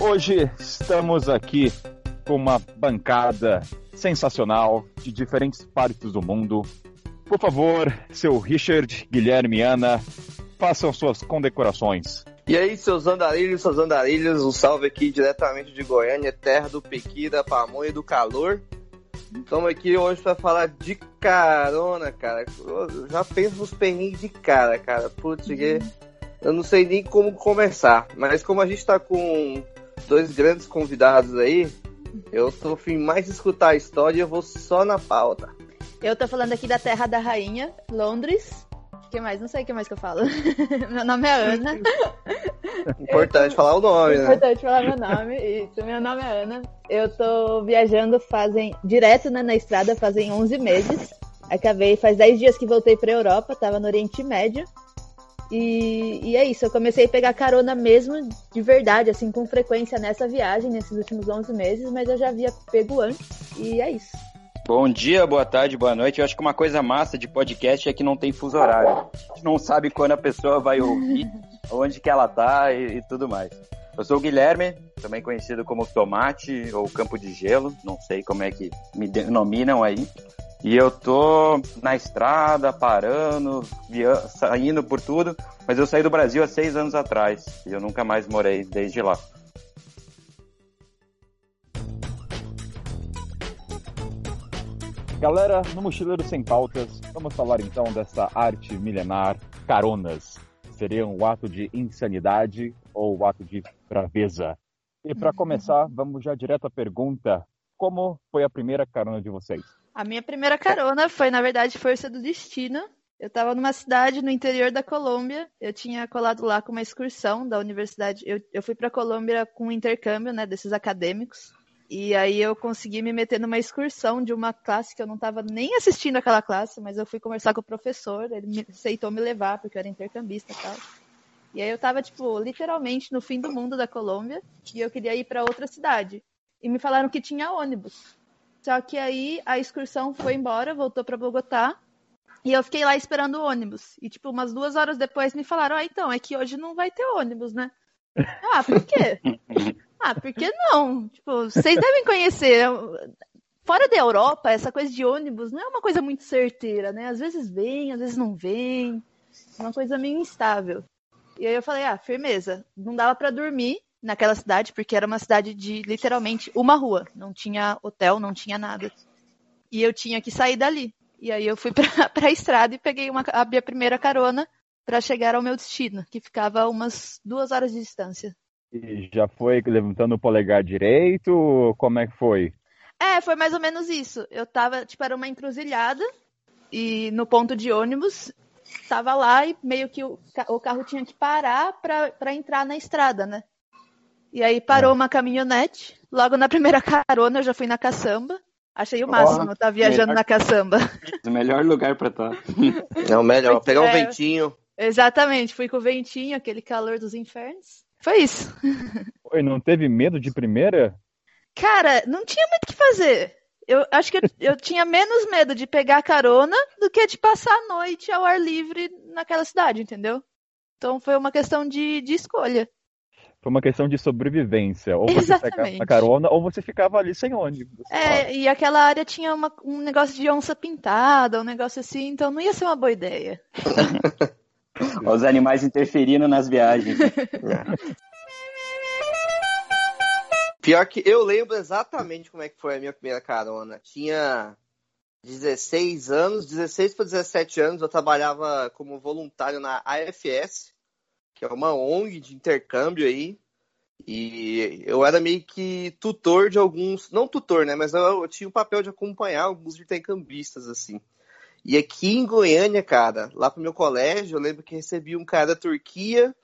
Hoje estamos aqui com uma bancada sensacional de diferentes partes do mundo. Por favor, seu Richard, Guilherme e Ana, façam suas condecorações. E aí, seus andarilhos, suas andarilhas, um salve aqui diretamente de Goiânia, terra do pequi, da pamonha e do calor. Estamos aqui hoje para falar de carona, cara. Eu já penso nos perrengues de cara, cara. Putz, que eu não sei nem como começar. Mas como a gente tá com dois grandes convidados aí, eu tô fim mais de escutar a história e eu vou só na pauta. Eu tô falando aqui da Terra da Rainha, Londres. O que mais? Não sei o que mais que eu falo. meu nome é Ana. Importante falar o nome, né? Importante falar meu nome. Isso, meu nome é Ana. Eu tô viajando fazem direto né, na estrada fazem 11 meses. Acabei faz 10 dias que voltei pra Europa, tava no Oriente Médio. E, e, é isso, eu comecei a pegar carona mesmo, de verdade, assim, com frequência nessa viagem, nesses últimos 11 meses, mas eu já havia pego antes, e é isso. Bom dia, boa tarde, boa noite. Eu acho que uma coisa massa de podcast é que não tem fuso horário. A gente não sabe quando a pessoa vai ouvir, onde que ela tá e, e tudo mais. Eu sou o Guilherme, também conhecido como Tomate ou Campo de Gelo, não sei como é que me denominam aí. E eu tô na estrada, parando, via... saindo por tudo, mas eu saí do Brasil há seis anos atrás e eu nunca mais morei desde lá. Galera, no Mochileiro Sem Pautas, vamos falar então dessa arte milenar, caronas. Seria um ato de insanidade ou um ato de braveza? E para começar, vamos já direto à pergunta: como foi a primeira carona de vocês? A minha primeira carona foi, na verdade, força do destino. Eu estava numa cidade no interior da Colômbia. Eu tinha colado lá com uma excursão da universidade. Eu, eu fui para a Colômbia com um intercâmbio, né, desses acadêmicos. E aí eu consegui me meter numa excursão de uma classe que eu não estava nem assistindo aquela classe, mas eu fui conversar com o professor, ele me, aceitou me levar, porque eu era intercambista e tal. E aí eu estava tipo, literalmente no fim do mundo da Colômbia, e eu queria ir para outra cidade. E me falaram que tinha ônibus. Só que aí a excursão foi embora, voltou para Bogotá, e eu fiquei lá esperando o ônibus. E, tipo, umas duas horas depois me falaram: Ah, então, é que hoje não vai ter ônibus, né? Ah, por quê? Ah, por que não? Tipo, vocês devem conhecer. Fora da Europa, essa coisa de ônibus não é uma coisa muito certeira, né? Às vezes vem, às vezes não vem. É uma coisa meio instável. E aí eu falei, ah, firmeza. Não dava para dormir naquela cidade, porque era uma cidade de literalmente uma rua. Não tinha hotel, não tinha nada. E eu tinha que sair dali. E aí eu fui pra, pra estrada e peguei uma, a minha primeira carona para chegar ao meu destino, que ficava a umas duas horas de distância. E já foi levantando o polegar direito? Como é que foi? É, foi mais ou menos isso. Eu tava, tipo, era uma encruzilhada e no ponto de ônibus tava lá e meio que o, o carro tinha que parar para entrar na estrada, né? E aí parou é. uma caminhonete. Logo na primeira carona eu já fui na caçamba. Achei o máximo oh, estar tá viajando melhor... na caçamba. O melhor lugar para estar. Tá. É o melhor, pegar um é, ventinho. Exatamente, fui com o ventinho, aquele calor dos infernos. Foi isso. E não teve medo de primeira? Cara, não tinha muito o que fazer. Eu acho que eu, eu, tinha menos medo de pegar carona do que de passar a noite ao ar livre naquela cidade, entendeu? Então foi uma questão de, de escolha. Foi uma questão de sobrevivência. Ou você Exatamente. pegava a carona, ou você ficava ali sem ônibus. É, e aquela área tinha uma, um negócio de onça pintada, um negócio assim, então não ia ser uma boa ideia. Os animais interferindo nas viagens. Pior que eu lembro exatamente como é que foi a minha primeira carona. Tinha 16 anos, 16 para 17 anos, eu trabalhava como voluntário na AFS, que é uma ONG de intercâmbio aí. E eu era meio que tutor de alguns, não tutor, né, mas eu, eu tinha o papel de acompanhar alguns intercambistas assim. E aqui em Goiânia, cara, lá pro meu colégio, eu lembro que recebi um cara da Turquia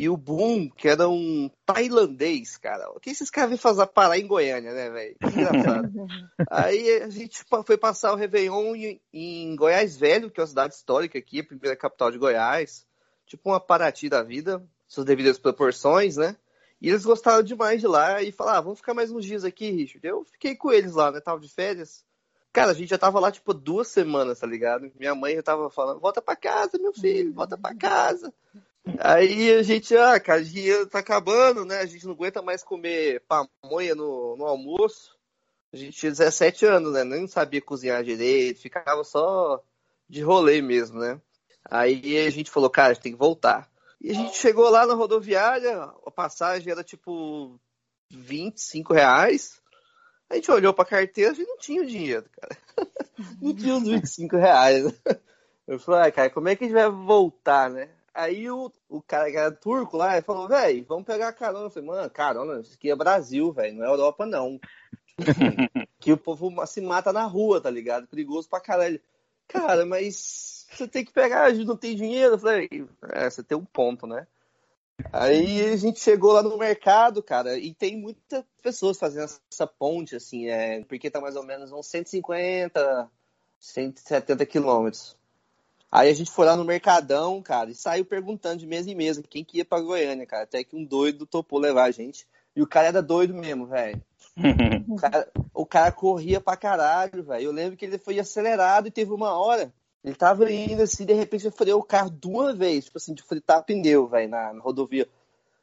e o Boom, que era um tailandês, cara. O que esses caras vêm fazer parar em Goiânia, né, velho? Engraçado. Aí a gente foi passar o Réveillon em, Goiás Velho, que é uma cidade histórica aqui, a primeira capital de Goiás. Tipo uma Paraty da vida, suas devidas proporções, né? E eles gostaram demais de lá e falaram, ah, vamos ficar mais uns dias aqui, Richard. Eu fiquei com eles lá, né? Tava de férias. Cara, a gente já tava lá, tipo, duas semanas, tá ligado? Minha mãe já tava falando, volta pra casa, meu filho, volta pra casa. Aí a gente, ah, cara, dinheiro tá acabando, né? A gente não aguenta mais comer pamonha no, no almoço. A gente tinha 17 anos, né? Nem sabia cozinhar direito, ficava só de rolê mesmo, né? Aí a gente falou, cara, a gente tem que voltar. E a gente chegou lá na rodoviária, a passagem era tipo 25 reais. A gente olhou pra carteira e não tinha dinheiro, cara. não tinha os 25 reais. Eu falei, ah, cara, como é que a gente vai voltar, né? Aí o, o cara que era turco lá falou, velho, vamos pegar carona. Eu falei, mano, carona, isso aqui é Brasil, velho, não é Europa, não. que o povo se mata na rua, tá ligado? Perigoso pra caralho. Cara, mas você tem que pegar, a gente não tem dinheiro. Eu falei, é, você tem um ponto, né? Aí a gente chegou lá no mercado, cara, e tem muitas pessoas fazendo essa ponte, assim, é, porque tá mais ou menos uns 150, 170 quilômetros. Aí a gente foi lá no Mercadão, cara, e saiu perguntando de mesa em mesa quem que ia pra Goiânia, cara. Até que um doido topou levar a gente. E o cara era doido mesmo, velho. o, cara, o cara corria pra caralho, velho. Eu lembro que ele foi acelerado e teve uma hora. Ele tava indo assim, de repente eu freou o carro duas vezes, tipo assim, de fritar pneu, velho, na, na, rodovia.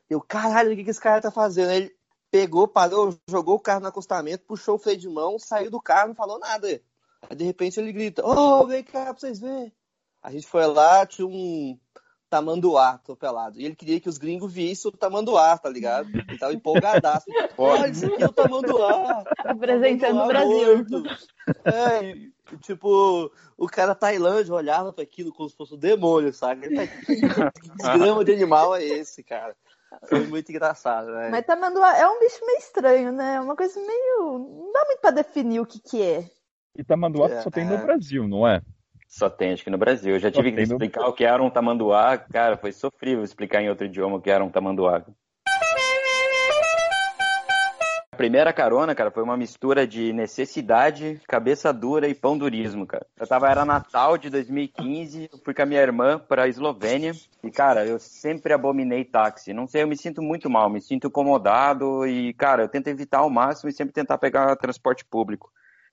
Eu, caralho, o que, que esse cara tá fazendo? Aí ele pegou, parou, jogou o carro no acostamento, puxou o freio de mão, saiu do carro, não falou nada. Aí de repente ele grita: Ô, oh, vem cá pra vocês verem. A gente foi lá, tinha um tamanduá atropelado. E ele queria que os gringos vissem o tamanduá, tá ligado? Ele tava empolgadaço. Olha, isso aqui é o tamanduá. Apresentando o Brasil. É, tipo, o cara Tailândia olhava para aquilo como se fosse um demônio, sabe? Tá, que desgrama de animal é esse, cara? Foi muito engraçado, né? Mas tamanduá é um bicho meio estranho, né? É uma coisa meio. Não dá muito pra definir o que que é. E tamanduá é, só tem no é. Brasil, não é? Só tem, acho que no Brasil. Eu já tive que explicar no... o que era um tamanduá. Cara, foi sofrível explicar em outro idioma o que era um tamanduá. A primeira carona, cara, foi uma mistura de necessidade, cabeça dura e pão durismo, cara. Eu tava, era Natal de 2015, eu fui com a minha irmã pra Eslovênia e, cara, eu sempre abominei táxi. Não sei, eu me sinto muito mal, me sinto incomodado e, cara, eu tento evitar ao máximo e sempre tentar pegar transporte público.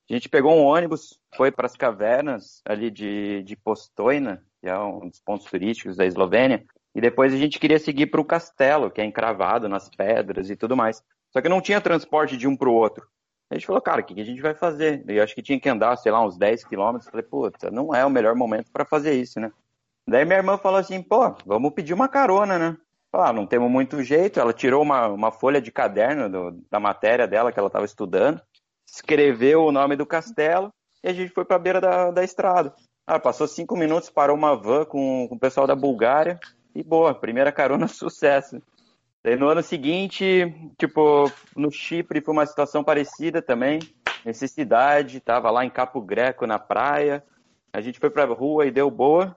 A gente pegou um ônibus, foi para as cavernas ali de, de Postojna, que é um dos pontos turísticos da Eslovênia, e depois a gente queria seguir para o castelo, que é encravado nas pedras e tudo mais. Só que não tinha transporte de um para o outro. A gente falou, cara, o que a gente vai fazer? E eu acho que tinha que andar, sei lá, uns 10 quilômetros. Falei, puta, não é o melhor momento para fazer isso, né? Daí minha irmã falou assim, pô, vamos pedir uma carona, né? Ah, não temos muito jeito. Ela tirou uma, uma folha de caderno do, da matéria dela que ela estava estudando escreveu o nome do castelo e a gente foi para a beira da, da estrada. Ah, passou cinco minutos, parou uma van com, com o pessoal da Bulgária e boa, primeira carona, sucesso. Daí no ano seguinte, tipo, no Chipre foi uma situação parecida também, necessidade, tava lá em Capo Greco na praia, a gente foi pra rua e deu boa,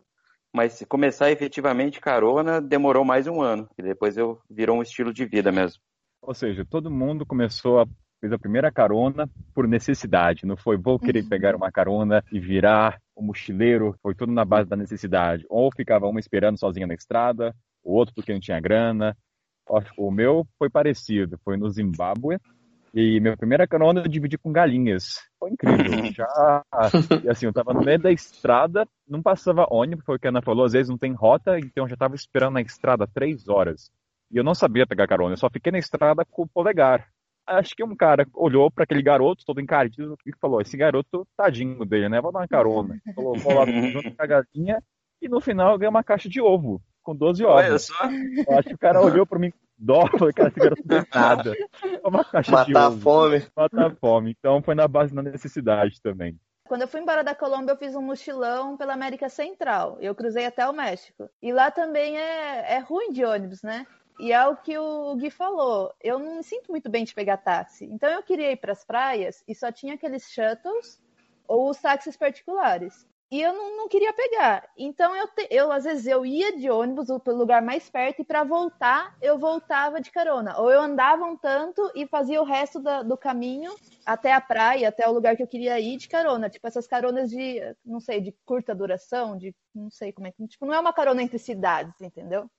mas começar efetivamente carona demorou mais um ano, e depois eu virou um estilo de vida mesmo. Ou seja, todo mundo começou a fez a primeira carona por necessidade, não foi vou querer uhum. pegar uma carona e virar o mochileiro, foi tudo na base da necessidade. Ou ficava uma esperando sozinha na estrada, o outro porque não tinha grana. O meu foi parecido, foi no Zimbábue, e minha primeira carona eu dividi com galinhas. Foi incrível. Já, e assim, eu tava no meio da estrada, não passava ônibus, foi o que a Ana falou, às vezes não tem rota, então eu já tava esperando na estrada três horas. E eu não sabia pegar carona, eu só fiquei na estrada com o polegar acho que um cara olhou para aquele garoto todo encardido e falou: Esse garoto, tadinho dele, né? Vou dar uma carona. Falou: Vou lá junto com a galinha. E no final eu ganhei uma caixa de ovo com 12 ovos. Olha só. Eu acho que o cara olhou para mim, dó, falou: Cara, esse garoto não tem nada. Uma caixa Matar de ovo. Matar fome. Matar fome. Então foi na base da necessidade também. Quando eu fui embora da Colômbia, eu fiz um mochilão pela América Central. Eu cruzei até o México. E lá também é, é ruim de ônibus, né? E é o que o Gui falou. Eu não me sinto muito bem de pegar táxi. Então eu queria ir para as praias e só tinha aqueles shuttles ou os táxis particulares. E eu não, não queria pegar. Então eu, te, eu, às vezes, eu ia de ônibus pelo lugar mais perto e para voltar, eu voltava de carona. Ou eu andava um tanto e fazia o resto da, do caminho até a praia, até o lugar que eu queria ir de carona. Tipo, essas caronas de, não sei, de curta duração, de não sei como é que. Tipo, não é uma carona entre cidades, entendeu?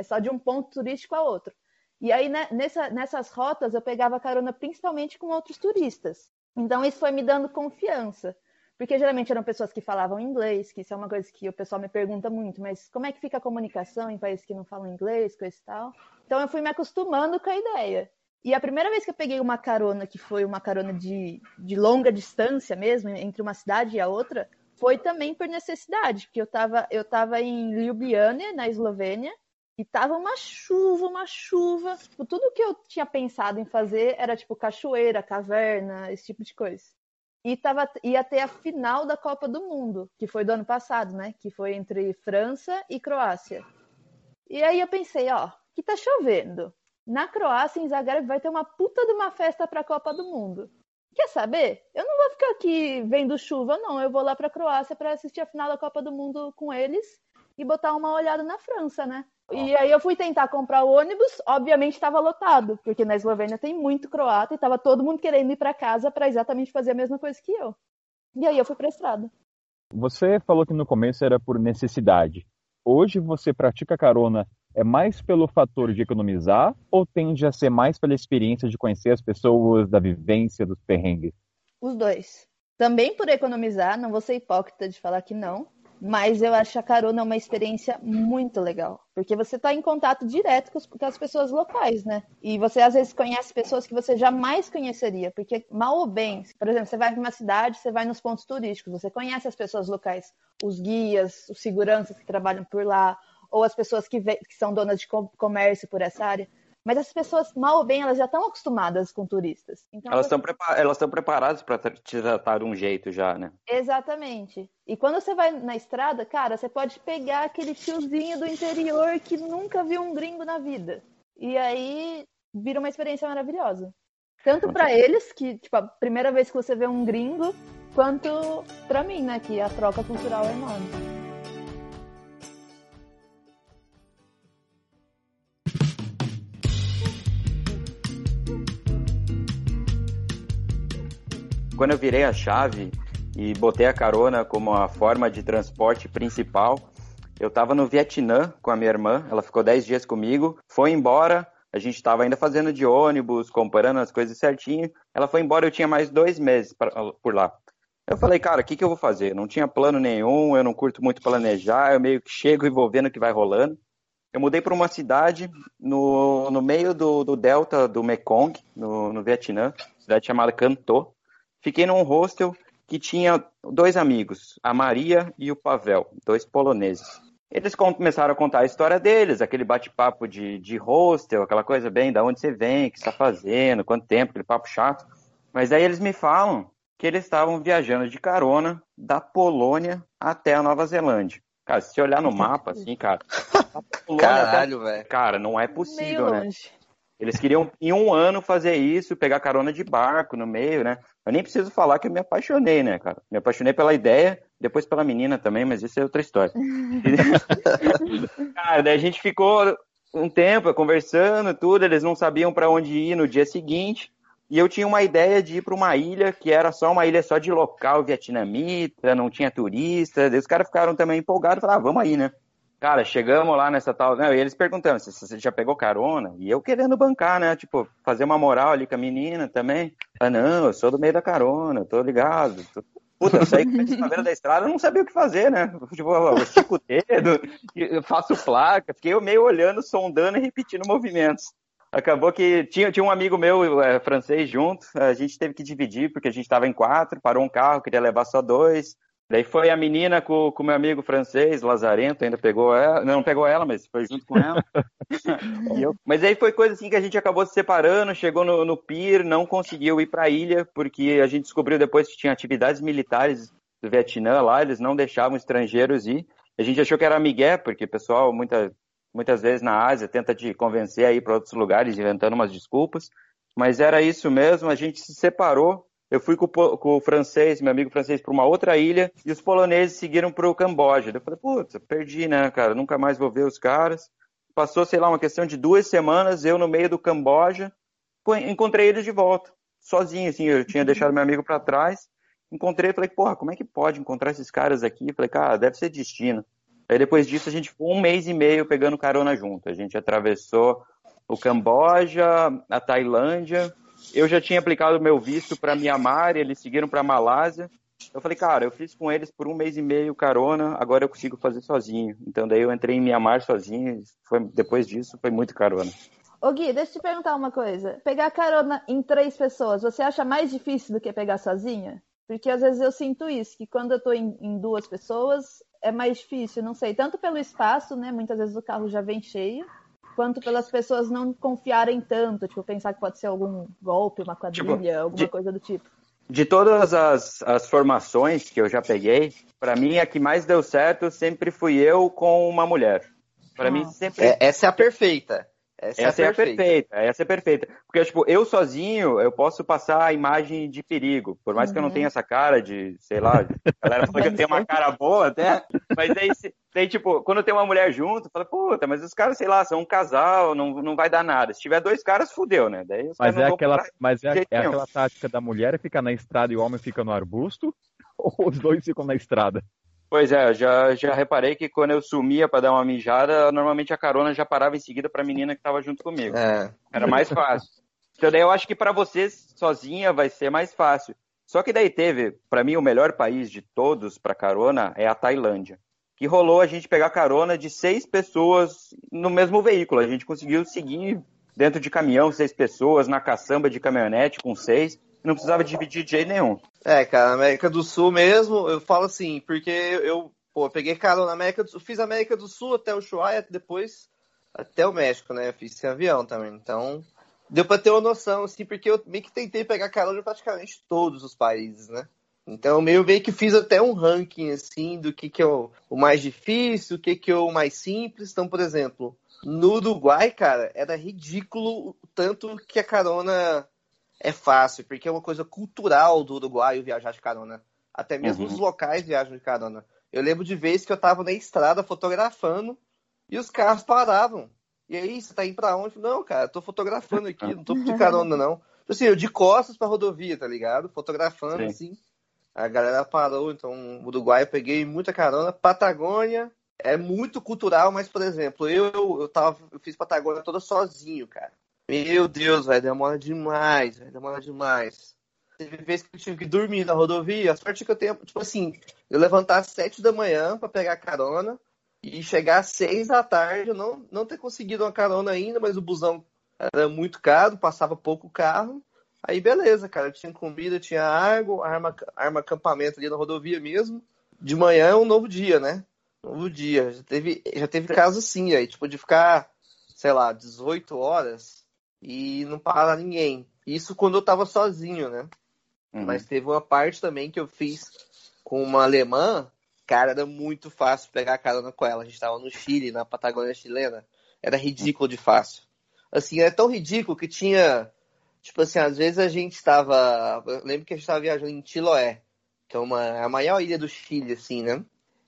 É só de um ponto turístico a outro. E aí, né, nessa, nessas rotas, eu pegava carona principalmente com outros turistas. Então, isso foi me dando confiança. Porque geralmente eram pessoas que falavam inglês, que isso é uma coisa que o pessoal me pergunta muito, mas como é que fica a comunicação em países que não falam inglês, coisa e tal? Então eu fui me acostumando com a ideia. E a primeira vez que eu peguei uma carona, que foi uma carona de, de longa distância mesmo, entre uma cidade e a outra, foi também por necessidade, porque eu estava eu tava em Ljubljana, na Eslovênia, e tava uma chuva, uma chuva. Tipo, tudo que eu tinha pensado em fazer era tipo cachoeira, caverna, esse tipo de coisa. E tava, ia ter a final da Copa do Mundo, que foi do ano passado, né? Que foi entre França e Croácia. E aí eu pensei, ó, que tá chovendo. Na Croácia, em Zagreb, vai ter uma puta de uma festa para a Copa do Mundo. Quer saber? Eu não vou ficar aqui vendo chuva, não. Eu vou lá para a Croácia para assistir a final da Copa do Mundo com eles e botar uma olhada na França, né? E aí eu fui tentar comprar o ônibus, obviamente estava lotado, porque na Eslovênia tem muito croata e estava todo mundo querendo ir para casa para exatamente fazer a mesma coisa que eu. E aí eu fui para a estrada. Você falou que no começo era por necessidade. Hoje você pratica carona é mais pelo fator de economizar ou tende a ser mais pela experiência de conhecer as pessoas, da vivência, dos perrengues? Os dois. Também por economizar, não vou ser hipócrita de falar que não, mas eu acho a carona uma experiência muito legal, porque você está em contato direto com, com, as pessoas locais, né? E você às vezes conhece pessoas que você jamais conheceria, porque mal ou bem, por exemplo, você vai para uma cidade, você vai nos pontos turísticos, você conhece as pessoas locais, os guias, os seguranças que trabalham por lá, ou as pessoas que, que são donas de comércio por essa área. Mas as pessoas, mal ou bem, elas já estão acostumadas com turistas. Então, elas estão elas preparadas para te tratar de um jeito já, né? Exatamente. E quando você vai na estrada, cara, você pode pegar aquele tiozinho do interior que nunca viu um gringo na vida. E aí vira uma experiência maravilhosa. Tanto para eles, que, tipo, a primeira vez que você vê um gringo, quanto para mim, né, que a troca cultural é enorme. Quando eu virei a chave e botei a carona como a forma de transporte principal, eu estava no Vietnã com a minha irmã, ela ficou 10 dias comigo, foi embora, a gente estava ainda fazendo de ônibus, comparando as coisas certinho. Ela foi embora, eu tinha mais dois meses pra, por lá. Eu falei, cara, o que, que eu vou fazer? não tinha plano nenhum, eu não curto muito planejar, eu meio que chego e vou vendo o que vai rolando. Eu mudei para uma cidade no, no meio do, do delta do Mekong, no, no Vietnã, cidade chamada Cantô. Fiquei num hostel que tinha dois amigos, a Maria e o Pavel, dois poloneses. Eles começaram a contar a história deles, aquele bate-papo de, de hostel, aquela coisa bem, da onde você vem, o que está fazendo, quanto tempo, aquele papo chato. Mas aí eles me falam que eles estavam viajando de carona da Polônia até a Nova Zelândia. Cara, se você olhar no mapa, assim, cara. Caralho, velho. Cara, não é possível, né? Eles queriam em um ano fazer isso, pegar carona de barco no meio, né? Eu nem preciso falar que eu me apaixonei, né, cara? Me apaixonei pela ideia, depois pela menina também, mas isso é outra história. cara, daí a gente ficou um tempo conversando, tudo, eles não sabiam para onde ir no dia seguinte. E eu tinha uma ideia de ir para uma ilha que era só uma ilha só de local vietnamita, não tinha turista. Daí os caras ficaram também empolgados, falaram, ah, vamos aí, né? Cara, chegamos lá nessa tal. Né, e eles perguntando se você já pegou carona. E eu querendo bancar, né? Tipo, fazer uma moral ali com a menina também. Ah, não, eu sou do meio da carona, tô ligado. Tô... Puta, eu saí com a beira da estrada, eu não sabia o que fazer, né? Tipo, eu estico o dedo, eu faço placa. Fiquei meio olhando, sondando e repetindo movimentos. Acabou que tinha, tinha um amigo meu é, francês junto, a gente teve que dividir, porque a gente estava em quatro, parou um carro, queria levar só dois. Daí foi a menina com o meu amigo francês, Lazarento, ainda pegou ela. Não pegou ela, mas foi junto com ela. eu... Mas aí foi coisa assim que a gente acabou se separando, chegou no, no Pier, não conseguiu ir para a ilha, porque a gente descobriu depois que tinha atividades militares do Vietnã lá, eles não deixavam estrangeiros ir. A gente achou que era migué, porque o pessoal muita, muitas vezes na Ásia tenta te convencer a ir para outros lugares, inventando umas desculpas. Mas era isso mesmo, a gente se separou eu fui com, com o francês, meu amigo francês, para uma outra ilha e os poloneses seguiram para o Camboja. Eu falei, putz, perdi, né, cara? Nunca mais vou ver os caras. Passou, sei lá, uma questão de duas semanas, eu no meio do Camboja, encontrei eles de volta, sozinho, assim. Eu tinha deixado meu amigo para trás, encontrei, falei, porra, como é que pode encontrar esses caras aqui? Falei, cara, deve ser destino. Aí depois disso a gente ficou um mês e meio pegando carona junto. A gente atravessou o Camboja, a Tailândia, eu já tinha aplicado meu visto para Mianmar, eles seguiram para Malásia. Eu falei, cara, eu fiz com eles por um mês e meio carona, agora eu consigo fazer sozinho. Então daí eu entrei em Mianmar sozinho, foi, depois disso foi muito carona. Ô Gui, deixa eu te perguntar uma coisa. Pegar carona em três pessoas, você acha mais difícil do que pegar sozinha? Porque às vezes eu sinto isso, que quando eu tô em, em duas pessoas é mais difícil, não sei, tanto pelo espaço, né? Muitas vezes o carro já vem cheio, quanto pelas pessoas não confiarem tanto, tipo, pensar que pode ser algum golpe, uma quadrilha, tipo, alguma de, coisa do tipo. De todas as, as formações que eu já peguei, para mim a que mais deu certo sempre fui eu com uma mulher. Para ah. mim sempre. É, essa é a perfeita. Essa, essa é, a perfeita. perfeita. Essa é perfeita. Porque, tipo, eu sozinho, eu posso passar a imagem de perigo. Por mais uhum. que eu não uhum. tenha essa cara de, sei lá, a galera fala que eu tenho uma cara boa até. Mas aí, daí, tipo, quando tem uma mulher junto, fala, puta, mas os caras, sei lá, são um casal, não, não vai dar nada. Se tiver dois caras, fudeu, né? Daí mas é aquela, mas é, é aquela tática da mulher ficar na estrada e o homem fica no arbusto? Ou os dois ficam na estrada? Pois é, já, já reparei que quando eu sumia para dar uma mijada, normalmente a carona já parava em seguida para a menina que estava junto comigo. É. Era mais fácil. Então daí eu acho que para vocês sozinha vai ser mais fácil. Só que daí teve, para mim, o melhor país de todos para carona é a Tailândia. Que rolou a gente pegar carona de seis pessoas no mesmo veículo. A gente conseguiu seguir dentro de caminhão, seis pessoas, na caçamba de caminhonete com seis não precisava dividir de nenhum. É, cara, América do Sul mesmo, eu falo assim, porque eu, pô, eu peguei carona na América do Sul, fiz América do Sul até o Ushuaia, depois até o México, né? Eu fiz sem avião também. Então, deu pra ter uma noção, assim, porque eu meio que tentei pegar carona em praticamente todos os países, né? Então, meio, meio que fiz até um ranking, assim, do que, que é o, o mais difícil, o que, que é o mais simples. Então, por exemplo, no Uruguai, cara, era ridículo o tanto que a carona é fácil, porque é uma coisa cultural do uruguaio viajar de carona. Até mesmo uhum. os locais viajam de carona. Eu lembro de vez que eu tava na estrada fotografando e os carros paravam. E aí, você tá indo pra onde? Não, cara, tô fotografando aqui, não tô de carona, não. Tipo assim, eu de costas pra rodovia, tá ligado? Fotografando, Sim. assim. A galera parou, então, Uruguai eu peguei muita carona. Patagônia é muito cultural, mas, por exemplo, eu, eu, tava, eu fiz Patagônia toda sozinho, cara. Meu Deus, vai demora demais, vai demora demais. Teve vezes que eu tive que dormir na rodovia, a sorte que eu tenho, tipo assim, eu levantar às sete da manhã para pegar carona e chegar às seis da tarde, eu não, não ter conseguido uma carona ainda, mas o busão era muito caro, passava pouco carro. Aí beleza, cara, tinha comida, tinha água, arma, arma acampamento ali na rodovia mesmo. De manhã é um novo dia, né? Novo dia. Já teve, já teve caso assim, aí, tipo, de ficar, sei lá, 18 horas e não para ninguém. Isso quando eu tava sozinho, né? Uhum. Mas teve uma parte também que eu fiz com uma alemã, cara, era muito fácil pegar carona com ela. A gente tava no Chile, na Patagônia chilena. Era ridículo de fácil. Assim, era tão ridículo que tinha. Tipo assim, às vezes a gente estava. lembro que a gente estava viajando em Chiloé, que é uma, é a maior ilha do Chile, assim, né?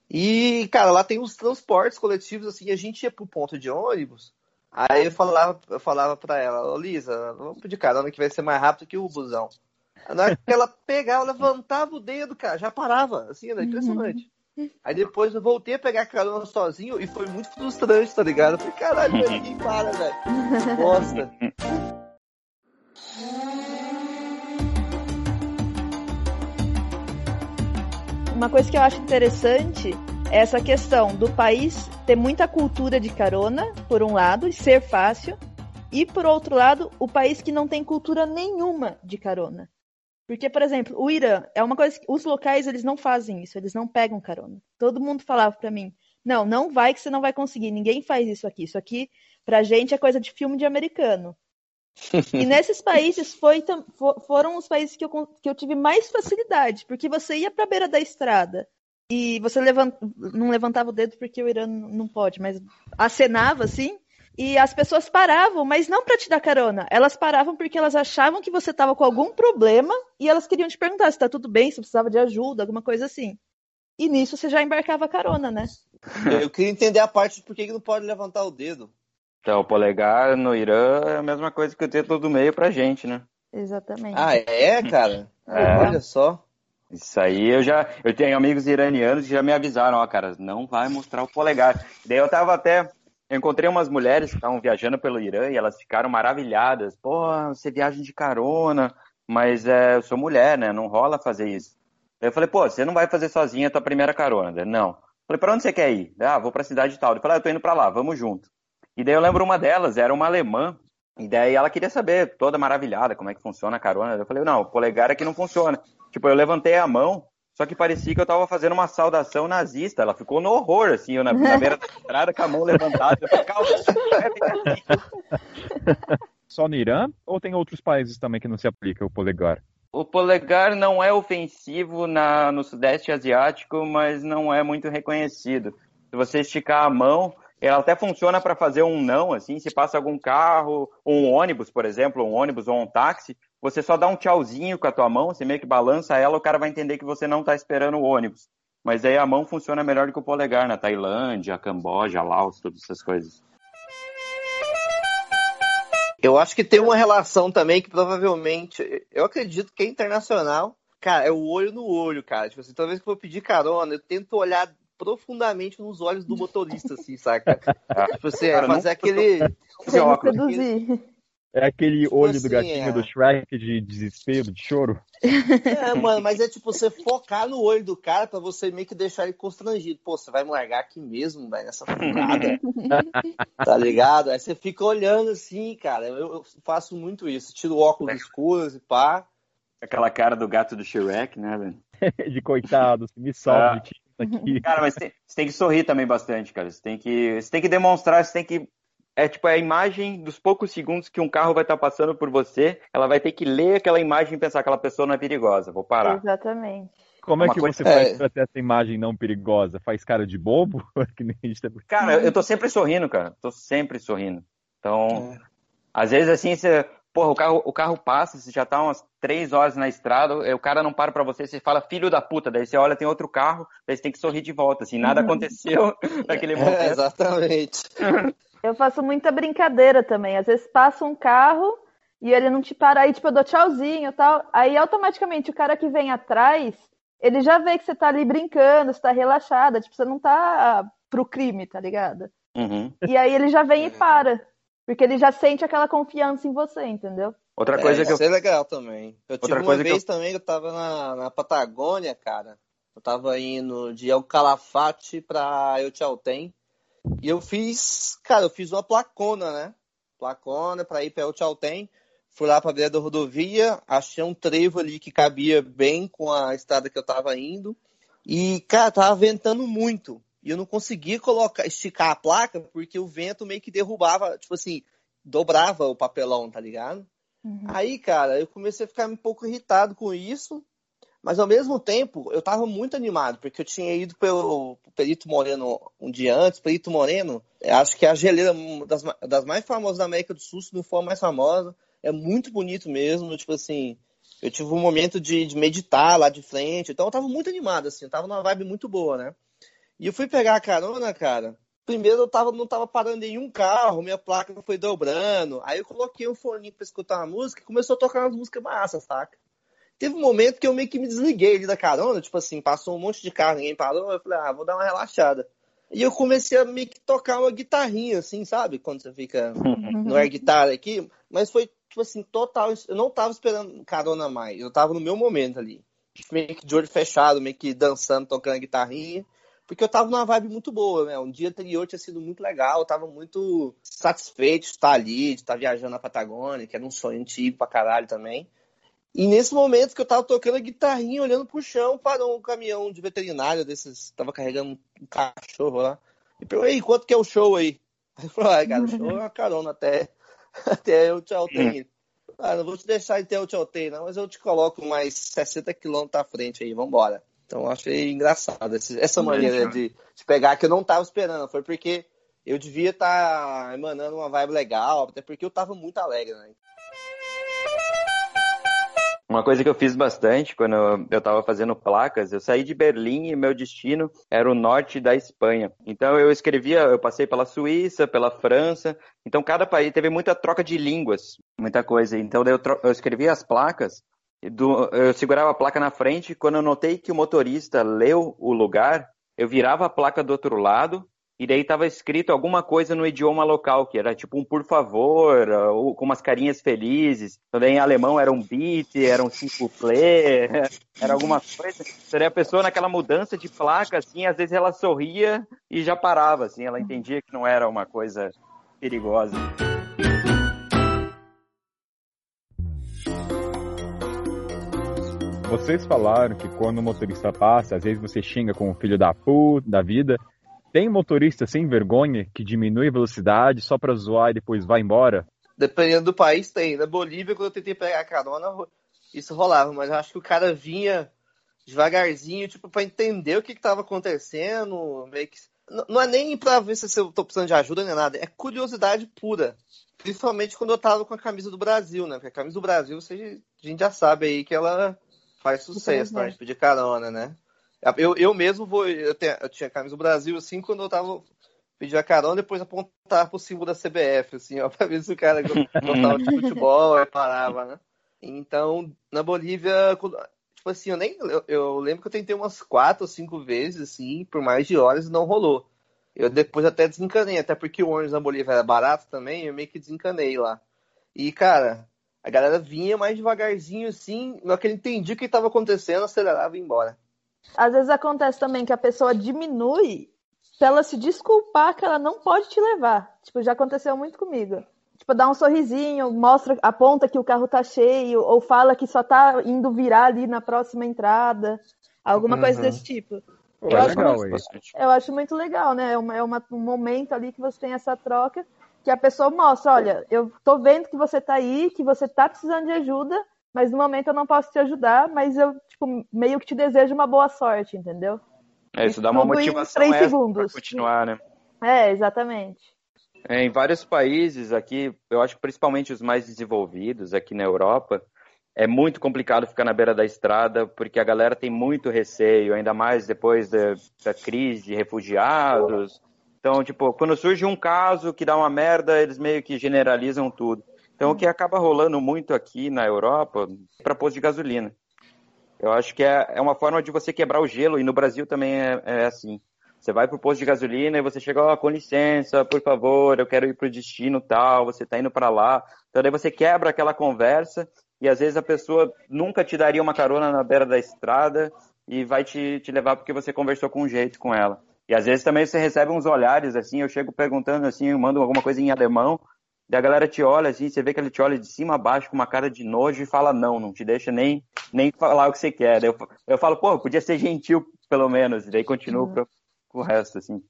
E, cara, lá tem os transportes coletivos, assim, a gente ia pro ponto de ônibus Aí eu falava, eu falava pra ela, ô Lisa, vamos pedir carona que vai ser mais rápido que o busão. Na hora que ela pegava, levantava o dedo, cara, já parava, assim, era impressionante. Aí depois eu voltei a pegar carona sozinho e foi muito frustrante, tá ligado? Eu falei, caralho, ninguém para, velho. Bosta. Uma coisa que eu acho interessante essa questão do país ter muita cultura de carona, por um lado, e ser fácil, e por outro lado, o país que não tem cultura nenhuma de carona. Porque, por exemplo, o Irã é uma coisa que os locais eles não fazem isso, eles não pegam carona. Todo mundo falava para mim: "Não, não vai que você não vai conseguir. Ninguém faz isso aqui. Isso aqui pra gente é coisa de filme de americano". e nesses países foi, foram os países que eu, que eu tive mais facilidade, porque você ia para a beira da estrada, e você levant... não levantava o dedo porque o Irã não pode, mas acenava assim. E as pessoas paravam, mas não para te dar carona. Elas paravam porque elas achavam que você estava com algum problema e elas queriam te perguntar se está tudo bem, se precisava de ajuda, alguma coisa assim. E nisso você já embarcava carona, né? Eu queria entender a parte de por que não pode levantar o dedo. Então, o polegar no Irã é a mesma coisa que o dedo do meio pra gente, né? Exatamente. Ah, é, cara? É. Olha só. Isso aí eu já. Eu tenho amigos iranianos que já me avisaram, ó, cara, não vai mostrar o polegar. Daí eu tava até. Eu encontrei umas mulheres que estavam viajando pelo Irã e elas ficaram maravilhadas. Pô, você viaja de carona, mas é, eu sou mulher, né? Não rola fazer isso. Eu falei, pô, você não vai fazer sozinha a tua primeira carona? Não. Falei, pra onde você quer ir? Ah, vou pra cidade tal. Eu falei, ah, eu tô indo pra lá, vamos junto. E daí eu lembro uma delas, era uma alemã, e daí ela queria saber, toda maravilhada, como é que funciona a carona. Eu falei, não, o polegar aqui não funciona. Tipo, eu levantei a mão, só que parecia que eu tava fazendo uma saudação nazista. Ela ficou no horror, assim, eu na, na beira da estrada com a mão levantada. Eu falei, calma, Só no Irã? Ou tem outros países também que não se aplica o polegar? O polegar não é ofensivo na, no Sudeste Asiático, mas não é muito reconhecido. Se você esticar a mão, ela até funciona para fazer um não, assim, se passa algum carro, um ônibus, por exemplo, um ônibus ou um táxi, você só dá um tchauzinho com a tua mão, você meio que balança ela, o cara vai entender que você não está esperando o ônibus. Mas aí a mão funciona melhor do que o polegar na Tailândia, Camboja, Laos, todas essas coisas. Eu acho que tem uma relação também que provavelmente, eu acredito que é internacional. Cara, é o olho no olho, cara. Tipo assim, toda vez que eu vou pedir carona, eu tento olhar profundamente nos olhos do motorista, assim, saca? tipo assim, é fazer aquele. Seduzir. É aquele tipo olho assim, do gatinho é. do Shrek de desespero, de choro. É, mano, mas é tipo você focar no olho do cara pra você meio que deixar ele constrangido. Pô, você vai me largar aqui mesmo, velho, nessa furada. tá ligado? Aí você fica olhando assim, cara. Eu, eu faço muito isso. Tiro óculos escuros e pá. Aquela cara do gato do Shrek, né, velho? de coitado, me salve, ah. aqui. Cara, mas tem, você tem que sorrir também bastante, cara. Você tem que, você tem que demonstrar, você tem que é tipo é a imagem dos poucos segundos que um carro vai estar tá passando por você, ela vai ter que ler aquela imagem e pensar que aquela pessoa não é perigosa, vou parar. Exatamente. Como é, que coisa... você faz é... pra ter essa imagem não perigosa? Faz cara de bobo? Tá cara, eu tô sempre sorrindo, cara. Tô sempre sorrindo. Então, é. às vezes assim, você. Porra, o carro, o carro passa, você já tá umas três horas na estrada, o cara não para pra você, você fala, filho da puta, daí você olha, tem outro carro, daí você tem que sorrir de volta, assim, nada aconteceu naquele momento. É, exatamente. Eu faço muita brincadeira também. Às vezes passa um carro e ele não te para, aí tipo, eu dou tchauzinho e tal. Aí automaticamente o cara que vem atrás, ele já vê que você tá ali brincando, você tá relaxada, tipo, você não tá pro crime, tá ligado? Uhum. E aí ele já vem e para. Porque ele já sente aquela confiança em você, entendeu? Outra coisa é, que eu. Isso é legal também. Eu tive Outra uma vez eu... também, eu tava na, na Patagônia, cara. Eu tava indo de El Calafate pra El Chaltén. E eu fiz, cara, eu fiz uma placona, né? Placona para ir para o Chaltén. Fui lá para a beira da rodovia, achei um trevo ali que cabia bem com a estrada que eu tava indo. E, cara, tava ventando muito. E eu não conseguia colocar, esticar a placa porque o vento meio que derrubava, tipo assim, dobrava o papelão, tá ligado? Uhum. Aí, cara, eu comecei a ficar um pouco irritado com isso. Mas ao mesmo tempo, eu estava muito animado, porque eu tinha ido pelo Perito Moreno um dia antes. Perito Moreno, acho que é a geleira das, das mais famosas da América do Sul, se não for a mais famosa. É muito bonito mesmo, tipo assim. Eu tive um momento de, de meditar lá de frente, então eu estava muito animado, assim, eu tava numa vibe muito boa, né? E eu fui pegar a carona, cara. Primeiro eu tava, não tava parando nenhum carro, minha placa foi dobrando. Aí eu coloquei um fone para escutar uma música e começou a tocar umas músicas massas, saca? Teve um momento que eu meio que me desliguei ali da carona, tipo assim, passou um monte de carro, ninguém parou, eu falei, ah, vou dar uma relaxada. E eu comecei a meio que tocar uma guitarrinha, assim, sabe? Quando você fica no air guitarra aqui. Mas foi, tipo assim, total. Eu não tava esperando carona mais. Eu tava no meu momento ali. Meio que de olho fechado, meio que dançando, tocando guitarrinha. Porque eu tava numa vibe muito boa, né? Um dia anterior tinha sido muito legal. Eu tava muito satisfeito de estar ali, de estar viajando na Patagônia, que era um sonho antigo pra caralho também. E nesse momento que eu tava tocando a guitarrinha, olhando pro chão, parou um caminhão de veterinário desses, tava carregando um cachorro lá. E perguntou, ei, quanto que é o show aí? Aí falou, ah, cara, o show é uma carona até, até o tchau tem. Ah, não vou te deixar até o tchau tem, não, mas eu te coloco mais 60 quilômetros à frente aí, vambora. Então achei engraçado essa maneira de, de pegar que eu não tava esperando. Foi porque eu devia estar tá emanando uma vibe legal, até porque eu tava muito alegre, né? Uma coisa que eu fiz bastante quando eu estava fazendo placas, eu saí de Berlim e meu destino era o norte da Espanha. Então eu escrevia, eu passei pela Suíça, pela França. Então cada país teve muita troca de línguas, muita coisa. Então eu, eu escrevia as placas, do, eu segurava a placa na frente. Quando eu notei que o motorista leu o lugar, eu virava a placa do outro lado e daí tava escrito alguma coisa no idioma local, que era tipo um por favor, ou com umas carinhas felizes. Então daí em alemão era um beat, era um cinco play, era alguma coisa. Seria a pessoa naquela mudança de placa, assim, às vezes ela sorria e já parava, assim, ela entendia que não era uma coisa perigosa. Vocês falaram que quando o motorista passa, às vezes você xinga com o filho da puta, da vida, tem motorista sem vergonha que diminui a velocidade só pra zoar e depois vai embora? Dependendo do país, tem. Na Bolívia, quando eu tentei pegar carona, isso rolava, mas eu acho que o cara vinha devagarzinho, tipo, pra entender o que, que tava acontecendo, meio que. Não é nem pra ver se eu tô precisando de ajuda nem nada, é curiosidade pura. Principalmente quando eu tava com a camisa do Brasil, né? Porque a camisa do Brasil, você, a gente já sabe aí que ela faz sucesso pra gente pedir carona, né? Eu, eu mesmo vou. Eu, tenho, eu tinha camisa do Brasil assim quando eu tava pedindo a carona, depois apontar pro símbolo da CBF, assim, ó, pra ver se o cara gostava de futebol e parava, né? Então, na Bolívia, tipo assim, eu nem. Eu, eu, lembro que eu tentei umas quatro ou cinco vezes, assim, por mais de horas e não rolou. Eu depois até desencanei, até porque o ônibus na Bolívia era barato também, eu meio que desencanei lá. E, cara, a galera vinha mais devagarzinho, assim, na que ele entendia o que estava acontecendo, acelerava e ia embora. Às vezes acontece também que a pessoa diminui pra ela se desculpar que ela não pode te levar. Tipo, já aconteceu muito comigo. Tipo, dá um sorrisinho, mostra, aponta que o carro tá cheio, ou fala que só tá indo virar ali na próxima entrada. Alguma uhum. coisa desse tipo. Pô, eu, é acho legal, muito, eu acho muito legal, né? É, uma, é uma, um momento ali que você tem essa troca que a pessoa mostra, olha, eu tô vendo que você tá aí, que você tá precisando de ajuda, mas no momento eu não posso te ajudar, mas eu, tipo, meio que te desejo uma boa sorte, entendeu? É, isso dá uma motivação em segundos. pra continuar, né? É, exatamente. É, em vários países aqui, eu acho que principalmente os mais desenvolvidos aqui na Europa, é muito complicado ficar na beira da estrada, porque a galera tem muito receio, ainda mais depois da, da crise de refugiados. Então, tipo, quando surge um caso que dá uma merda, eles meio que generalizam tudo. Então, o que acaba rolando muito aqui na Europa para posto de gasolina. Eu acho que é, é uma forma de você quebrar o gelo, e no Brasil também é, é assim. Você vai para o posto de gasolina e você chega, oh, com licença, por favor, eu quero ir para o destino tal, você está indo para lá. Então, daí você quebra aquela conversa e às vezes a pessoa nunca te daria uma carona na beira da estrada e vai te, te levar porque você conversou com um jeito com ela. E às vezes também você recebe uns olhares, assim, eu chego perguntando assim, eu mando alguma coisa em alemão, e a galera te olha assim, você vê que ele te olha de cima a baixo com uma cara de nojo e fala não, não te deixa nem, nem falar o que você quer. Eu, eu falo, pô, podia ser gentil pelo menos, e daí continuo uhum. pro, pro resto, assim.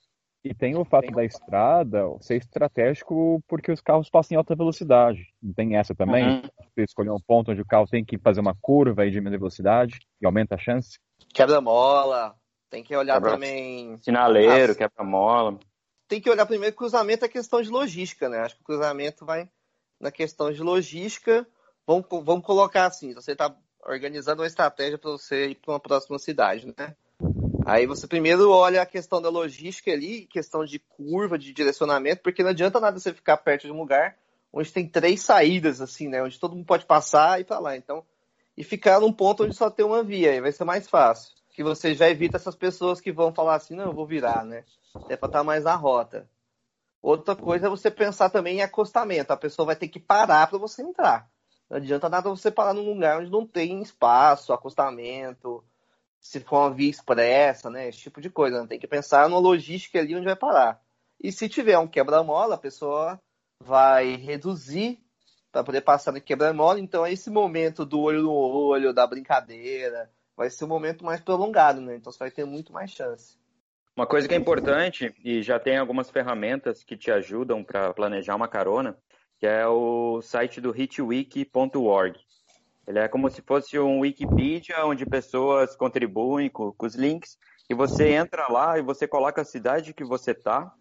E tem o fato da estrada ser estratégico porque os carros passam em alta velocidade. Tem essa também? Uhum. Você escolher um ponto onde o carro tem que fazer uma curva e diminuir a velocidade e aumenta a chance? Quebra-mola. Tem que olhar quebra... também. Sinaleiro, quebra-mola tem que olhar primeiro que o cruzamento é questão de logística, né? Acho que o cruzamento vai na questão de logística. Vamos, vamos colocar assim: você está organizando uma estratégia para você ir para uma próxima cidade, né? Aí você primeiro olha a questão da logística ali, questão de curva, de direcionamento, porque não adianta nada você ficar perto de um lugar onde tem três saídas, assim, né? Onde todo mundo pode passar e ir para lá. Então, e ficar num ponto onde só tem uma via, aí vai ser mais fácil. Que você já evita essas pessoas que vão falar assim, não, eu vou virar, né? é para estar mais na rota. Outra coisa é você pensar também em acostamento. A pessoa vai ter que parar para você entrar. Não adianta nada você parar num lugar onde não tem espaço, acostamento, se for uma via expressa, né? Esse tipo de coisa. Né? Tem que pensar na logística ali onde vai parar. E se tiver um quebra-mola, a pessoa vai reduzir para poder passar no quebra-mola. Então, esse momento do olho no olho, da brincadeira, vai ser um momento mais prolongado, né? Então, você vai ter muito mais chance. Uma coisa que é importante, e já tem algumas ferramentas que te ajudam para planejar uma carona, que é o site do hitwiki.org. Ele é como se fosse um Wikipedia, onde pessoas contribuem com, com os links, e você entra lá e você coloca a cidade que você está,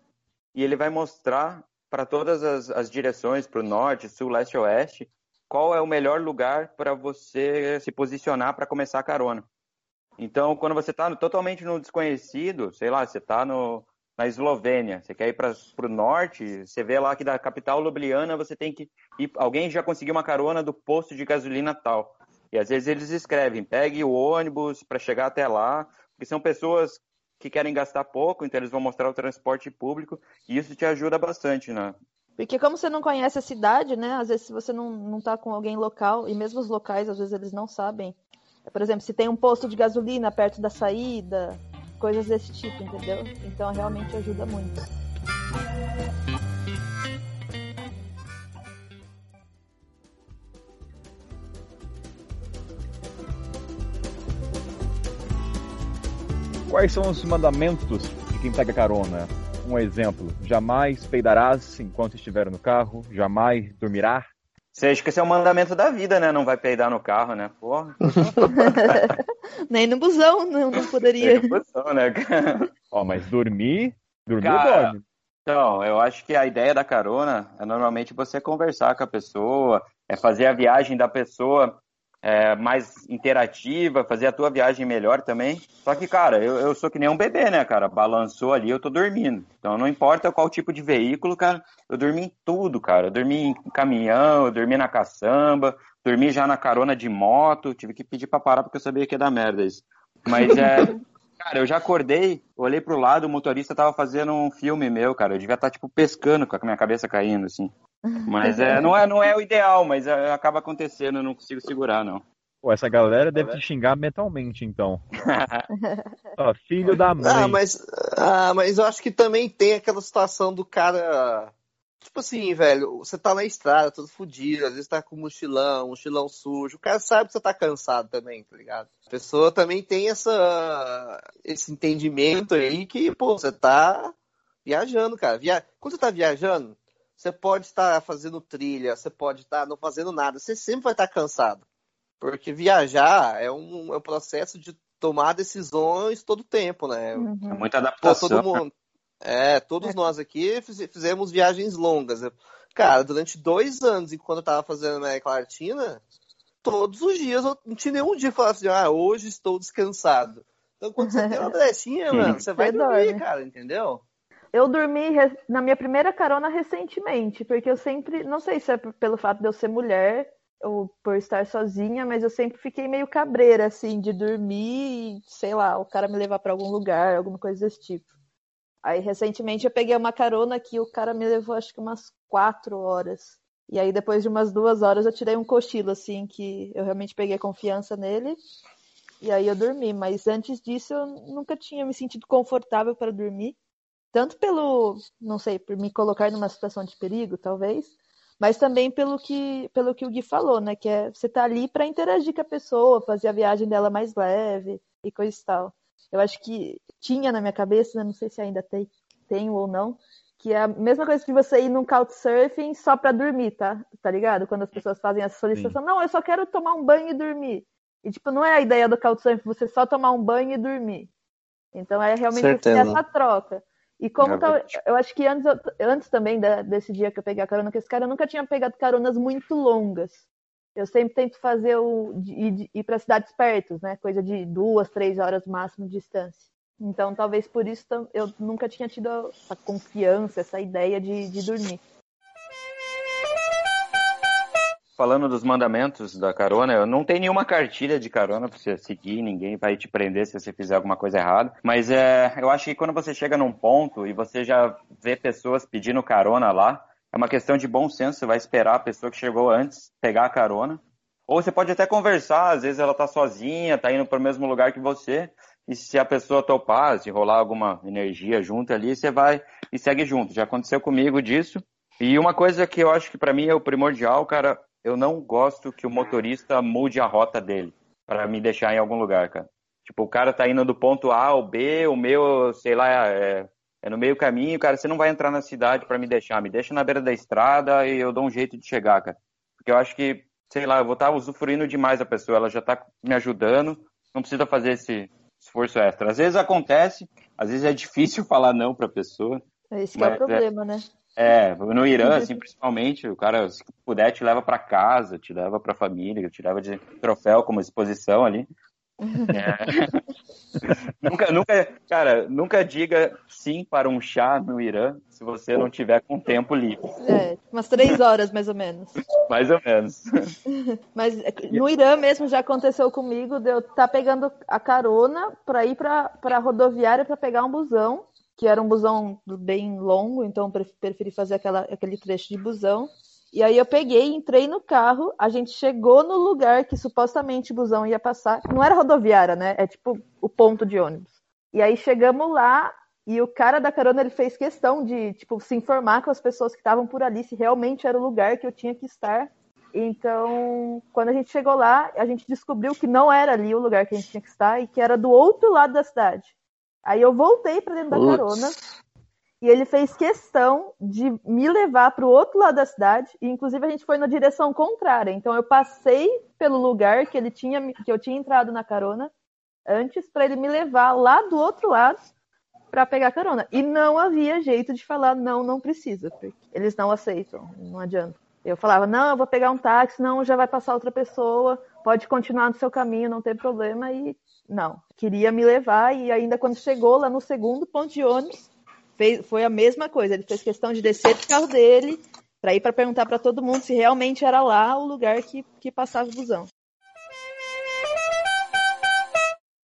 e ele vai mostrar para todas as, as direções, para o norte, sul, leste, oeste, qual é o melhor lugar para você se posicionar para começar a carona. Então, quando você está totalmente no desconhecido, sei lá, você está na Eslovênia, você quer ir para o norte, você vê lá que da capital Ljubljana você tem que ir, alguém já conseguiu uma carona do posto de gasolina tal. E às vezes eles escrevem, pegue o ônibus para chegar até lá, porque são pessoas que querem gastar pouco, então eles vão mostrar o transporte público e isso te ajuda bastante, né? Porque como você não conhece a cidade, né? Às vezes se você não, não tá com alguém local, e mesmo os locais, às vezes eles não sabem. Por exemplo, se tem um posto de gasolina perto da saída, coisas desse tipo, entendeu? Então realmente ajuda muito. Quais são os mandamentos de quem pega carona? Um exemplo: jamais peidarás enquanto estiver no carro, jamais dormirá. Você acha que esse é o mandamento da vida, né? Não vai peidar no carro, né? Porra. Nem no busão, não, não poderia. Nem no busão, né? Ó, mas dormir, dormir Cara, dorme. Então, eu acho que a ideia da carona é normalmente você conversar com a pessoa, é fazer a viagem da pessoa é, mais interativa, fazer a tua viagem melhor também. Só que, cara, eu, eu sou que nem um bebê, né, cara? Balançou ali, eu tô dormindo. Então, não importa qual tipo de veículo, cara, eu dormi em tudo, cara. Eu dormi em caminhão, eu dormi na caçamba, dormi já na carona de moto, tive que pedir pra parar porque eu sabia que ia dar merda isso. Mas é. Cara, eu já acordei, olhei pro lado, o motorista tava fazendo um filme meu, cara. Eu devia estar, tipo, pescando com a minha cabeça caindo, assim. Mas é, não, é, não é o ideal, mas é, acaba acontecendo, eu não consigo segurar, não. Pô, essa galera deve te xingar mentalmente, então. Ó, filho da mãe. Ah, mas, ah, mas eu acho que também tem aquela situação do cara. Tipo assim, velho, você tá na estrada, todo fudido, às vezes tá com mochilão, mochilão sujo. O cara sabe que você tá cansado também, tá ligado? A pessoa também tem essa, esse entendimento aí que, pô, você tá viajando, cara. Via... Quando você tá viajando, você pode estar fazendo trilha, você pode estar não fazendo nada, você sempre vai estar cansado. Porque viajar é um, é um processo de tomar decisões todo o tempo, né? Uhum. É muita Pô, adaptação. todo mundo. É, todos nós aqui fiz- fizemos viagens longas. Cara, durante dois anos, enquanto eu tava fazendo América Latina, todos os dias eu não tinha nenhum dia que falasse assim, ah, hoje estou descansado. Então, quando você tem uma brechinha, mano, você vai dormir, cara, entendeu? Eu dormi na minha primeira carona recentemente, porque eu sempre, não sei se é pelo fato de eu ser mulher ou por estar sozinha, mas eu sempre fiquei meio cabreira, assim, de dormir e, sei lá, o cara me levar pra algum lugar, alguma coisa desse tipo. Aí, recentemente, eu peguei uma carona que o cara me levou, acho que umas quatro horas. E aí, depois de umas duas horas, eu tirei um cochilo, assim, que eu realmente peguei confiança nele. E aí eu dormi, mas antes disso eu nunca tinha me sentido confortável para dormir tanto pelo, não sei, por me colocar numa situação de perigo, talvez, mas também pelo que, pelo que o Gui falou, né, que é você tá ali para interagir com a pessoa, fazer a viagem dela mais leve e coisa e tal. Eu acho que tinha na minha cabeça, né, não sei se ainda tem, tenho ou não, que é a mesma coisa que você ir num couchsurfing só para dormir, tá? Tá ligado? Quando as pessoas fazem essa solicitação, não, eu só quero tomar um banho e dormir. E tipo, não é a ideia do couchsurfing você só tomar um banho e dormir. Então é realmente essa troca. E como É tá- eu acho que antes, antes também da- desse dia que eu peguei a carona com esse cara, eu nunca tinha pegado caronas muito longas. Eu sempre tento fazer o de- ir, ir para cidades perto, né? Coisa de duas, três horas máximo de distância. Então, talvez por isso eu nunca tinha tido essa confiança, essa ideia de, de dormir. Falando dos mandamentos da carona, eu não tem nenhuma cartilha de carona pra você seguir, ninguém vai te prender se você fizer alguma coisa errada. Mas é, eu acho que quando você chega num ponto e você já vê pessoas pedindo carona lá, é uma questão de bom senso, você vai esperar a pessoa que chegou antes pegar a carona. Ou você pode até conversar, às vezes ela tá sozinha, tá indo pro mesmo lugar que você, e se a pessoa topar, se rolar alguma energia junto ali, você vai e segue junto. Já aconteceu comigo disso. E uma coisa que eu acho que pra mim é o primordial, cara, eu não gosto que o motorista mude a rota dele pra me deixar em algum lugar, cara. Tipo, o cara tá indo do ponto A ao B, o meu, sei lá, é, é no meio caminho, cara, você não vai entrar na cidade pra me deixar, me deixa na beira da estrada e eu dou um jeito de chegar, cara. Porque eu acho que, sei lá, eu vou estar usufruindo demais da pessoa, ela já tá me ajudando, não precisa fazer esse esforço extra. Às vezes acontece, às vezes é difícil falar não pra pessoa, Esse que é o é- problema, né? É, no Irã, assim, principalmente, o cara, se puder, te leva pra casa, te leva pra família, te leva de troféu como exposição ali. É. nunca, nunca, cara, nunca diga sim para um chá no Irã se você não tiver com tempo livre. É, umas três horas mais ou menos. Mais ou menos. Mas no Irã mesmo já aconteceu comigo de eu estar tá pegando a carona para ir para a rodoviária para pegar um busão, que era um busão bem longo, então preferi fazer aquela, aquele trecho de busão. E aí eu peguei, entrei no carro, a gente chegou no lugar que supostamente o busão ia passar. Não era rodoviária, né? É tipo o ponto de ônibus. E aí chegamos lá e o cara da carona ele fez questão de tipo se informar com as pessoas que estavam por ali se realmente era o lugar que eu tinha que estar. Então, quando a gente chegou lá, a gente descobriu que não era ali o lugar que a gente tinha que estar e que era do outro lado da cidade. Aí eu voltei para dentro da carona e ele fez questão de me levar para o outro lado da cidade, e inclusive a gente foi na direção contrária. Então eu passei pelo lugar que ele tinha que eu tinha entrado na carona antes para ele me levar lá do outro lado para pegar carona. E não havia jeito de falar não, não precisa, porque eles não aceitam, não adianta. Eu falava: "Não, eu vou pegar um táxi, não, já vai passar outra pessoa, pode continuar no seu caminho, não tem problema" e não, queria me levar e ainda quando chegou lá no segundo ponto de ônibus, fez, foi a mesma coisa. Ele fez questão de descer do carro dele para ir para perguntar para todo mundo se realmente era lá o lugar que, que passava o busão.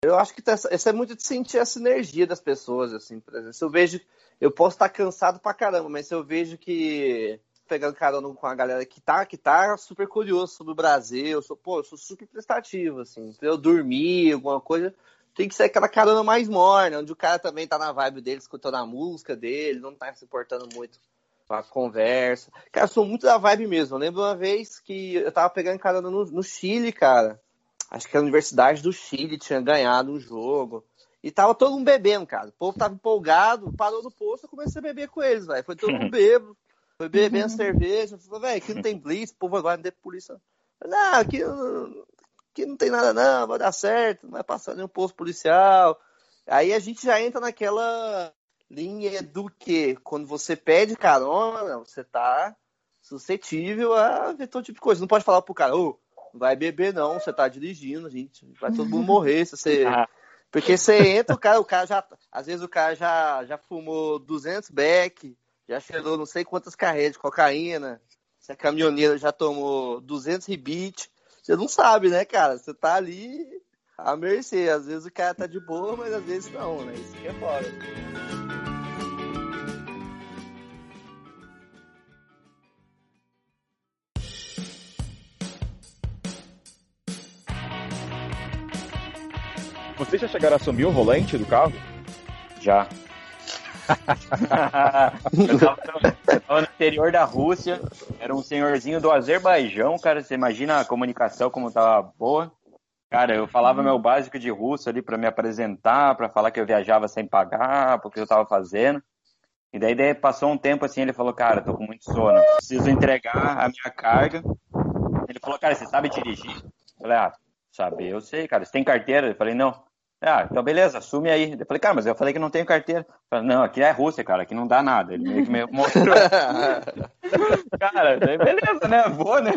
Eu acho que tá, isso é muito de sentir a sinergia das pessoas, assim, por exemplo. Se eu vejo, eu posso estar cansado pra caramba, mas se eu vejo que pegando carona com a galera que tá, que tá super curioso sobre o Brasil, eu sou, pô, eu sou super prestativo, assim. Se eu dormir, alguma coisa, tem que ser aquela carona mais morna, onde o cara também tá na vibe dele, escutando a música dele, não tá se importando muito com a conversa. Cara, eu sou muito da vibe mesmo. Eu lembro uma vez que eu tava pegando carona no, no Chile, cara. Acho que a Universidade do Chile tinha ganhado um jogo. E tava todo mundo bebendo, cara. O povo tava empolgado, parou no posto, eu comecei a beber com eles, velho. Foi todo mundo bebo. Foi bebendo uhum. cerveja. Falei, velho, aqui não tem blitz, o povo agora não tem polícia. Não, aqui que não tem nada não, vai dar certo, não vai passar nenhum posto policial. Aí a gente já entra naquela linha do que quando você pede carona, você tá suscetível a ver todo tipo de coisa. Não pode falar pro cara, ô, oh, não vai beber não, você tá dirigindo, gente, vai todo mundo morrer se você... Ah. Porque você entra, o cara, o cara já, às vezes o cara já, já fumou 200 beck, já cheirou não sei quantas carreiras de cocaína, se a caminhoneira já tomou 200 rebite, você não sabe, né, cara? Você tá ali à mercê. Às vezes o cara tá de boa, mas às vezes não, né? Isso que é fora. Vocês já chegaram a assumir o volante do carro? Já. Tava, no interior da Rússia, era um senhorzinho do Azerbaijão, cara. Você imagina a comunicação como tava boa. Cara, eu falava meu básico de russo ali para me apresentar, para falar que eu viajava sem pagar, porque eu tava fazendo. E daí, daí passou um tempo assim, ele falou, cara, tô com muito sono, preciso entregar a minha carga. Ele falou, cara, você sabe dirigir? Eu falei, ah, sabe, eu sei, cara. Você tem carteira? Eu falei, não. Ah, então beleza, assume aí. Eu falei, cara, mas eu falei que não tenho carteira. Falei, não, aqui é Rússia, cara, aqui não dá nada. Ele meio que me mostrou. cara, beleza, né? Vou, né?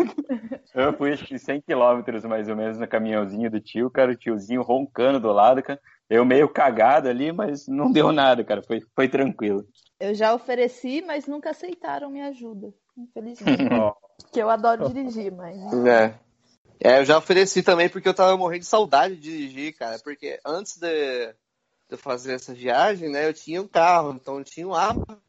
Eu fui acho que 100 quilômetros mais ou menos no caminhãozinho do tio, cara, o tiozinho roncando do lado, cara. Eu meio cagado ali, mas não deu nada, cara. Foi, foi tranquilo. Eu já ofereci, mas nunca aceitaram minha ajuda, infelizmente. que eu adoro dirigir, mas. É. É, eu já ofereci também porque eu tava morrendo de saudade de dirigir, cara. Porque antes de, de fazer essa viagem, né, eu tinha um carro, então eu tinha um hábito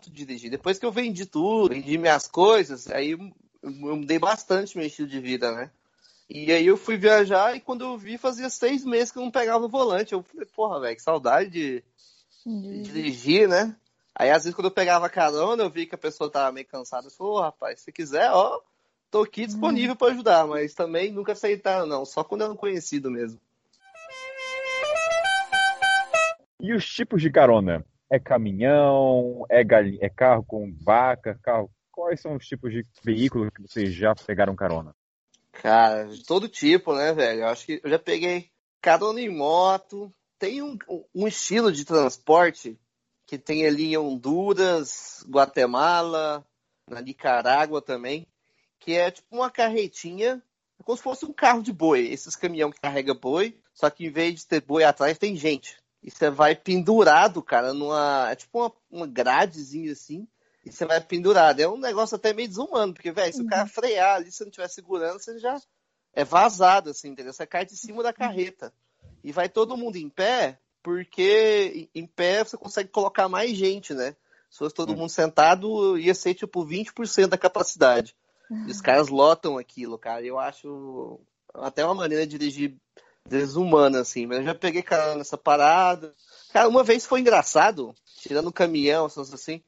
de dirigir. Depois que eu vendi tudo, vendi minhas coisas, aí eu, eu mudei bastante meu estilo de vida, né? E aí eu fui viajar e quando eu vi, fazia seis meses que eu não pegava o volante. Eu falei, porra, velho, que saudade de, de, dirigir, né? Aí às vezes quando eu pegava carona, eu vi que a pessoa tava meio cansada. Eu falei, oh, rapaz, se quiser, ó, tô aqui disponível para ajudar, mas também nunca aceitaram, não. Só quando é um conhecido mesmo. E os tipos de carona? É caminhão? É, gal... é carro com vaca? Carro... Quais são os tipos de veículo que vocês já pegaram carona? Cara, de todo tipo, né, velho? Eu acho que eu já peguei carona em moto. Tem um, um estilo de transporte que tem ali em Honduras, Guatemala, na Nicarágua também, que é tipo uma carretinha, é como se fosse um carro de boi, esses caminhão que carrega boi, só que em vez de ter boi atrás tem gente. E você vai pendurado, cara, numa. É tipo uma, uma gradezinha assim. e você vai pendurado. É um negócio até meio desumano, porque, velho, se o cara frear ali, se não tiver segurando, você já é vazado, assim, entendeu? Você cai de cima da carreta. E vai todo mundo em pé, porque em pé você consegue colocar mais gente, né? Se fosse todo mundo sentado, ia ser tipo 20% da capacidade. E os caras lotam aquilo, cara. Eu acho até uma maneira de dirigir desumana, assim. Mas eu já peguei cara nessa parada. Cara, uma vez foi engraçado, tirando o caminhão, assim,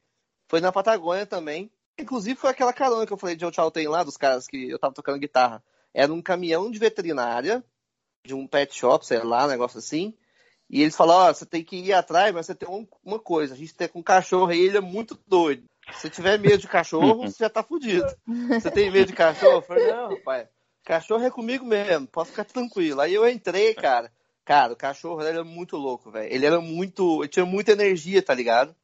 foi na Patagônia também. Inclusive foi aquela carona que eu falei de tchau tem lá, dos caras que eu tava tocando guitarra. Era um caminhão de veterinária, de um pet shop, sei lá, um negócio assim. E eles falaram, ó, oh, você tem que ir atrás, mas você tem uma coisa, a gente tem com um cachorro aí, ele é muito doido. Se tiver medo de cachorro, você já tá fudido. Você tem medo de cachorro? Eu falei, não, pai, cachorro é comigo mesmo, pode ficar tranquilo. Aí eu entrei, cara. Cara, o cachorro ele era muito louco, velho. Ele era muito. Ele tinha muita energia, tá ligado?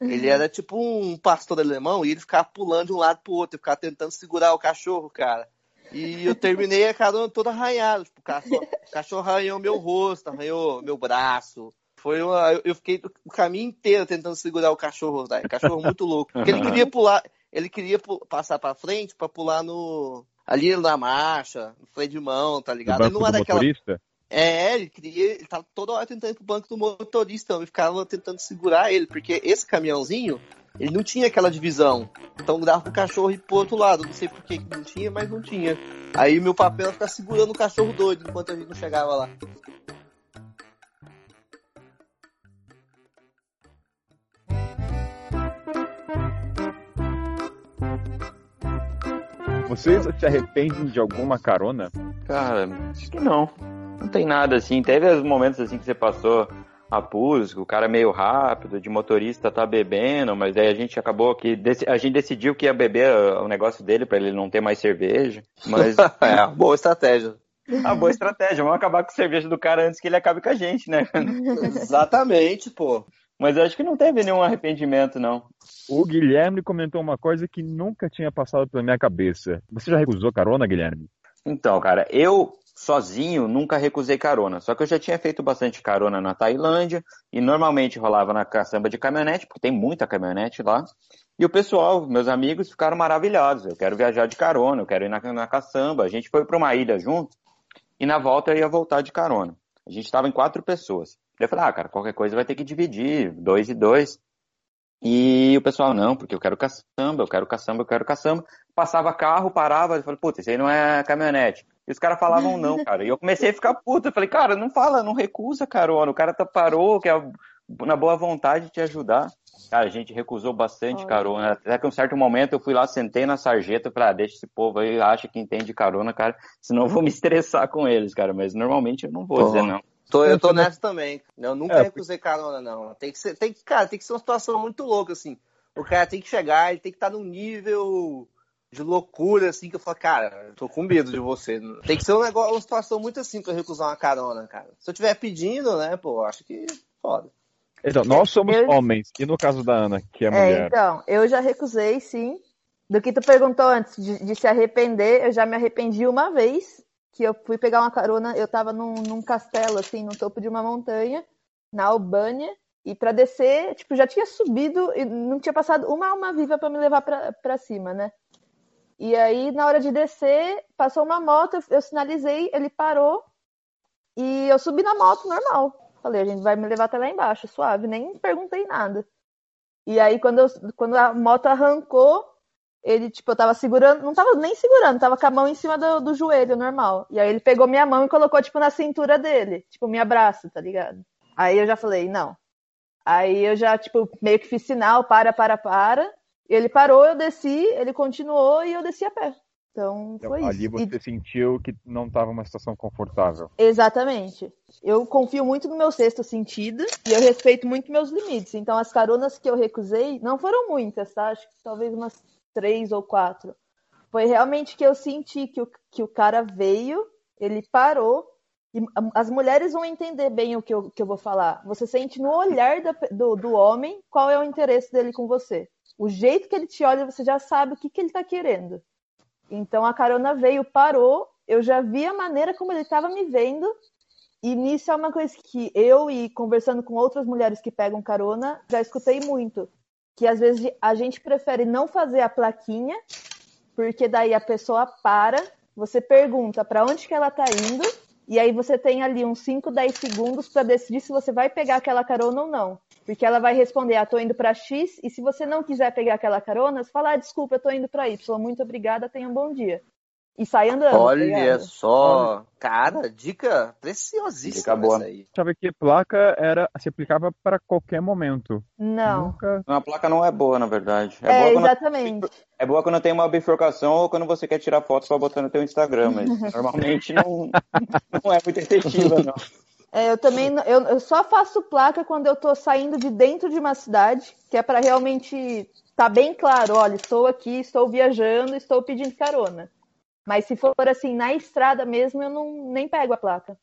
Ele era tipo um pastor alemão e ele ficava pulando de um lado pro outro, ficava tentando segurar o cachorro, cara. E eu terminei a carona toda arranhada. Tipo, o cachorro, o cachorro arranhou meu rosto, arranhou meu braço. Foi uma, eu fiquei o caminho inteiro tentando segurar o cachorro, né? cachorro muito louco. Porque ele queria pular, ele queria passar para frente para pular no ali na marcha, no freio de mão, tá ligado? ele não era aquela motorista? É, ele queria, ele tava toda hora tentando ir pro banco do motorista, eu ficava tentando segurar ele, porque esse caminhãozinho, ele não tinha aquela divisão. Então dava pro cachorro ir pro outro lado. Não sei por que não tinha, mas não tinha. Aí meu papel era ficar segurando o cachorro doido enquanto a gente não chegava lá. Vocês se arrependem de alguma carona? Cara, acho que não. Não tem nada assim. Teve os momentos assim que você passou apuros, o cara é meio rápido, de motorista tá bebendo, mas aí a gente acabou que a gente decidiu que ia beber o negócio dele para ele não ter mais cerveja. Mas é, boa estratégia. A boa estratégia, vamos acabar com a cerveja do cara antes que ele acabe com a gente, né? Exatamente, pô. Mas eu acho que não teve nenhum arrependimento, não. O Guilherme comentou uma coisa que nunca tinha passado pela minha cabeça. Você já recusou carona, Guilherme? Então, cara, eu sozinho nunca recusei carona. Só que eu já tinha feito bastante carona na Tailândia e normalmente rolava na caçamba de caminhonete, porque tem muita caminhonete lá. E o pessoal, meus amigos, ficaram maravilhados. Eu quero viajar de carona, eu quero ir na, na caçamba. A gente foi para uma ilha junto e na volta eu ia voltar de carona. A gente estava em quatro pessoas. Eu falei, ah, cara, qualquer coisa vai ter que dividir, dois e dois. E o pessoal, não, porque eu quero caçamba, eu quero caçamba, eu quero caçamba. Passava carro, parava, eu falei, puta, isso aí não é caminhonete. E os caras falavam não, cara. E eu comecei a ficar puto. Eu falei, cara, não fala, não recusa carona. O cara tá, parou, quer na boa vontade te ajudar. Cara, a gente recusou bastante Olha. carona. Até que um certo momento eu fui lá, sentei na sarjeta falei, ah, deixa esse povo aí, acha que entende carona, cara. Senão eu vou me estressar com eles, cara. Mas normalmente eu não vou dizer não. Tô, eu tô nessa também. Eu nunca é, recusei carona, não. Tem que ser, tem que, cara, tem que ser uma situação muito louca, assim. O cara tem que chegar, ele tem que estar tá num nível de loucura, assim, que eu falo, cara, tô com medo de você. Tem que ser um negócio, uma situação muito assim pra eu recusar uma carona, cara. Se eu estiver pedindo, né, pô, acho que foda. Então, nós somos eu... homens, e no caso da Ana, que é, é mulher? Então, eu já recusei, sim. Do que tu perguntou antes, de, de, se arrepender, eu já me arrependi uma vez, que eu fui pegar uma carona, eu tava num, num castelo, assim, no topo de uma montanha, na Albânia, e para descer, tipo, já tinha subido e não tinha passado uma alma viva para me levar para cima, né? E aí, na hora de descer, passou uma moto, eu sinalizei, ele parou e eu subi na moto normal. Falei, a gente vai me levar até lá embaixo, suave, nem perguntei nada. E aí, quando, eu, quando a moto arrancou, ele, tipo, eu tava segurando, não tava nem segurando, tava com a mão em cima do, do joelho, normal. E aí ele pegou minha mão e colocou, tipo, na cintura dele, tipo, me abraço, tá ligado? Aí eu já falei, não. Aí eu já, tipo, meio que fiz sinal, para, para, para. Ele parou, eu desci, ele continuou e eu desci a pé. Então, então foi ali isso. você e... sentiu que não estava uma situação confortável. Exatamente. Eu confio muito no meu sexto sentido e eu respeito muito meus limites. Então, as caronas que eu recusei não foram muitas, tá? Acho que talvez umas três ou quatro. Foi realmente que eu senti que o, que o cara veio, ele parou. E as mulheres vão entender bem o que eu, que eu vou falar. Você sente no olhar do, do homem qual é o interesse dele com você o jeito que ele te olha, você já sabe o que, que ele está querendo. Então a carona veio, parou, eu já vi a maneira como ele estava me vendo, e nisso é uma coisa que eu e conversando com outras mulheres que pegam carona, já escutei muito. Que às vezes a gente prefere não fazer a plaquinha, porque daí a pessoa para, você pergunta para onde que ela está indo, e aí você tem ali uns 5, 10 segundos para decidir se você vai pegar aquela carona ou não. Porque ela vai responder, ah, tô indo para X, e se você não quiser pegar aquela carona, você fala, ah, desculpa, eu tô indo para Y, muito obrigada, tenha um bom dia e sai andando. Tá Olha tá só, cara, dica preciosíssima. Dica boa. Aí. Sabe que placa era se aplicava para qualquer momento. Não. Nunca... A placa não é boa, na verdade. É, é boa exatamente. Quando... É boa quando tem uma bifurcação ou quando você quer tirar fotos para botar no teu Instagram, mas normalmente não, não é muito efetiva, não. É, eu também eu, eu, só faço placa quando eu estou saindo de dentro de uma cidade, que é para realmente tá bem claro, olha, estou aqui, estou viajando, estou pedindo carona. Mas se for assim, na estrada mesmo, eu não nem pego a placa.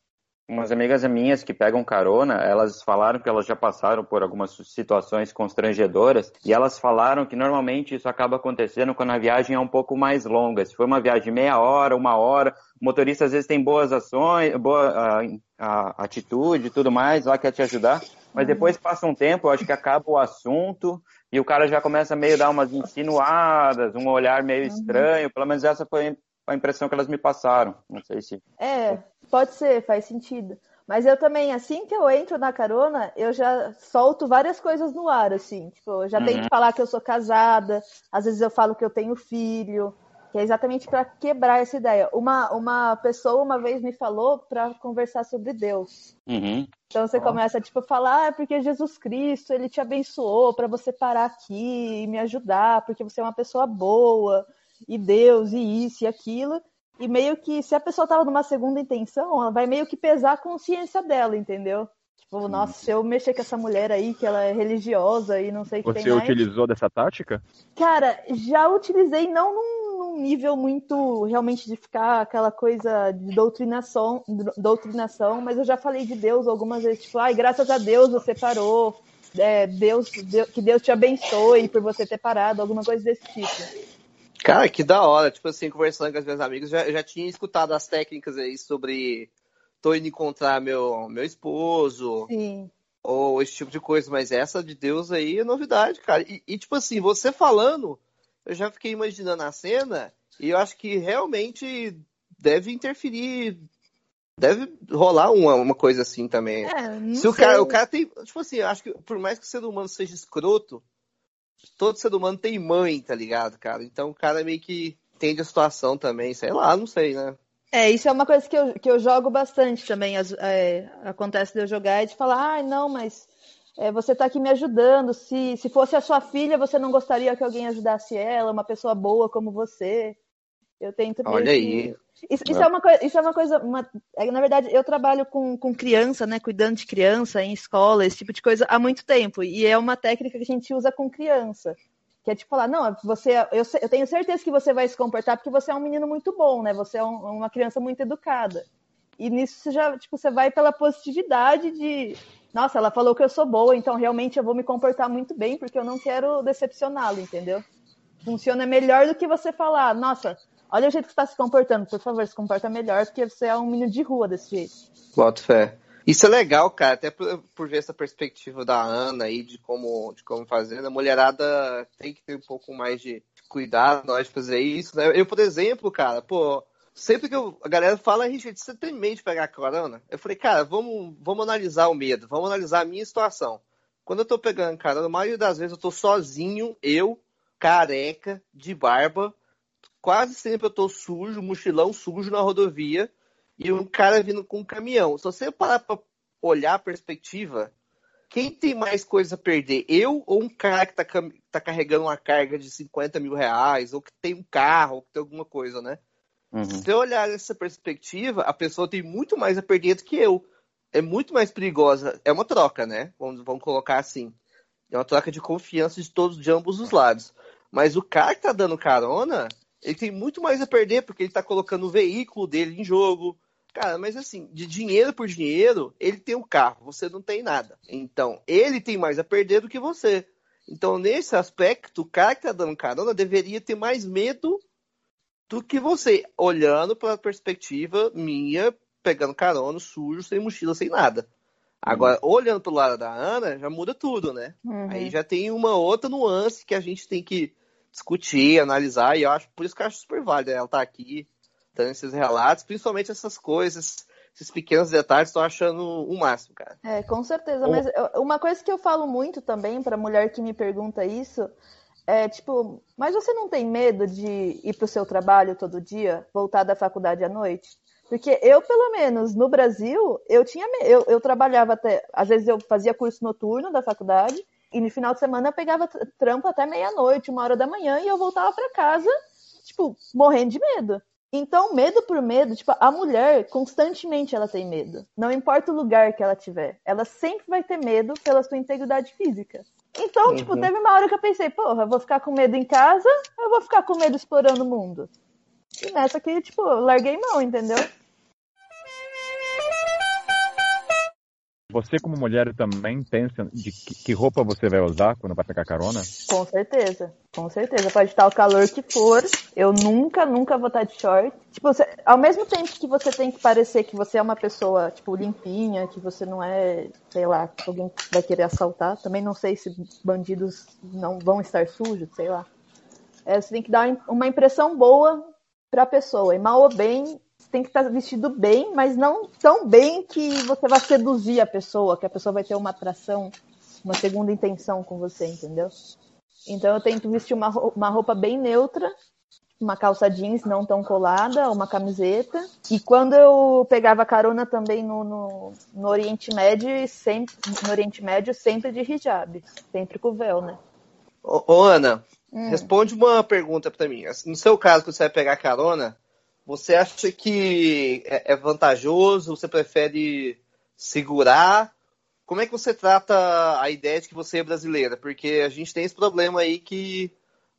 Umas amigas minhas que pegam carona, elas falaram que elas já passaram por algumas situações constrangedoras e elas falaram que normalmente isso acaba acontecendo quando a viagem é um pouco mais longa. Se for uma viagem meia hora, uma hora, o motorista às vezes tem boas ações, boa a, a atitude e tudo mais, lá quer te ajudar, mas depois passa um tempo, eu acho que acaba o assunto e o cara já começa meio a dar umas insinuadas, um olhar meio uhum. estranho, pelo menos essa foi a impressão que elas me passaram. Não sei se. É, pode ser, faz sentido. Mas eu também, assim que eu entro na carona, eu já solto várias coisas no ar, assim. Tipo, eu já uhum. tento falar que eu sou casada, às vezes eu falo que eu tenho filho, que é exatamente para quebrar essa ideia. Uma, uma pessoa uma vez me falou para conversar sobre Deus. Uhum. Então você começa tipo a falar, ah, é porque Jesus Cristo ele te abençoou para você parar aqui e me ajudar, porque você é uma pessoa boa e Deus, e isso e aquilo. E meio que, se a pessoa tava numa segunda intenção, ela vai meio que pesar a consciência dela, entendeu? Tipo, nossa, se eu mexer com essa mulher aí, que ela é religiosa e não sei o que Você tem mais... utilizou dessa tática? Cara, já utilizei não num, num, nível muito realmente de ficar aquela coisa de doutrinação, doutrinação, mas eu já falei de Deus algumas vezes, tipo, ai, graças a Deus você parou, é, Deus, Deus, que Deus te abençoe por você ter parado, alguma coisa desse tipo. Cara, que da hora. Tipo assim, conversando com os meus amigos, já, já tinha escutado as técnicas aí sobre tô indo encontrar meu, meu esposo. Sim. Ou esse tipo de coisa, mas essa de Deus aí é novidade, cara. E, e, tipo assim, você falando, eu já fiquei imaginando a cena e eu acho que realmente deve interferir, deve rolar uma, uma coisa assim também. É, Se sei. o cara, o cara tem, tipo assim, eu acho que por mais que o ser humano seja escroto, todo ser humano tem mãe, tá ligado, cara? Então o cara meio que entende a situação também, sei lá, não sei, né? É, isso é uma coisa que eu, que eu jogo bastante também. As, é, acontece de eu jogar e de falar, ah, não, mas é, você tá aqui me ajudando. Se, se fosse a sua filha, você não gostaria que alguém ajudasse ela, uma pessoa boa como você. Eu tento. Olha aí. Isso, isso, é uma coisa, isso é uma coisa. Uma... É, na verdade, eu trabalho com, com criança, né? Cuidando de criança em escola, esse tipo de coisa, há muito tempo. E é uma técnica que a gente usa com criança. Que é tipo falar, não, você, eu, eu tenho certeza que você vai se comportar porque você é um menino muito bom, né? Você é um, uma criança muito educada. E nisso você já, tipo, você vai pela positividade de, nossa, ela falou que eu sou boa, então realmente eu vou me comportar muito bem porque eu não quero decepcioná-lo, entendeu? Funciona melhor do que você falar, nossa, Olha o jeito que você está se comportando, por favor, se comporta melhor, porque você é um menino de rua desse jeito. Boto fé. Isso é legal, cara, até por, por, ver essa perspectiva da Ana aí de como, de como fazer. A mulherada tem que ter um pouco mais de cuidado na hora de fazer isso, né? Eu, por exemplo, cara, pô, sempre que eu, a galera fala, Richard, você tem medo de pegar carona? Eu falei, cara, vamos, vamos analisar o medo, vamos analisar a minha situação. Quando eu tô pegando carona, a maioria das vezes eu tô sozinho, eu, careca, de barba, quase sempre eu tô sujo, mochilão sujo na rodovia, e um cara vindo com um caminhão. Se você parar pra olhar a perspectiva, quem tem mais coisa a perder? Eu ou um cara que tá, tá carregando uma carga de 50 mil reais, ou que tem um carro, ou que tem alguma coisa, né? Uhum. Se você olhar essa perspectiva, a pessoa tem muito mais a perder do que eu. É muito mais perigosa. É uma troca, né? Vamos, vamos colocar assim. É uma troca de confiança de todos, de ambos os lados. Mas o cara que tá dando carona, ele tem muito mais a perder, porque ele está colocando o veículo dele em jogo. Cara, mas assim, de dinheiro por dinheiro, ele tem um carro, você não tem nada. Então, ele tem mais a perder do que você. Então, nesse aspecto, o cara que tá dando carona deveria ter mais medo do que você, olhando pela perspectiva minha, pegando carona, sujo, sem mochila, sem nada. Agora, olhando pro lado da Ana, já muda tudo, né? Uhum. Aí já tem uma outra nuance que a gente tem que discutir, analisar, e eu acho, por isso que eu acho super válido ela estar tá aqui, dando esses relatos, principalmente essas coisas, esses pequenos detalhes, estou achando o máximo, cara. É, com certeza. Mas uma coisa que eu falo muito também pra mulher que me pergunta isso é tipo, mas você não tem medo de ir pro seu trabalho todo dia, voltar da faculdade à noite? Porque eu, pelo menos, no Brasil, eu tinha eu, eu trabalhava até. Às vezes eu fazia curso noturno da faculdade, e no final de semana eu pegava tr- trampo até meia-noite, uma hora da manhã, e eu voltava pra casa, tipo, morrendo de medo. Então, medo por medo, tipo, a mulher constantemente ela tem medo. Não importa o lugar que ela tiver, ela sempre vai ter medo pela sua integridade física. Então, tipo, Uhum. teve uma hora que eu pensei, porra, eu vou ficar com medo em casa, ou eu vou ficar com medo explorando o mundo. E nessa aqui, tipo, eu larguei mão, entendeu? Você, como mulher, também pensa de que, roupa você vai usar quando vai pegar carona? Com certeza, com certeza. Pode estar o calor que for, eu nunca, nunca vou estar de short. Tipo, você- ao mesmo tempo que você tem que parecer que você é uma pessoa, tipo, limpinha, que você não é, sei lá, alguém que vai querer assaltar. Também não sei se bandidos não vão estar sujos, sei lá. É, você tem que dar uma impressão boa pra pessoa. E mal ou bem, você tem que estar vestido bem, mas não tão bem que você vai seduzir a pessoa, que a pessoa vai ter uma atração, uma segunda intenção com você, entendeu? Então eu tento vestir uma uma roupa bem neutra, uma calça jeans não tão colada, uma camiseta. E quando eu pegava carona também no, no, no Oriente Médio, sempre, no Oriente Médio, sempre de hijab, sempre com véu, né? Ô, ô, Ana, Hum. responde uma pergunta pra mim. No seu caso, que você vai pegar carona, você acha que é é vantajoso? Você prefere segurar? Como é que você trata a ideia de que você é brasileira? Porque a gente tem esse problema aí que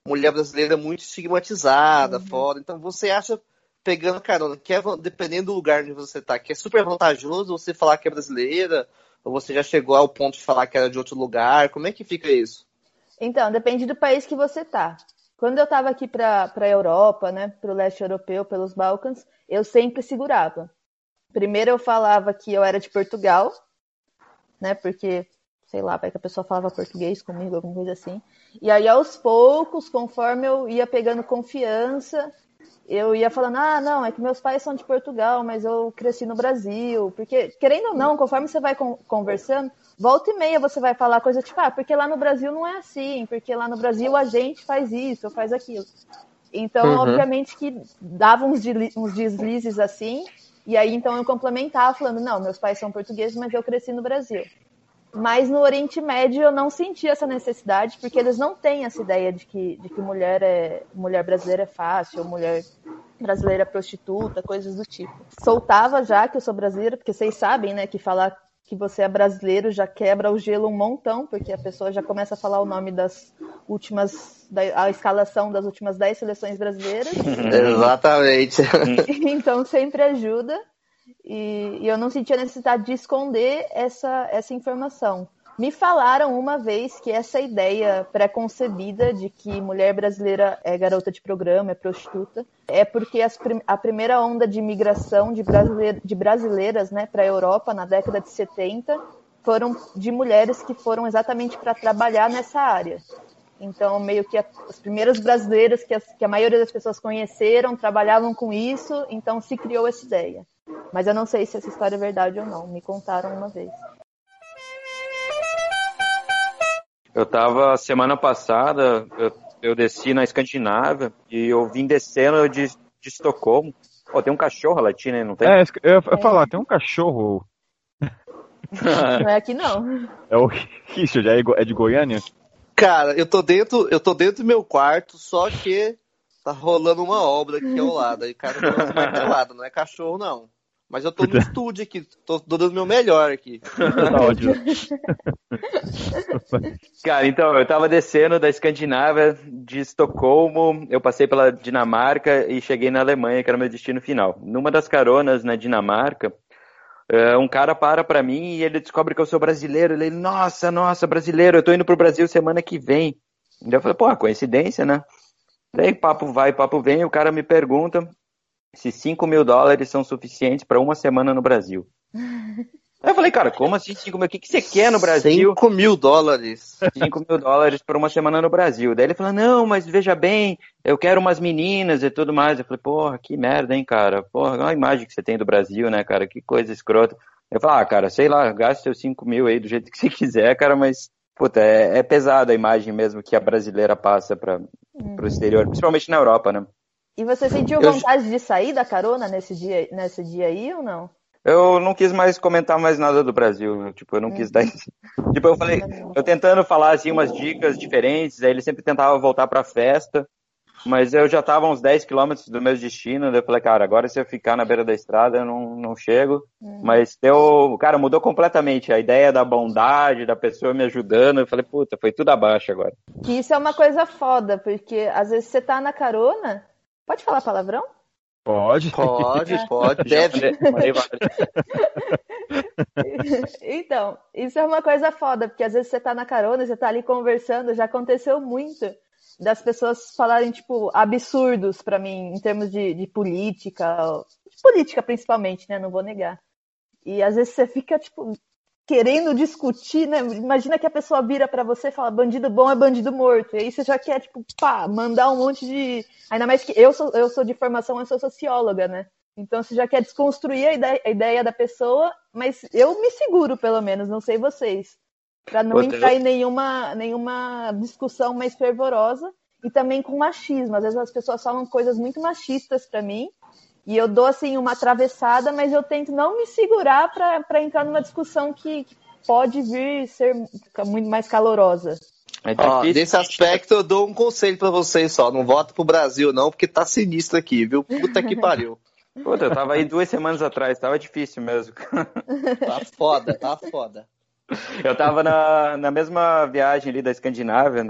mulher brasileira é muito estigmatizada fora. Então, você acha, pegando carona, que é, dependendo do lugar onde você tá, que é super vantajoso você falar que é brasileira? Ou você já chegou ao ponto de falar que era de outro lugar? Como é que fica isso? Então, depende do país que você tá. Quando eu estava aqui para a Europa, né, para o leste europeu, pelos Balcãs, eu sempre segurava. Primeiro eu falava que eu era de Portugal, né, porque, sei lá, vai que a pessoa falava português comigo, alguma coisa assim. E aí, aos poucos, conforme eu ia pegando confiança, eu ia falando, ah, não, é que meus pais são de Portugal, mas eu cresci no Brasil. Porque, querendo ou não, conforme você vai con- conversando, volta e meia você vai falar coisa tipo, ah, porque lá no Brasil não é assim, porque lá no Brasil a gente faz isso, faz aquilo. Então, Uhum. obviamente que dava uns, uns deslizes assim, e aí então eu complementava falando, não, meus pais são portugueses, mas eu cresci no Brasil. Mas no Oriente Médio eu não senti essa necessidade, porque eles não têm essa ideia de que, de que mulher, é, mulher brasileira é fácil, mulher brasileira é prostituta, coisas do tipo. Soltava já que eu sou brasileira, porque vocês sabem, né, que falar que você é brasileiro já quebra o gelo um montão, porque a pessoa já começa a falar o nome das últimas, da, a escalação das últimas 10 seleções brasileiras. Exatamente. então sempre ajuda. E, e eu não sentia necessidade de esconder essa, essa informação. Me falaram uma vez que essa ideia pré-concebida de que mulher brasileira é garota de programa, é prostituta, é porque prim- a primeira onda de imigração de, brasileir, de brasileiras né, para a Europa na década de 70 foram de mulheres que foram exatamente para trabalhar nessa área. Então, meio que as primeiras brasileiras que, as- que a maioria das pessoas conheceram trabalhavam com isso, então se criou essa ideia. Mas eu não sei se essa história é verdade ou não, me contaram uma vez. Eu tava semana passada, eu, eu desci na Escandinávia e eu vim descendo de, de Estocolmo. Pô, tem um cachorro latindo aí, não tem? É, eu ia falar, tem um cachorro. Não é aqui não. É o Richard, é é de Goiânia? Cara, eu tô dentro, eu tô dentro do meu quarto, só que tá rolando uma obra aqui ao lado. Aí, cara, eu tô martelado, não é cachorro, não. Mas eu tô no estúdio aqui, tô, tô dando o meu melhor aqui. Tá ótimo. Cara, então, eu tava descendo da Escandinávia, de Estocolmo, eu passei pela Dinamarca e cheguei na Alemanha, que era o meu destino final. Numa das caronas na Dinamarca, eh, um cara para pra mim e ele descobre que eu sou brasileiro. Ele, nossa, nossa, brasileiro, eu tô indo pro Brasil semana que vem. Daí eu falei, pô, coincidência, né? Daí papo vai, papo vem, o cara me pergunta se 5 mil dólares são suficientes para uma semana no Brasil. Aí eu falei, cara, como assim 5 mil? O que, que você quer no Brasil? 5 mil dólares. 5 mil dólares por uma semana no Brasil. Daí ele falou, não, mas veja bem, eu quero umas meninas e tudo mais. Eu falei, porra, que merda, hein, cara? Porra, olha a imagem que você tem do Brasil, né, cara? Que coisa escrota. Eu falei, ah, cara, sei lá, gaste seus 5 mil aí do jeito que você quiser, cara, mas, puta, é, é pesada a imagem mesmo que a brasileira passa para Uhum. pro exterior, principalmente na Europa, né? E você sentiu Eu- vontade de sair da carona nesse dia, nesse dia aí ou não? Eu não quis mais comentar mais nada do Brasil, tipo, eu não quis dar. tipo, eu falei, eu tentando falar assim umas dicas diferentes, aí ele sempre tentava voltar pra festa, mas eu já tava uns 10 quilômetros do meu destino, daí eu falei, cara, agora se eu ficar na beira da estrada eu não, não chego. Mas deu, cara, mudou completamente a ideia da bondade, da pessoa me ajudando, eu falei, puta, foi tudo abaixo agora. Que isso é uma coisa foda, porque às vezes você tá na carona. Pode falar palavrão? Pode. Pode, pode, deve. Então, isso é uma coisa foda, porque às vezes você tá na carona, você tá ali conversando, já aconteceu muito das pessoas falarem, tipo, absurdos pra mim, em termos de, de política, de política principalmente, né? Não vou negar. E às vezes você fica, tipo, querendo discutir, né? Imagina que a pessoa vira pra você e fala, bandido bom é bandido morto. E aí você já quer, tipo, pá, mandar um monte de. Ainda mais que eu sou, eu sou de formação, eu sou socióloga, né? Então você já quer desconstruir a ideia, a ideia da pessoa, mas eu me seguro, pelo menos, não sei vocês. Pra não Outra- entrar em nenhuma, nenhuma discussão mais fervorosa. E também com machismo. Às vezes as pessoas falam coisas muito machistas pra mim. E eu dou, assim, uma atravessada, mas eu tento não me segurar pra pra entrar numa discussão que, que pode vir ser muito mais calorosa. É Ó, nesse aspecto eu dou um conselho pra vocês só. Não vota pro Brasil, não, porque tá sinistro aqui, viu? Puta que pariu. Puta, eu tava aí duas semanas atrás, tava difícil mesmo. Tá foda, tá foda. Eu tava na, na mesma viagem ali da Escandinávia,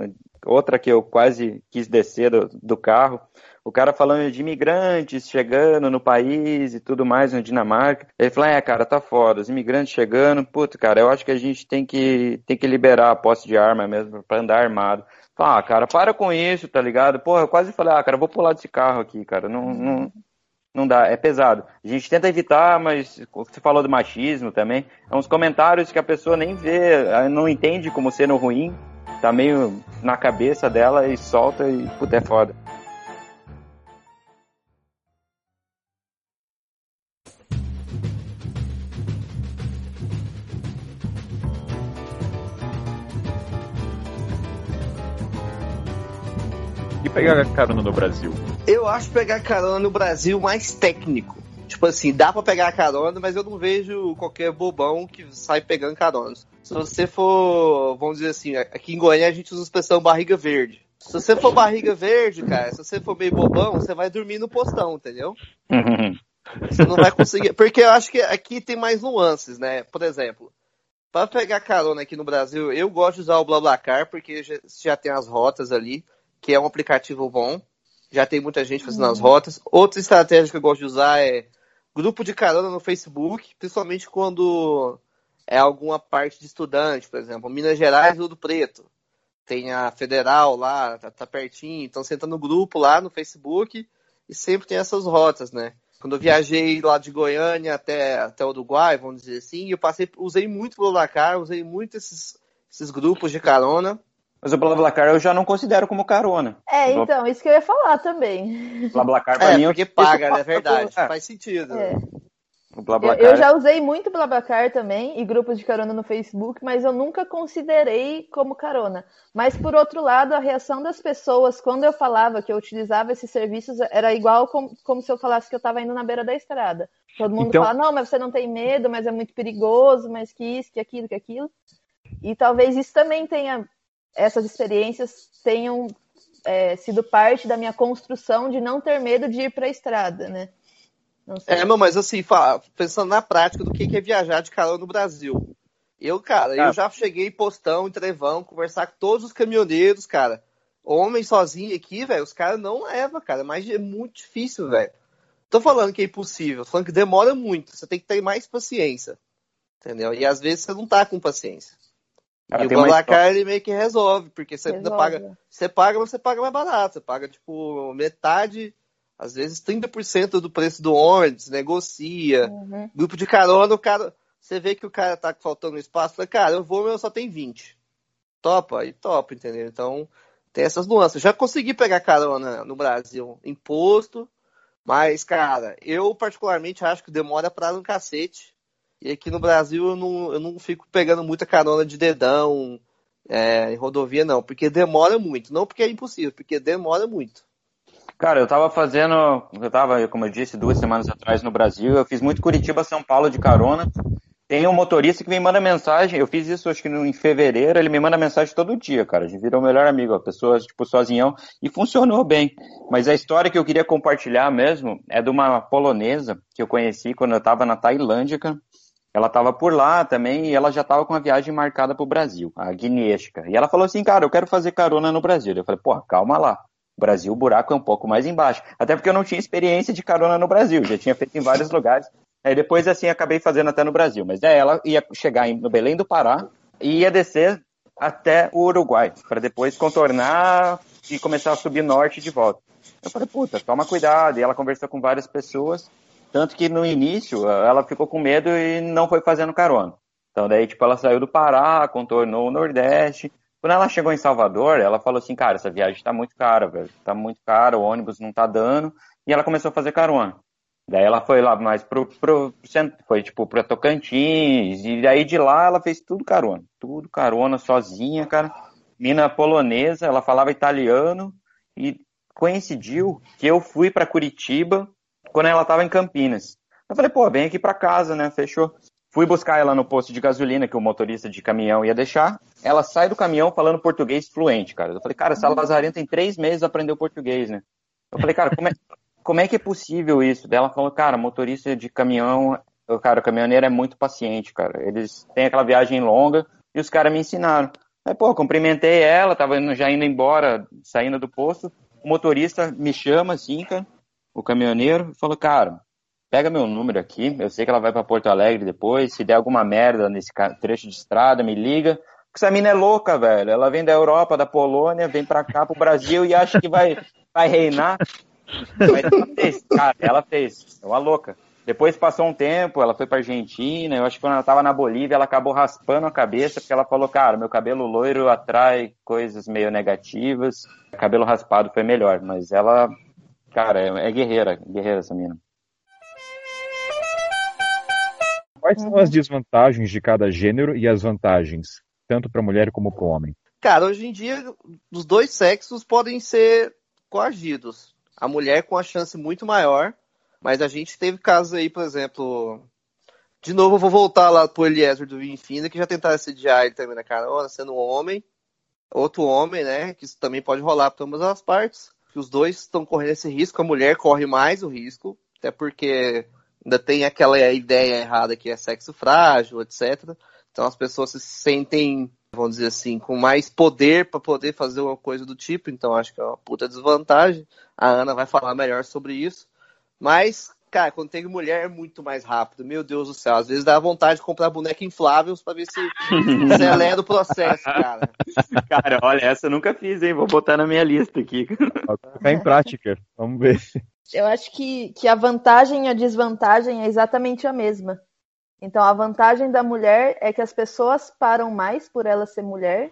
outra que eu quase quis descer do, do carro. O cara falando de imigrantes chegando no país e tudo mais, na Dinamarca. Ele falou, é, cara, tá foda, os imigrantes chegando, puta, cara, eu acho que a gente tem que, tem que liberar a posse de arma mesmo pra andar armado. Ah, cara, para com isso, tá ligado? Porra, eu quase falei, ah, cara, vou pular desse carro aqui, cara, não, não, não dá, é pesado. A gente tenta evitar, mas você falou do machismo também, é uns comentários que a pessoa nem vê, ela não entende como sendo ruim, tá meio na cabeça dela e solta e puta, é foda. Pegar carona no Brasil? Eu acho pegar carona no Brasil mais técnico. Tipo assim, dá pra pegar carona, mas eu não vejo qualquer bobão que sai pegando caronas. Se você for, vamos dizer assim, aqui em Goiânia a gente usa a expressão barriga verde. Se você for barriga verde, cara, se você for meio bobão, você vai dormir no postão, entendeu? Você não vai conseguir. Porque eu acho que aqui tem mais nuances, né? Por exemplo, para pegar carona aqui no Brasil, eu gosto de usar o BlaBlaCar, porque já, já tem as rotas ali, que é um aplicativo bom. Já tem muita gente fazendo as rotas. Outra estratégia que eu gosto de usar é grupo de carona no Facebook, principalmente quando é alguma parte de estudante, por exemplo, Minas Gerais e Ouro Preto. Tem a Federal lá, tá, tá pertinho, então você entra no grupo lá no Facebook e sempre tem essas rotas, né? Quando eu viajei lá de Goiânia até, até o Uruguai, vamos dizer assim, eu passei, usei muito o Blacar, usei muito esses, esses grupos de carona. Mas o BlaBlaCar eu já não considero como carona. É, então, isso que eu ia falar também. BlaBlaCar pra É, mim é o porque que paga, né? É verdade. É, Faz sentido. É. o Eu, eu já usei muito BlaBlaCar também e grupos de carona no Facebook, mas eu nunca considerei como carona. Mas por outro lado, a reação das pessoas quando eu falava que eu utilizava esses serviços era igual com, como se eu falasse que eu estava indo na beira da estrada. Todo mundo Então- fala, não, mas você não tem medo, mas é muito perigoso, mas que isso, que aquilo, que aquilo. E talvez isso também tenha, essas experiências tenham é, sido parte da minha construção de não ter medo de ir para a estrada, né? Não sei. É, não, mas assim, pensando na prática do que que é viajar de carona no Brasil. Eu, cara, Ah. eu já cheguei em postão, em trevão, conversar com todos os caminhoneiros, cara. Homem sozinho aqui, velho, os caras não levam, cara. Mas é muito difícil, velho. Tô falando que é impossível, tô falando que demora muito. Você tem que ter mais paciência. Entendeu? E às vezes você não tá com paciência. Cara, e o Blablacar ele meio que resolve, porque você ainda Resolve. paga. Você paga, mas você paga mais barato. Você paga, tipo, metade, às vezes 30% do preço do ônibus, negocia. Uhum. Grupo de carona, o cara. você vê que o cara tá faltando espaço, fala, cara, eu vou, mas eu só tenho 20. Topa? E topa, entendeu? Então, tem essas nuances. Já consegui pegar carona no Brasil imposto, mas, cara, eu particularmente acho que demora pra um cacete. E aqui no Brasil eu não, eu não fico pegando muita carona de dedão é, em rodovia, não, porque demora muito. Não porque é impossível, porque demora muito. Cara, eu tava fazendo, eu tava, como eu disse, duas semanas atrás no Brasil, eu fiz muito Curitiba, São Paulo de carona. Tem um motorista que me manda mensagem, eu fiz isso acho que em fevereiro, ele me manda mensagem todo dia, cara. A gente virou o melhor amigo, a pessoa, tipo, sozinhão, e funcionou bem. Mas a história que eu queria compartilhar mesmo é de uma polonesa que eu conheci quando eu tava na Tailândia, cara. Ela tava por lá também e ela já tava com a viagem marcada pro Brasil, a Guinesca. E ela falou assim, cara, eu quero fazer carona no Brasil. Eu falei, pô, calma lá. Brasil, o buraco é um pouco mais embaixo. Até porque eu não tinha experiência de carona no Brasil, já tinha feito em vários lugares. Aí depois, assim, acabei fazendo até no Brasil. Mas é, ela ia chegar no Belém do Pará e ia descer até o Uruguai, para depois contornar e começar a subir norte de volta. Eu falei, puta, toma cuidado. E ela conversou com várias pessoas, tanto que no início ela ficou com medo e não foi fazendo carona. Então daí, tipo, ela saiu do Pará, contornou o Nordeste, quando ela chegou em Salvador, ela falou assim, cara, essa viagem tá muito cara, velho. Tá muito cara, o ônibus não tá dando. E ela começou a fazer carona. Daí ela foi lá mais pro, pro foi tipo pra Tocantins, e daí de lá ela fez tudo carona. Tudo carona, sozinha, cara. Mina polonesa, ela falava italiano, e coincidiu que eu fui para Curitiba quando ela tava em Campinas. Eu falei, pô, vem aqui pra casa, né? Fechou. Fui buscar ela no posto de gasolina que o motorista de caminhão ia deixar. Ela sai do caminhão falando português fluente, cara. Eu falei, cara, essa Lazarena tem três meses aprendeu português, né? Eu falei, cara, como é, como é que é possível isso? Daí ela falou, cara, motorista de caminhão, cara, o caminhoneiro é muito paciente, cara. Eles têm aquela viagem longa e os caras me ensinaram. Aí, pô, cumprimentei ela, tava já indo embora, saindo do posto. O motorista me chama assim, cara, o caminhoneiro, e falou, cara, pega meu número aqui, eu sei que ela vai para Porto Alegre depois, se der alguma merda nesse trecho de estrada, me liga. Porque essa mina é louca, velho. Ela vem da Europa, da Polônia, vem pra cá, pro Brasil e acha que vai, vai reinar. Mas ela fez, cara, ela fez. É uma louca. Depois passou um tempo, ela foi pra Argentina, eu acho que quando ela tava na Bolívia, ela acabou raspando a cabeça, porque ela falou, cara, meu cabelo loiro atrai coisas meio negativas, cabelo raspado foi melhor, mas ela, cara, é, é guerreira, guerreira essa mina. Quais são as desvantagens de cada gênero e as vantagens, tanto para a mulher como para o homem? Cara, hoje em dia, os dois sexos podem ser coagidos. A mulher com a chance muito maior, mas a gente teve casos aí, por exemplo. De novo, eu vou voltar lá pro Eliezer do Vinfina, que já tentaram assediar ele também na carona, sendo um homem. Outro homem, né? Que isso também pode rolar para ambas as partes. Que os dois estão correndo esse risco, a mulher corre mais o risco, até porque ainda tem aquela ideia errada que é sexo frágil, etc. Então as pessoas se sentem, vamos dizer assim, com mais poder para poder fazer uma coisa do tipo. Então acho que é uma puta desvantagem. A Ana vai falar melhor sobre isso. Mas, cara, quando tem mulher é muito mais rápido. Meu Deus do céu. Às vezes dá vontade de comprar boneca infláveis para ver se acelera o processo, cara. Cara, olha, essa eu nunca fiz, hein? Vou botar na minha lista aqui. Vou colocar em prática. Vamos ver. Eu acho que, que a vantagem e a desvantagem é exatamente a mesma. Então, a vantagem da mulher é que as pessoas param mais por ela ser mulher,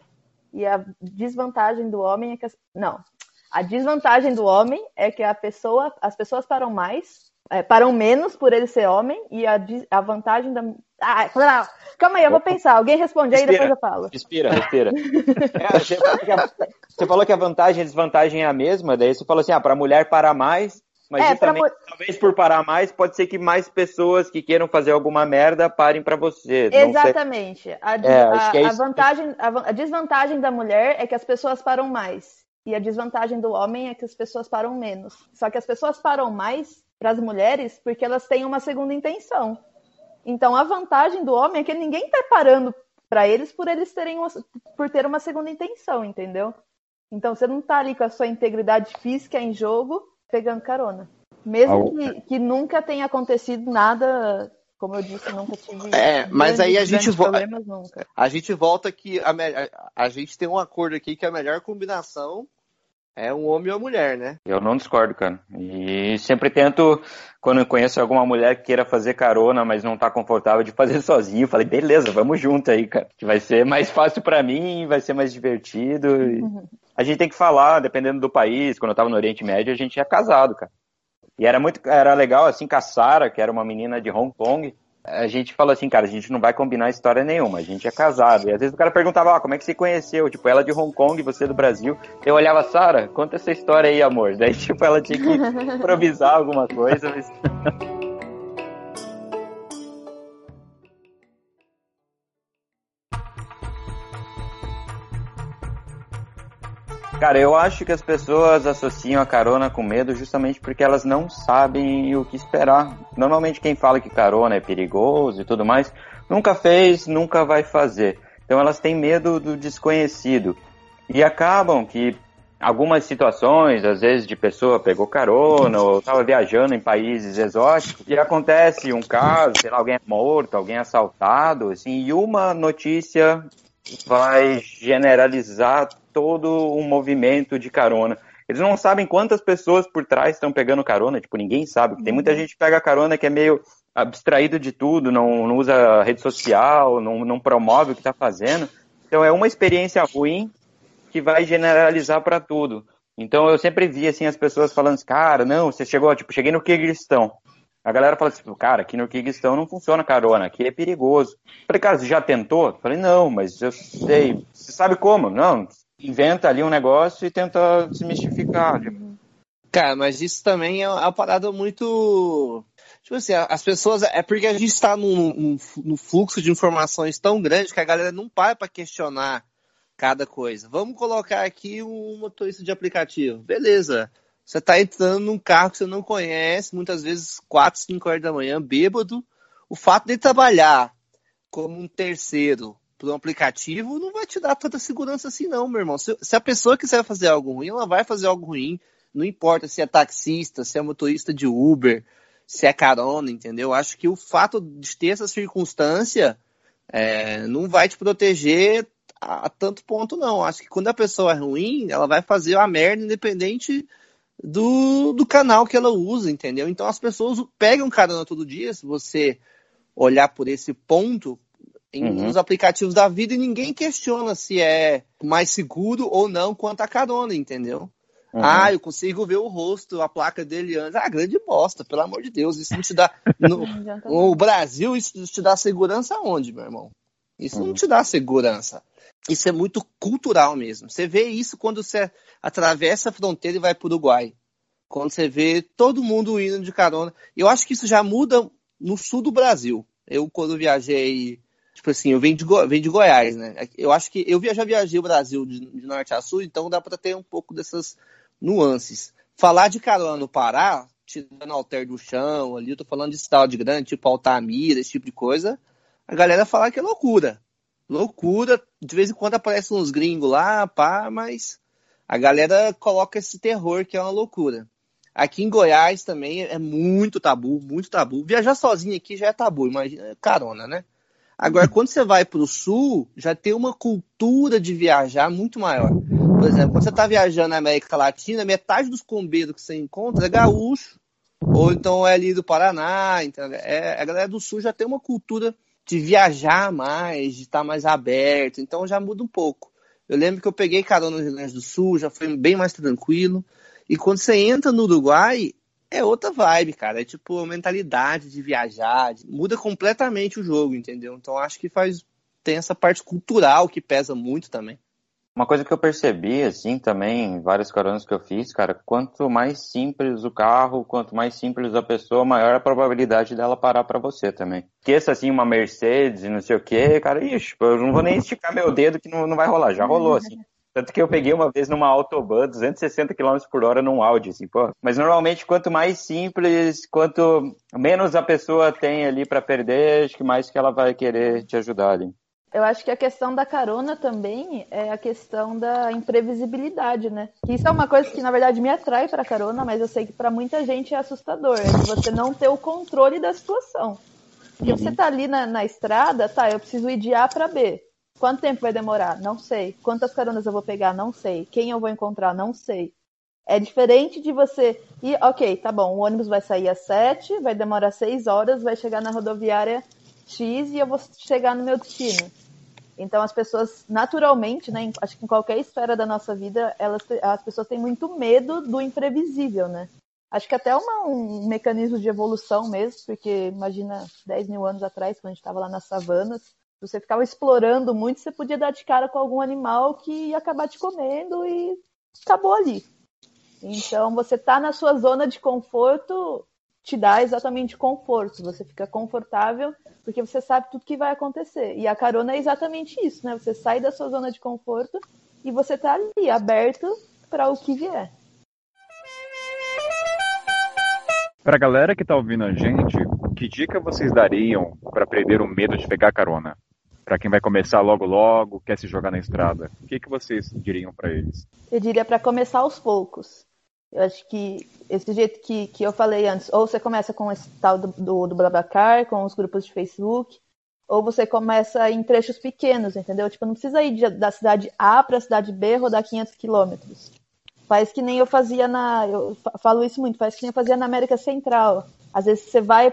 e a desvantagem do homem é que. As... Não. A desvantagem do homem é que a pessoa, as pessoas param mais, é, param menos por ele ser homem, e a, a vantagem da. Ah, calma aí, eu vou pensar. Alguém responde aí, depois eu falo. Respira, respira. é, você, falou a, você, falou que a vantagem e a desvantagem é a mesma, daí você falou assim: ah, para a mulher parar mais, mas é, justamente, pra... talvez por parar mais, pode ser que mais pessoas que queiram fazer alguma merda parem para você. Exatamente. A, é, a, é a, vantagem, a, desvantagem da mulher é que as pessoas param mais. E a desvantagem do homem é que as pessoas param menos. Só que as pessoas param mais para as mulheres porque elas têm uma segunda intenção. Então a vantagem do homem é que ninguém está parando para eles por eles terem uma, por ter uma segunda intenção, entendeu? Então você não está ali com a sua integridade física em jogo pegando carona. Mesmo que, que nunca tenha acontecido nada como eu disse, nunca tive. É, mas aí a gente volta. A gente volta que a, a, a, gente tem um acordo aqui que a melhor combinação É um homem ou mulher, né? Eu não discordo, cara. E sempre tento, quando eu conheço alguma mulher que queira fazer carona, mas não tá confortável de fazer sozinho, falei, beleza, vamos junto aí, cara. Que vai ser mais fácil para mim, vai ser mais divertido. A gente tem que falar, dependendo do país. Quando eu tava no Oriente Médio, a gente é casado, cara. E era muito, era legal, assim, com a Sarah, que era uma menina de Hong Kong a gente falou assim, cara, a gente não vai combinar história nenhuma, a gente é casado. E às vezes o cara perguntava, ah, como é que você conheceu? Tipo, ela de Hong Kong, você do Brasil. Eu olhava, Sara, conta essa história aí, amor. Daí, tipo, ela tinha que improvisar alguma coisa, mas... Cara, eu acho que as pessoas associam a carona com medo justamente porque elas não sabem o que esperar. Normalmente quem fala que carona é perigoso e tudo mais, nunca fez, nunca vai fazer. Então elas têm medo do desconhecido. E acabam que algumas situações, às vezes de pessoa pegou carona ou estava viajando em países exóticos e acontece um caso, sei lá, alguém é morto, alguém é assaltado, assim, e uma notícia vai generalizar todo um movimento de carona. Eles não sabem quantas pessoas por trás estão pegando carona, tipo, ninguém sabe. Tem muita uhum. gente que pega carona que é meio abstraído de tudo, não, não usa rede social, não, não promove o que está fazendo. Então é uma experiência ruim que vai generalizar para tudo. Então eu sempre vi assim as pessoas falando, assim, cara, não, você chegou, tipo, cheguei no Kirguistão. A galera fala assim, cara, aqui no Kirguistão não funciona carona, aqui é perigoso. falei, cara, você já tentou? falei, não, mas eu sei. Você sabe como? Não, inventa ali um negócio e tenta desmistificar. Tipo. Cara, mas isso também é uma parada muito. Tipo assim, as pessoas. É porque a gente está num, num, num fluxo de informações tão grande que a galera não para para questionar cada coisa. Vamos colocar aqui um motorista de aplicativo. Beleza. Você está entrando num carro que você não conhece, muitas vezes 4, 5 horas da manhã, bêbado. O fato de trabalhar como um terceiro por um aplicativo não vai te dar tanta segurança assim, não, meu irmão. Se, se, a pessoa quiser fazer algo ruim, ela vai fazer algo ruim. Não importa se é taxista, se é motorista de Uber, se é carona, entendeu? Acho que o fato de ter essa circunstância é, não vai te proteger a, a, tanto ponto, não. Acho que quando a pessoa é ruim, ela vai fazer a merda independente do, do canal que ela usa, entendeu? Então as pessoas pegam carona todo dia, se você olhar por esse ponto, em uhum. nos aplicativos da vida e ninguém questiona se é mais seguro ou não quanto a carona, entendeu? Uhum. Ah, eu consigo ver o rosto, a placa dele antes. Ah, grande bosta, pelo amor de Deus. Isso não te dá. No, no Brasil, isso te dá segurança onde, meu irmão? Isso uhum. não te dá segurança. Isso é muito cultural mesmo. Você vê isso quando você atravessa a fronteira e vai para o Uruguai. Quando você vê todo mundo indo de carona. Eu acho que isso já muda no sul do Brasil. Eu, quando viajei Tipo assim, eu venho de, Go venho de Goiás, né? Eu acho que eu já viajei o Brasil de, norte a sul, então dá para ter um pouco dessas nuances. Falar de carona no Pará, tirando alter do chão ali, eu tô falando de cidade grande, tipo Altamira, esse tipo de coisa, a galera fala que é loucura. Loucura, de vez em quando aparecem uns gringos lá, pá, mas a galera coloca esse terror que é uma loucura. Aqui em Goiás também é muito tabu, muito tabu. Viajar sozinho aqui já é tabu, imagina carona, né? Agora, quando você vai para o sul, já tem uma cultura de viajar muito maior. Por exemplo, quando você está viajando na América Latina, metade dos combeiros que você encontra é gaúcho, ou então é ali do Paraná. Então, é, a galera do sul já tem uma cultura de viajar mais, de estar tá mais aberto, então já muda um pouco. Eu lembro que eu peguei carona no Rio Grande do Sul, já foi bem mais tranquilo. E quando você entra no Uruguai, é outra vibe, cara. É tipo a mentalidade de viajar, muda completamente o jogo, entendeu? Então acho que faz tem essa parte cultural que pesa muito também. Uma coisa que eu percebi, assim, também, vários coronas que eu fiz, cara, quanto mais simples o carro, quanto mais simples a pessoa, maior a probabilidade dela parar para você também. Esqueça, assim, uma Mercedes e não sei o que, cara, ixi, eu não vou nem esticar meu dedo que não, não vai rolar, já rolou, assim. Tanto que eu peguei uma vez numa Autobahn 260 km por hora num Audi, assim, pô. Mas normalmente, quanto mais simples, quanto menos a pessoa tem ali para perder, acho que mais que ela vai querer te ajudar ali. Eu acho que a questão da carona também é a questão da imprevisibilidade, né? Que isso é uma coisa que, na verdade, me atrai para carona, mas eu sei que para muita gente é assustador. É você não ter o controle da situação. Porque uhum. você tá ali na, na estrada, tá, eu preciso ir de A para B. Quanto tempo vai demorar? Não sei. Quantas caronas eu vou pegar? Não sei. Quem eu vou encontrar? Não sei. É diferente de você ir, ok, tá bom, o ônibus vai sair às sete, vai demorar seis horas, vai chegar na rodoviária X e eu vou chegar no meu destino. Então as pessoas, naturalmente, né, acho que em qualquer esfera da nossa vida, elas, as pessoas têm muito medo do imprevisível, né? Acho que até uma, um mecanismo de evolução mesmo, porque imagina 10 mil anos atrás, quando a gente estava lá nas savanas, você ficava explorando muito, você podia dar de cara com algum animal que ia acabar te comendo e acabou ali. Então, você tá na sua zona de conforto te dá exatamente conforto. Você fica confortável porque você sabe tudo que vai acontecer. E a carona é exatamente isso, né? Você sai da sua zona de conforto e você tá ali, aberto para o que vier. Para a galera que está ouvindo a gente, que dica vocês dariam para perder o medo de pegar carona? Para quem vai começar logo logo, quer se jogar na estrada, o que, que vocês diriam para eles? Eu diria para começar aos poucos. Eu acho que esse jeito que, que eu falei antes, ou você começa com esse tal do, do, do Blabacar, com os grupos de Facebook, ou você começa em trechos pequenos, entendeu? Tipo, não precisa ir de, da cidade A para a cidade B rodar 500 quilômetros. Faz que nem eu fazia na. Eu falo isso muito, faz que nem eu fazia na América Central. Às vezes você vai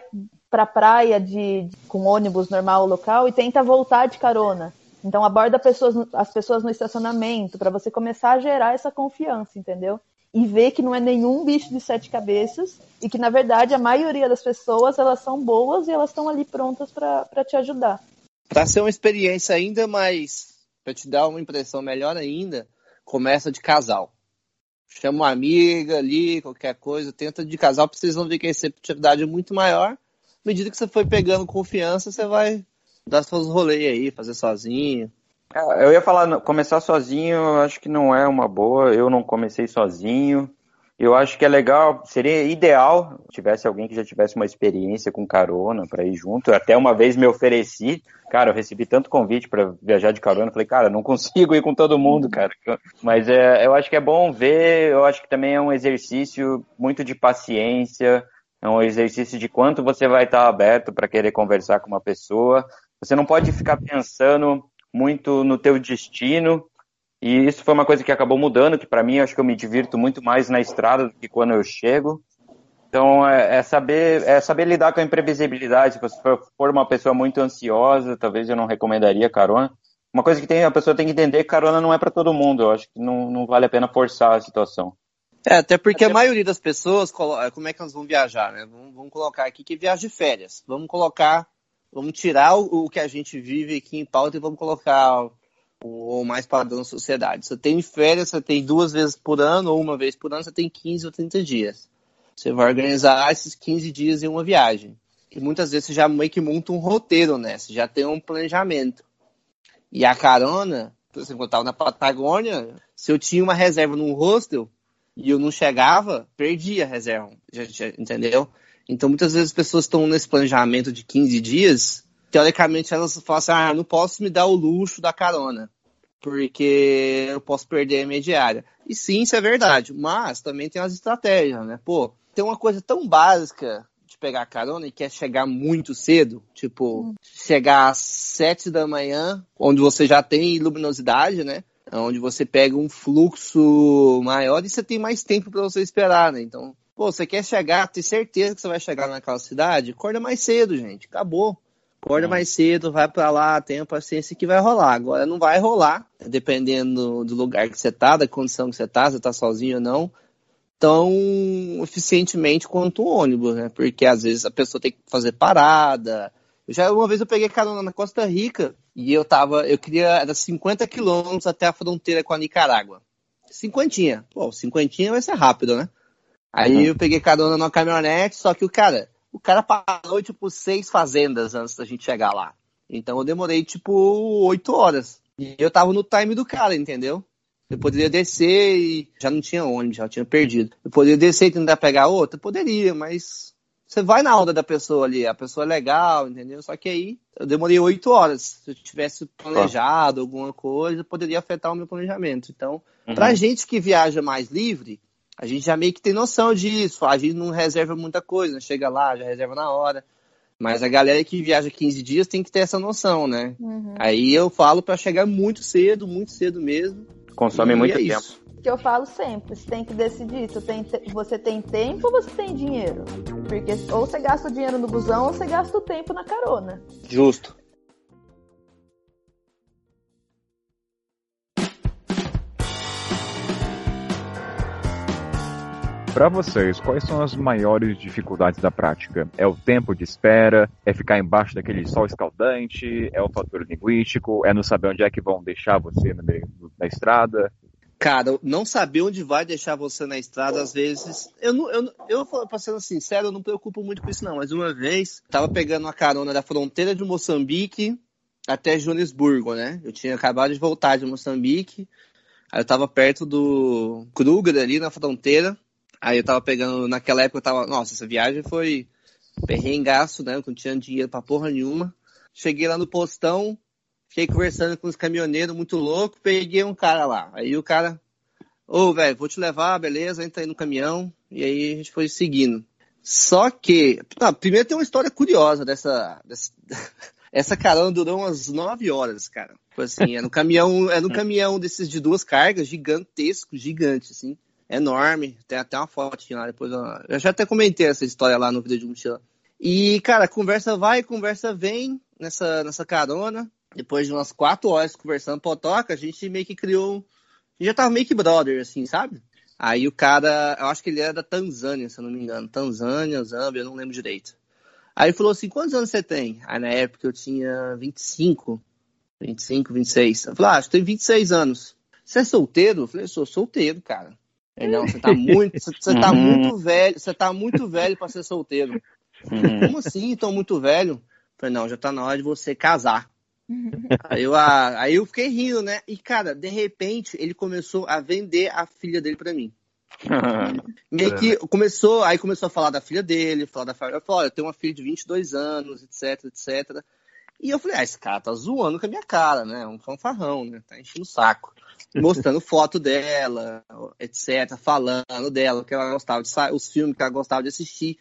pra praia de, de com ônibus normal local e tenta voltar de carona. Então aborda pessoas, as pessoas no estacionamento para você começar a gerar essa confiança, entendeu? e ver que não é nenhum bicho de sete cabeças e que na verdade a maioria das pessoas elas são boas e elas estão ali prontas para te ajudar. Para ser uma experiência ainda mais, para te dar uma impressão melhor ainda, começa de casal. Chama uma amiga ali, qualquer coisa, tenta de casal, porque vocês vão ver que a receptividade é muito maior. À medida que você for pegando confiança, você vai dar seus rolês aí, fazer sozinho. Eu ia falar, começar sozinho, eu acho que não é uma boa. Eu não comecei sozinho. Eu acho que é legal, seria ideal tivesse alguém que já tivesse uma experiência com carona para ir junto. Até uma vez me ofereci, cara, eu recebi tanto convite para viajar de carona, falei, cara, não consigo ir com todo mundo, cara. Mas é, eu acho que é bom ver, eu acho que também é um exercício muito de paciência, é um exercício de quanto você vai estar aberto para querer conversar com uma pessoa. Você não pode ficar pensando muito no teu destino. E isso foi uma coisa que acabou mudando, que para mim acho que eu me divirto muito mais na estrada do que quando eu chego. Então é, é, saber é saber lidar com a imprevisibilidade. Se você for uma pessoa muito ansiosa, talvez eu não recomendaria carona. Uma coisa que tem, a pessoa tem que entender carona não é para todo mundo. Eu acho que não, não vale a pena forçar a situação. É, até porque até... a maioria das pessoas, como é que elas vão viajar, né? Vamos, vamos colocar aqui que viaja de férias. Vamos colocar vamos tirar o, o, que a gente vive aqui em pauta e vamos colocar o, o, mais padrão da sociedade. Você tem férias, você tem duas vezes por ano ou uma vez por ano, você tem 15 ou 30 dias. Você vai organizar esses 15 dias em uma viagem. E muitas vezes você já meio que monta um roteiro, né? Você já tem um planejamento. E a carona, exemplo, eu estava na Patagônia, se eu tinha uma reserva num hostel e eu não chegava, perdi a reserva, já, já, entendeu? Então, muitas vezes as pessoas estão nesse planejamento de 15 dias, teoricamente elas falam assim, ah, não posso me dar o luxo da carona, porque eu posso perder a minha diária. E sim, isso é verdade, mas também tem as estratégias, né? Pô, tem uma coisa tão básica de pegar carona e que é chegar muito cedo, tipo, hum. chegar às 7 da manhã, onde você já tem luminosidade, né? Onde você pega um fluxo maior e você tem mais tempo para você esperar, né? Então, Pô, você quer chegar, ter certeza que você vai chegar naquela cidade? Acorda mais cedo, gente. Acabou. Acorda é. mais cedo, vai para lá, tenha paciência que vai rolar. Agora não vai rolar, dependendo do lugar que você tá, da condição que você tá, se você tá sozinho ou não, tão eficientemente quanto o ônibus, né? Porque às vezes a pessoa tem que fazer parada. Eu já uma vez eu peguei carona na Costa Rica e eu tava, eu queria, era 50 quilômetros até a fronteira com a Nicarágua. Cinquentinha. Pô, cinquentinha vai ser rápido, né? Aí uhum. eu peguei carona numa caminhonete, só que o cara, o cara parou, tipo, seis fazendas antes da gente chegar lá. Então eu demorei, tipo, oito horas. E eu tava no time do cara, entendeu? Eu poderia descer e já não tinha ônibus, já tinha perdido. Eu poderia descer e tentar pegar outra? Poderia, mas você vai na onda da pessoa ali, a pessoa é legal, entendeu? Só que aí eu demorei oito horas. Se eu tivesse planejado alguma coisa, poderia afetar o meu planejamento. Então, uhum. pra gente que viaja mais livre, a gente já meio que tem noção disso. A gente não reserva muita coisa, né? chega lá, já reserva na hora. Mas a galera que viaja 15 dias tem que ter essa noção, né? Uhum. Aí eu falo para chegar muito cedo, muito cedo mesmo. Consome muito é tempo. Isso. Que eu falo sempre, você tem que decidir se tem você tem tempo ou você tem dinheiro. Porque ou você gasta o dinheiro no busão ou você gasta o tempo na carona. Justo. Para vocês, quais são as maiores dificuldades da prática? É o tempo de espera? É ficar embaixo daquele sol escaldante? É o fator linguístico? É não saber onde é que vão deixar você na, na estrada? Cara, não saber onde vai deixar você na estrada, às vezes. Eu, não, eu, eu pra ser sincero, eu não me preocupo muito com isso, não. Mas uma vez, tava pegando uma carona da fronteira de Moçambique até Joanesburgo, né? Eu tinha acabado de voltar de Moçambique. Aí eu tava perto do Kruger ali na fronteira. Aí eu tava pegando, naquela época eu tava, nossa, essa viagem foi perrengaço, né? Eu não tinha dinheiro pra porra nenhuma. Cheguei lá no postão, fiquei conversando com os caminhoneiros muito louco, peguei um cara lá. Aí o cara, ô, oh, velho, vou te levar, beleza, entra aí no caminhão. E aí a gente foi seguindo. Só que, não, primeiro tem uma história curiosa dessa, dessa essa carona durou umas nove horas, cara. Foi assim, era um caminhão, era um caminhão desses de duas cargas, gigantesco, gigante, assim enorme. Tem até uma foto lá depois. Eu já até comentei essa história lá no vídeo de mochila. E, cara, conversa vai, conversa vem nessa, nessa carona. Depois de umas quatro horas conversando potoca, a gente meio que criou. A gente já tava meio que brother, assim, sabe? Aí o cara, eu acho que ele era da Tanzânia, se eu não me engano. Tanzânia, Zâmbia, eu não lembro direito. Aí ele falou assim: quantos anos você tem? Aí na época eu tinha 25, 25, 26. Eu falei: ah, acho que tem 26 anos. Você é solteiro? Eu falei: sou solteiro, cara. É, não, você tá muito, você tá uhum. muito velho, você tá muito velho para ser solteiro. Uhum. Como assim, tão muito velho? Falei, não, já tá na hora de você casar. Aí eu, ah, aí eu fiquei rindo, né? E, cara, de repente, ele começou a vender a filha dele para mim. Meio que começou, aí começou a falar da filha dele, falar da família. Falou, olha, eu tenho uma filha de 22 anos, etc, etc. E eu falei, ah, esse cara tá zoando com a minha cara, né? Um fanfarrão, né? Tá enchendo o saco mostrando foto dela, etc, falando dela, que ela gostava de os filmes que ela gostava de assistir.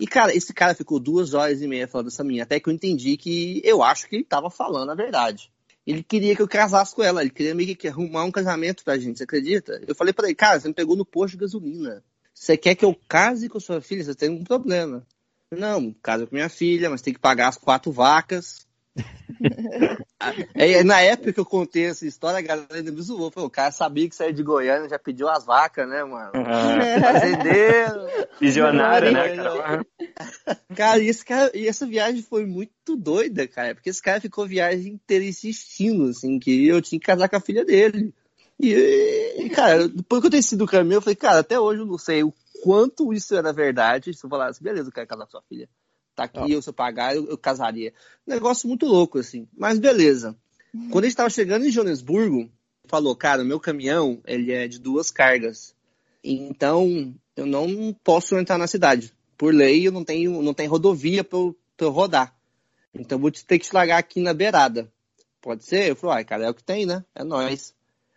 E, cara, esse cara ficou duas horas e meia falando dessa minha, até que eu entendi que eu acho que ele tava falando a verdade. Ele queria que eu casasse com ela, ele queria meio que arrumar um casamento pra gente, você acredita? Eu falei pra ele, cara, você me pegou no posto de gasolina. Você quer que eu case com sua filha? Você tem um problema. Não, casa com minha filha, mas tem que pagar as quatro vacas. É, na época que eu contei essa história, a galera ainda me zoou. Falou, o cara sabia que saiu de Goiânia, já pediu as vacas, né, mano? Uhum. Fazendeiro. Visionário, né, cara? Cara, e, esse cara, e essa viagem foi muito doida, cara. Porque esse cara ficou viagem inteira insistindo, assim, que eu tinha que casar com a filha dele. E, e cara, depois que eu tenho sido o caminho, eu falei, cara, até hoje eu não sei o quanto isso era verdade. Se eu falasse, beleza, eu quero casar com sua filha tá aqui, eu, se eu pagar, eu, eu casaria. Negócio muito louco, assim. Mas beleza. Uhum. Quando a gente tava chegando em Joanesburgo, falou, cara, o meu caminhão, ele é de duas cargas. Então, eu não posso entrar na cidade. Por lei, eu não tenho, não tenho rodovia pra eu, pra eu rodar. Então, vou ter que te largar aqui na beirada. Pode ser? Eu falei, ah, cara, é o que tem, né? É nós.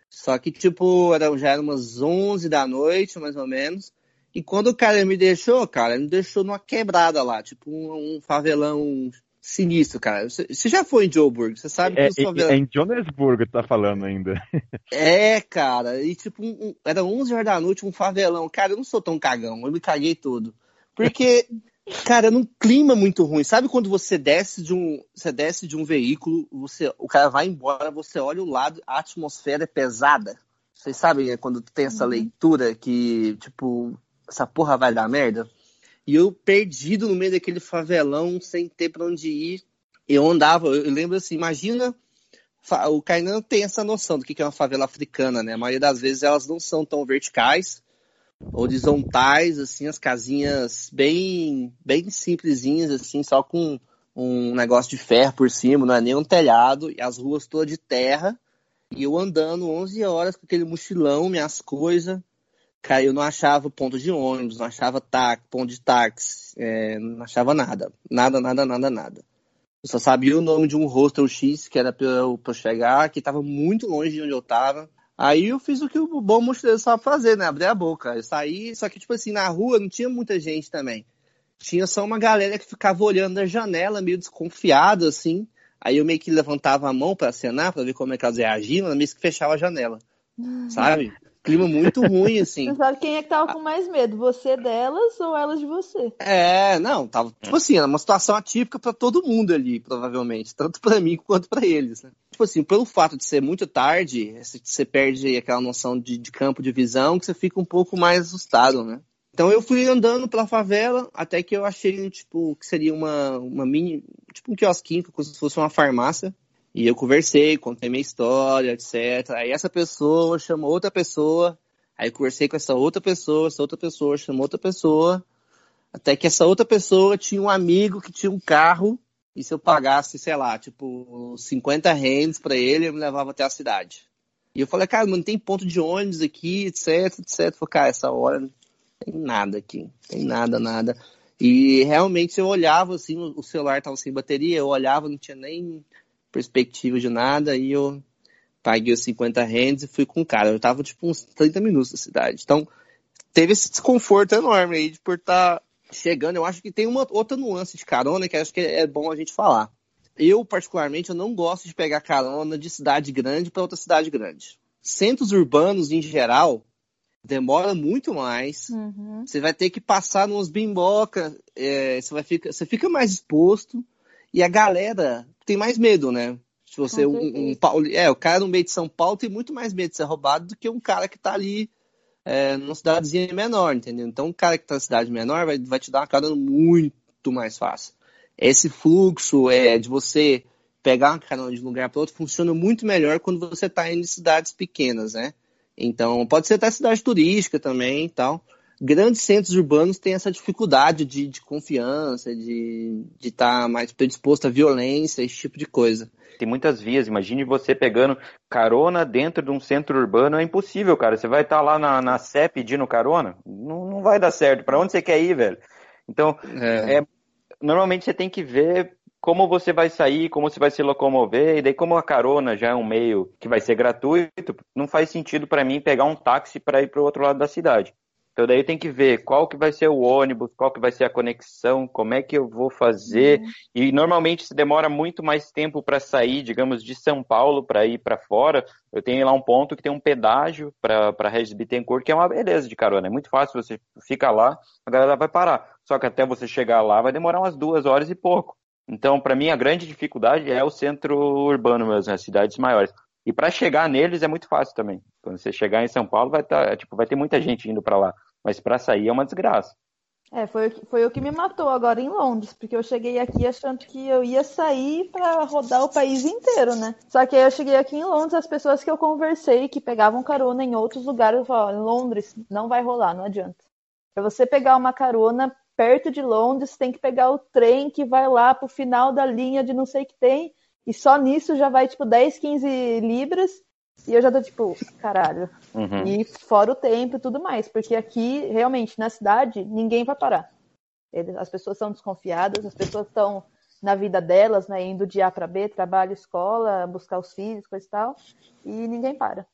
Só que, tipo, era, já era umas 11 da noite, mais ou menos. E quando o cara me deixou, cara, ele me deixou numa quebrada lá, tipo um, um favelão sinistro, cara. Você já foi em Joburg, você sabe é, que os favelão... É em Johannesburg tá falando ainda. É, cara, e tipo, um, um, era 11 horas da noite, um favelão. Cara, eu não sou tão cagão, eu me caguei todo. Porque, cara, num clima muito ruim. Sabe quando você desce de um, você desce de um veículo, você, o cara vai embora, você olha o lado, a atmosfera é pesada. Vocês sabem né, quando tem essa uhum. leitura que, tipo, essa porra vai dar merda. E eu perdido no meio daquele favelão, sem ter pra onde ir. Eu andava, eu lembro assim, imagina. O Kainan tem essa noção do que é uma favela africana, né? A maioria das vezes elas não são tão verticais, horizontais, assim, as casinhas bem, bem simplesinhas, assim, só com um negócio de ferro por cima, não é nem um telhado, e as ruas todas de terra. E eu andando 11 horas com aquele mochilão, minhas coisas, Cara, eu não achava ponto de ônibus, não achava táxi, ponto de táxi, é, não achava nada. Nada, nada, nada, nada. Eu só sabia o nome de um hostel X que era pra eu, pra eu chegar, que estava muito longe de onde eu estava. Aí eu fiz o que o bom mochileiro sabe fazer, né? Abrir a boca. Eu saí, só que, tipo assim, na rua não tinha muita gente também. Tinha só uma galera que ficava olhando da janela, meio desconfiada, assim. Aí eu meio que levantava a mão para acenar, para ver como é que elas reagiam, meio que fechava a janela. Sabe? Clima muito ruim, assim. Você sabe quem é que tava com mais medo? Você delas ou elas de você? É, não, tava, tipo assim, era uma situação atípica para todo mundo ali, provavelmente. Tanto para mim quanto para eles, né? Tipo assim, pelo fato de ser muito tarde, você perde aquela noção de, de campo de visão que você fica um pouco mais assustado, né? Então eu fui andando pela favela até que eu achei, tipo, que seria uma, uma mini, tipo um quiosquinho, como se fosse uma farmácia. E eu conversei, contei minha história, etc. Aí essa pessoa chamou outra pessoa, aí conversei com essa outra pessoa, essa outra pessoa chamou outra pessoa, até que essa outra pessoa tinha um amigo que tinha um carro, e se eu pagasse, sei lá, tipo, 50 rendes para ele, eu me levava até a cidade. E eu falei, cara, não tem ponto de ônibus aqui, etc, etc. Eu falei, cara, essa hora tem nada aqui, tem nada, nada. E realmente eu olhava assim, o celular estava sem bateria, eu olhava, não tinha nem perspectiva de nada, e eu paguei os 50 rendes e fui com o cara. Eu tava tipo uns 30 minutos da cidade. Então, teve esse desconforto enorme aí de por estar tá chegando. Eu acho que tem uma outra nuance de carona que acho que é bom a gente falar. Eu, particularmente, eu não gosto de pegar carona de cidade grande para outra cidade grande. Centros urbanos, em geral, demora muito mais. Uhum. Você vai ter que passar nos bimboca, é, você, vai ficar, você fica mais exposto e a galera tem mais medo, né? Se você um, um, é, o cara no meio de São Paulo tem muito mais medo de ser roubado do que um cara que tá ali é, numa cidadezinha menor, entendeu? Então, um cara que tá na cidade menor vai, vai te dar uma carona muito mais fácil. Esse fluxo é de você pegar uma carona de um lugar para outro funciona muito melhor quando você está em cidades pequenas, né? Então, pode ser até cidade turística também e tal. Grandes centros urbanos têm essa dificuldade de, de confiança, de estar tá mais predisposto à violência, esse tipo de coisa. Tem muitas vias, imagine você pegando carona dentro de um centro urbano, é impossível, cara. Você vai estar tá lá na, na CEP pedindo carona, não, não vai dar certo. Para onde você quer ir, velho? Então, é. É, normalmente você tem que ver como você vai sair, como você vai se locomover, e daí como a carona já é um meio que vai ser gratuito, não faz sentido para mim pegar um táxi para ir para o outro lado da cidade. Então daí tem que ver qual que vai ser o ônibus, qual que vai ser a conexão, como é que eu vou fazer. Uhum. E normalmente se demora muito mais tempo para sair, digamos, de São Paulo para ir para fora. Eu tenho lá um ponto que tem um pedágio para Regis Bittencourt, que é uma beleza de carona. É muito fácil, você fica lá, a galera vai parar. Só que até você chegar lá vai demorar umas duas horas e pouco. Então, para mim, a grande dificuldade é o centro urbano mesmo, as cidades maiores. E para chegar neles é muito fácil também. Quando você chegar em São Paulo, vai, tá, tipo, vai ter muita gente indo para lá. Mas para sair é uma desgraça. É, foi, foi o que me matou agora em Londres, porque eu cheguei aqui achando que eu ia sair para rodar o país inteiro, né? Só que aí eu cheguei aqui em Londres, as pessoas que eu conversei, que pegavam carona em outros lugares, eu falaram, Londres, não vai rolar, não adianta. Para você pegar uma carona, perto de Londres, tem que pegar o trem que vai lá pro final da linha de não sei o que tem, e só nisso já vai tipo 10, 15 libras, e eu já tô tipo, caralho. Uhum. E fora o tempo e tudo mais, porque aqui, realmente, na cidade, ninguém vai parar. As pessoas são desconfiadas, as pessoas estão na vida delas, né, indo de A para B, trabalho, escola, buscar os filhos, coisa e tal, e ninguém para.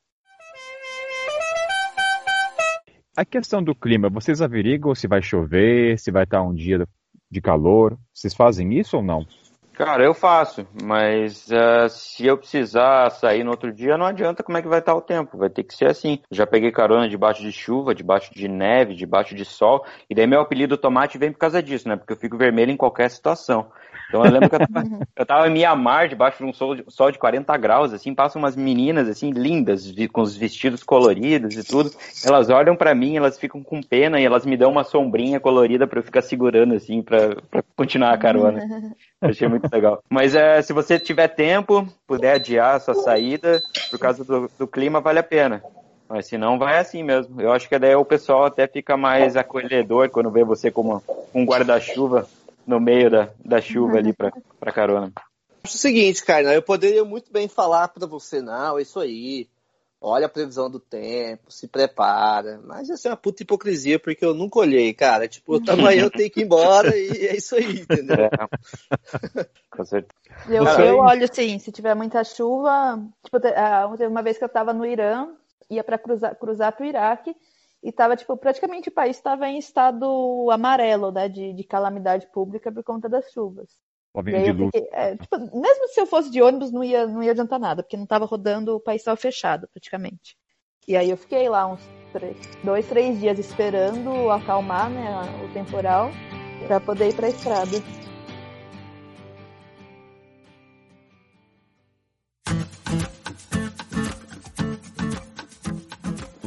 A questão do clima, vocês averigam se vai chover, se vai estar um dia de calor? Vocês fazem isso ou não? Cara, eu faço, mas uh, se eu precisar sair no outro dia, não adianta como é que vai estar o tempo, vai ter que ser assim. Já peguei carona debaixo de chuva, debaixo de neve, debaixo de sol, e daí meu apelido tomate vem por causa disso, né? Porque eu fico vermelho em qualquer situação. Então eu lembro que eu tava, eu tava em Mianmar, debaixo de um sol de, sol de 40 graus, assim, passam umas meninas, assim, lindas, com os vestidos coloridos e tudo. Elas olham para mim, elas ficam com pena e elas me dão uma sombrinha colorida para eu ficar segurando, assim, pra, pra continuar a carona. Achei muito legal. Mas é, se você tiver tempo, puder adiar a sua saída, por causa do, do clima, vale a pena. Mas se não, vai assim mesmo. Eu acho que daí o pessoal até fica mais acolhedor quando vê você como um guarda-chuva no meio da, da chuva ali pra, pra carona. Acho o seguinte, cara, eu poderia muito bem falar para você, não, é isso aí. Olha a previsão do tempo, se prepara. Mas essa é uma puta hipocrisia, porque eu nunca olhei, cara. Tipo, amanhã eu tenho que ir embora e é isso aí, entendeu? É. Com certeza. Eu, eu olho assim, se tiver muita chuva. Tipo, ah, uma vez que eu tava no Irã, ia para cruzar, cruzar pro Iraque, e tava, tipo, praticamente o país estava em estado amarelo, né, de, de calamidade pública por conta das chuvas. Fiquei, é, tipo, mesmo se eu fosse de ônibus, não ia, não ia adiantar nada, porque não estava rodando, o país estava fechado, praticamente. E aí eu fiquei lá uns três, dois, três dias esperando acalmar né, o temporal para poder ir para a estrada.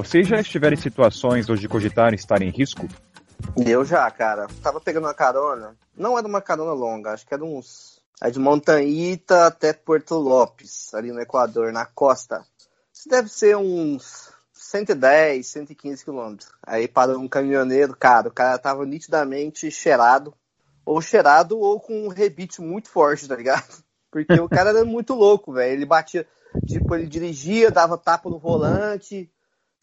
Vocês já estiveram em situações onde cogitaram estar em risco? Eu já, cara. Tava pegando uma carona. Não era uma carona longa, acho que era uns. É de Montanhita até Porto Lopes, ali no Equador, na costa. Isso deve ser uns 110, 115 quilômetros. Aí parou um caminhoneiro, cara. O cara tava nitidamente cheirado. Ou cheirado ou com um rebite muito forte, tá ligado? Porque o cara era muito louco, velho. Ele batia. Tipo, ele dirigia, dava tapa no volante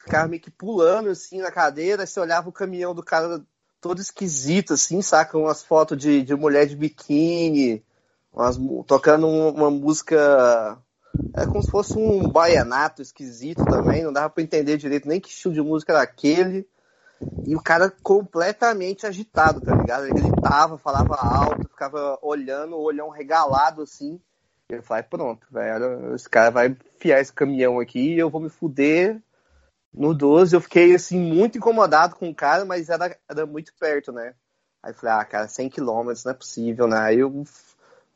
ficava meio que pulando assim na cadeira, você olhava o caminhão do cara todo esquisito, assim, saca? Umas fotos de, de mulher de biquíni, umas, tocando uma música. É como se fosse um baianato esquisito também, não dava para entender direito nem que estilo de música era aquele. E o cara completamente agitado, tá ligado? Ele gritava, falava alto, ficava olhando, olhão regalado assim. Ele falou, pronto, velho, esse cara vai enfiar esse caminhão aqui e eu vou me fuder no 12 eu fiquei, assim, muito incomodado com o cara, mas era, era muito perto, né? Aí eu falei, ah, cara, 100 quilômetros, não é possível, né? Aí eu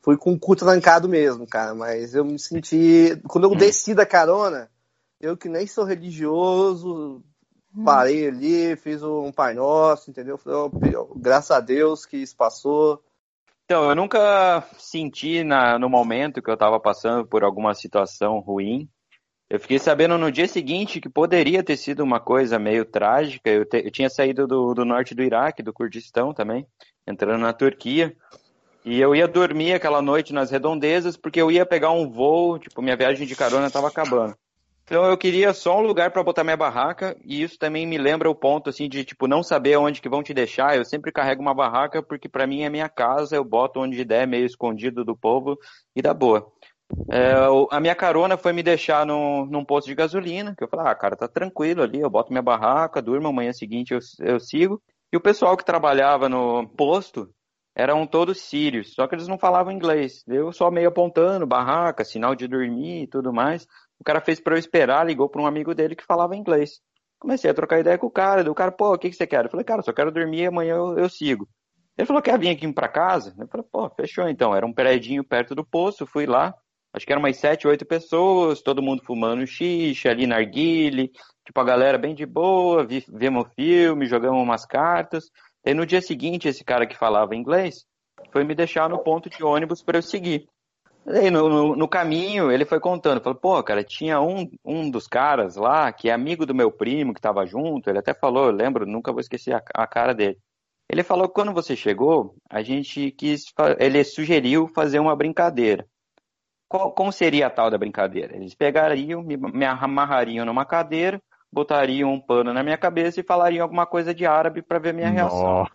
fui com o cu trancado mesmo, cara, mas eu me senti... Quando eu desci da carona, eu que nem sou religioso, parei ali, fiz um Pai Nosso, entendeu? Falei, oh, graças a Deus que isso passou. Então, eu nunca senti na, no momento que eu estava passando por alguma situação ruim, eu fiquei sabendo no dia seguinte que poderia ter sido uma coisa meio trágica. Eu, te, eu tinha saído do, do, norte do Iraque, do Kurdistão também, entrando na Turquia. E eu ia dormir aquela noite nas redondezas porque eu ia pegar um voo, tipo, minha viagem de carona estava acabando. Então eu queria só um lugar para botar minha barraca e isso também me lembra o ponto assim de tipo não saber onde que vão te deixar. Eu sempre carrego uma barraca porque para mim é minha casa, eu boto onde der, meio escondido do povo e dá boa. É, a minha carona foi me deixar no, num posto de gasolina, que eu falei, ah, cara, tá tranquilo ali, eu boto minha barraca, durmo, amanhã seguinte eu, eu sigo. E o pessoal que trabalhava no posto eram todos sírios, só que eles não falavam inglês. Eu só meio apontando, barraca, sinal de dormir e tudo mais. O cara fez para eu esperar, ligou para um amigo dele que falava inglês. Comecei a trocar ideia com o cara, o cara, pô, o que, que você quer? Eu falei, cara, só quero dormir, amanhã eu, eu sigo. Ele falou, quer vir aqui para casa? Eu falei, pô, fechou então. Era um prédio perto do posto, fui lá, acho que eram umas sete, oito pessoas, todo mundo fumando xixa ali na arguile, tipo a galera bem de boa, vi, vimos filme, jogamos umas cartas. E no dia seguinte, esse cara que falava inglês foi me deixar no ponto de ônibus para eu seguir. Aí no, no, no, caminho ele foi contando, falou, pô, cara, tinha um, um dos caras lá que é amigo do meu primo que estava junto, ele até falou, eu lembro, nunca vou esquecer a, a cara dele. Ele falou que quando você chegou, a gente quis, ele sugeriu fazer uma brincadeira. Qual, como seria a tal da brincadeira? Eles pegariam, me, me amarrariam numa cadeira, botariam um pano na minha cabeça e falariam alguma coisa de árabe para ver minha reação.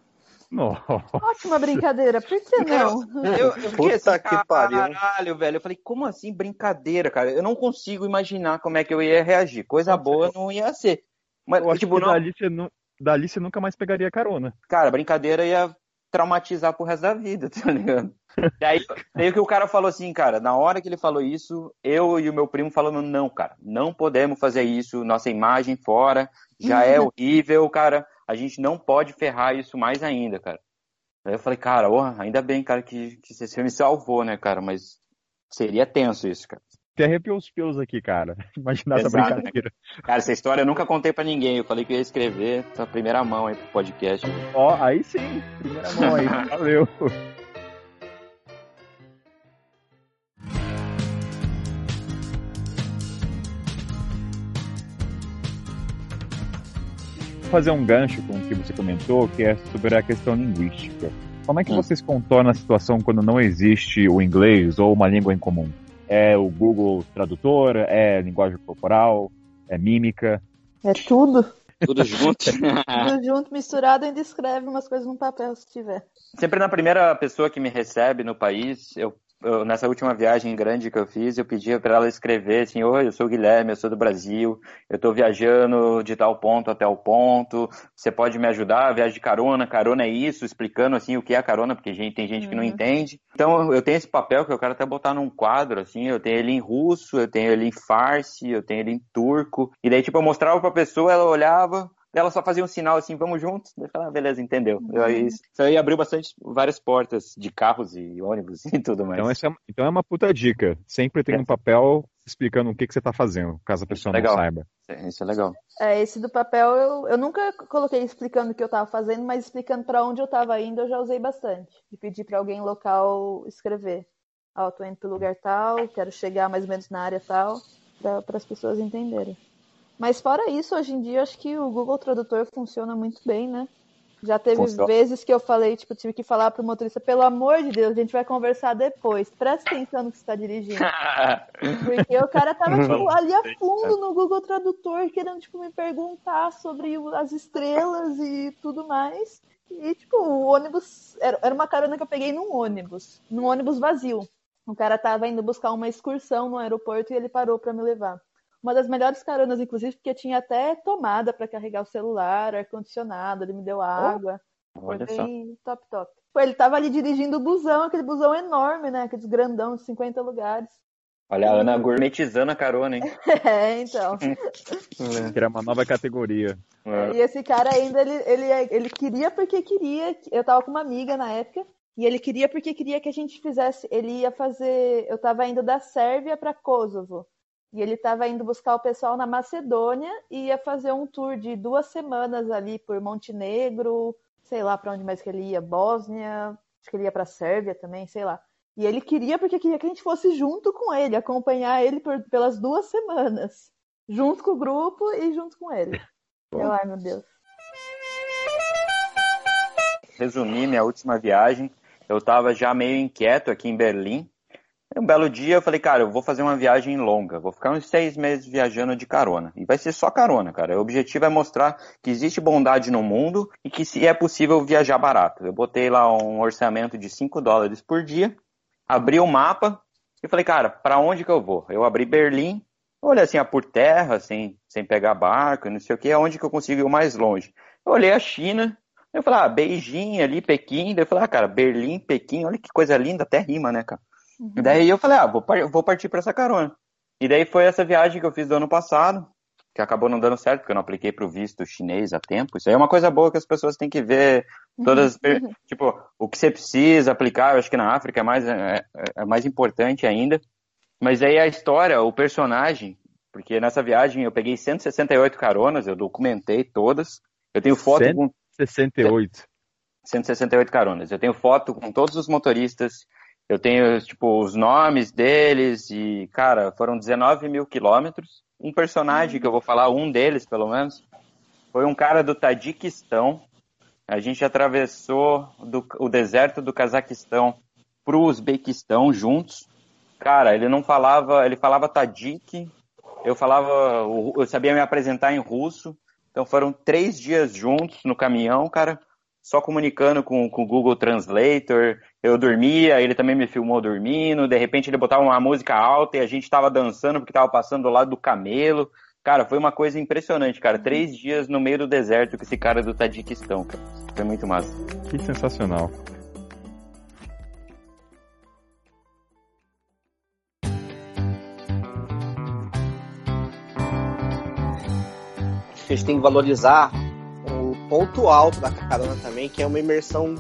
Nossa. Ótima brincadeira, por que não? Eu, eu fiquei assim, que pariu. caralho, velho. Eu falei, como assim brincadeira, cara? Eu não consigo imaginar como é que eu ia reagir. Coisa boa não ia ser. Mas, eu tipo, não... dali, você não, dali você nunca mais pegaria carona. Cara, brincadeira ia traumatizar pro resto da vida, tá ligado? E aí, aí que o cara falou assim, cara, na hora que ele falou isso, eu e o meu primo falando, não, cara, não podemos fazer isso, nossa imagem fora, já é horrível, cara, a gente não pode ferrar isso mais ainda, cara. Aí eu falei, cara, oh, ainda bem, cara, que, que você me salvou, né, cara, mas seria tenso isso, cara. Até arrepiou os pelos aqui, cara. Imaginar essa brincadeira. Né? Cara, essa história eu nunca contei para ninguém. Eu falei que ia escrever essa primeira mão aí pro podcast. Ó, aí sim. Primeira mão aí. Valeu. fazer um gancho com o que você comentou, que é sobre a questão linguística. Como é que hum. vocês contornam a situação quando não existe o inglês ou uma língua em comum? É o Google Tradutor? É linguagem corporal? É mímica? É tudo. Tudo junto. tudo junto, misturado, ainda escreve umas coisas no papel se tiver. Sempre na primeira pessoa que me recebe no país, eu eu, nessa última viagem grande que eu fiz, eu pedia para ela escrever assim: Oi, eu sou o Guilherme, eu sou do Brasil, eu estou viajando de tal ponto até o ponto, você pode me ajudar? Viagem de carona, carona é isso, explicando assim o que é a carona, porque gente, tem gente que não Uhum. entende. Então eu tenho esse papel que eu quero até botar num quadro, assim, eu tenho ele em russo, eu tenho ele em farsi, eu tenho ele em turco, e daí, tipo, eu mostrava pra pessoa, ela olhava. Ela só fazia um sinal assim, vamos juntos. Eu falava, ah, beleza, entendeu. Eu, aí, isso aí abriu bastante, várias portas de carros e ônibus e tudo mais. Então, essa é, então é uma puta dica. Sempre tem É. um papel explicando o que, que você tá fazendo, caso a pessoa Legal. não saiba. Isso é legal. É, esse do papel eu, eu nunca coloquei explicando o que eu tava fazendo, mas explicando pra onde eu tava indo eu já usei bastante. De pedir pra alguém local escrever. Ó, tô indo pro lugar tal, quero chegar mais ou menos na área tal, para as pessoas entenderem. Mas fora isso, hoje em dia acho que o Google Tradutor funciona muito bem, né? Já teve Funciona. vezes que eu falei, tipo, tive que falar pro motorista, pelo amor de Deus, a gente vai conversar depois. Presta atenção no que você tá dirigindo. Porque o cara tava, tipo, ali a fundo no Google Tradutor, querendo, tipo, me perguntar sobre as estrelas e tudo mais. E, tipo, o ônibus. Era, era uma carona que eu peguei num ônibus. Num ônibus vazio. O cara tava indo buscar uma excursão no aeroporto e ele parou pra me levar. Uma das melhores caronas, inclusive, porque tinha até tomada pra carregar o celular, ar-condicionado, ele me deu água. Foi Olha só. bem top, top. Pô, ele tava ali dirigindo o busão, aquele busão enorme, né? Aqueles grandão de 50 lugares. Olha a Ana gourmetizando a carona, hein? É, então. Que era uma nova categoria. É. E esse cara ainda, ele, ele, ele queria porque queria. Eu tava com uma amiga na época. E ele queria porque queria que a gente fizesse. Ele ia fazer. Eu tava indo da Sérvia pra Kosovo. E ele tava indo buscar o pessoal na Macedônia e ia fazer um tour de duas semanas ali por Montenegro, sei lá pra onde mais que ele ia, Bósnia, acho que ele ia pra Sérvia também, sei lá. E ele queria porque queria que a gente fosse junto com ele, acompanhar ele por, pelas duas semanas. Junto com o grupo e junto com ele. Eu, ai, meu Deus. Resumir minha última viagem, eu tava já meio inquieto aqui em Berlim. Um belo dia eu falei, cara, eu vou fazer uma viagem longa, vou ficar uns seis meses viajando de carona. E vai ser só carona, cara. O objetivo é mostrar que existe bondade no mundo e que se é possível viajar barato. Eu botei lá um orçamento de 5 dólares por dia, abri o mapa e falei, cara, para onde que eu vou? Eu abri Berlim, olhei assim, ah, por terra, sem, sem pegar barco, não sei o que, aonde que eu consigo ir mais longe? Eu olhei a China, eu falei, ah, Beijing ali, Pequim, daí eu falei, ah, cara, Berlim, Pequim, olha que coisa linda, até rima, né, cara? E daí eu falei, ah, vou, par- vou partir para essa carona. E daí foi essa viagem que eu fiz do ano passado, que acabou não dando certo, porque eu não apliquei para o visto chinês a tempo. Isso aí é uma coisa boa que as pessoas têm que ver todas, tipo, o que você precisa aplicar, eu acho que na África é mais, é, é mais importante ainda. Mas aí a história, o personagem, porque nessa viagem eu peguei 168 caronas, eu documentei todas. Eu tenho foto Cento- com 68. 168 caronas. Eu tenho foto com todos os motoristas, eu tenho, tipo, os nomes deles e, cara, foram 19 mil quilômetros. Um personagem que eu vou falar, um deles, pelo menos, foi um cara do Tadiquistão. A gente atravessou do- o deserto do Cazaquistão pro Uzbequistão juntos. Cara, ele não falava, ele falava Tadique, eu falava, eu sabia me apresentar em russo. Então foram três dias juntos no caminhão, cara, só comunicando com, com o Google Translator. Eu dormia, ele também me filmou dormindo. De repente ele botava uma música alta e a gente tava dançando porque tava passando do lado do camelo. Cara, foi uma coisa impressionante, cara. Três dias no meio do deserto com esse cara do Tadiquistão, cara. Foi muito massa. Que sensacional. a gente tem que valorizar ponto alto da carona também, que é uma imersão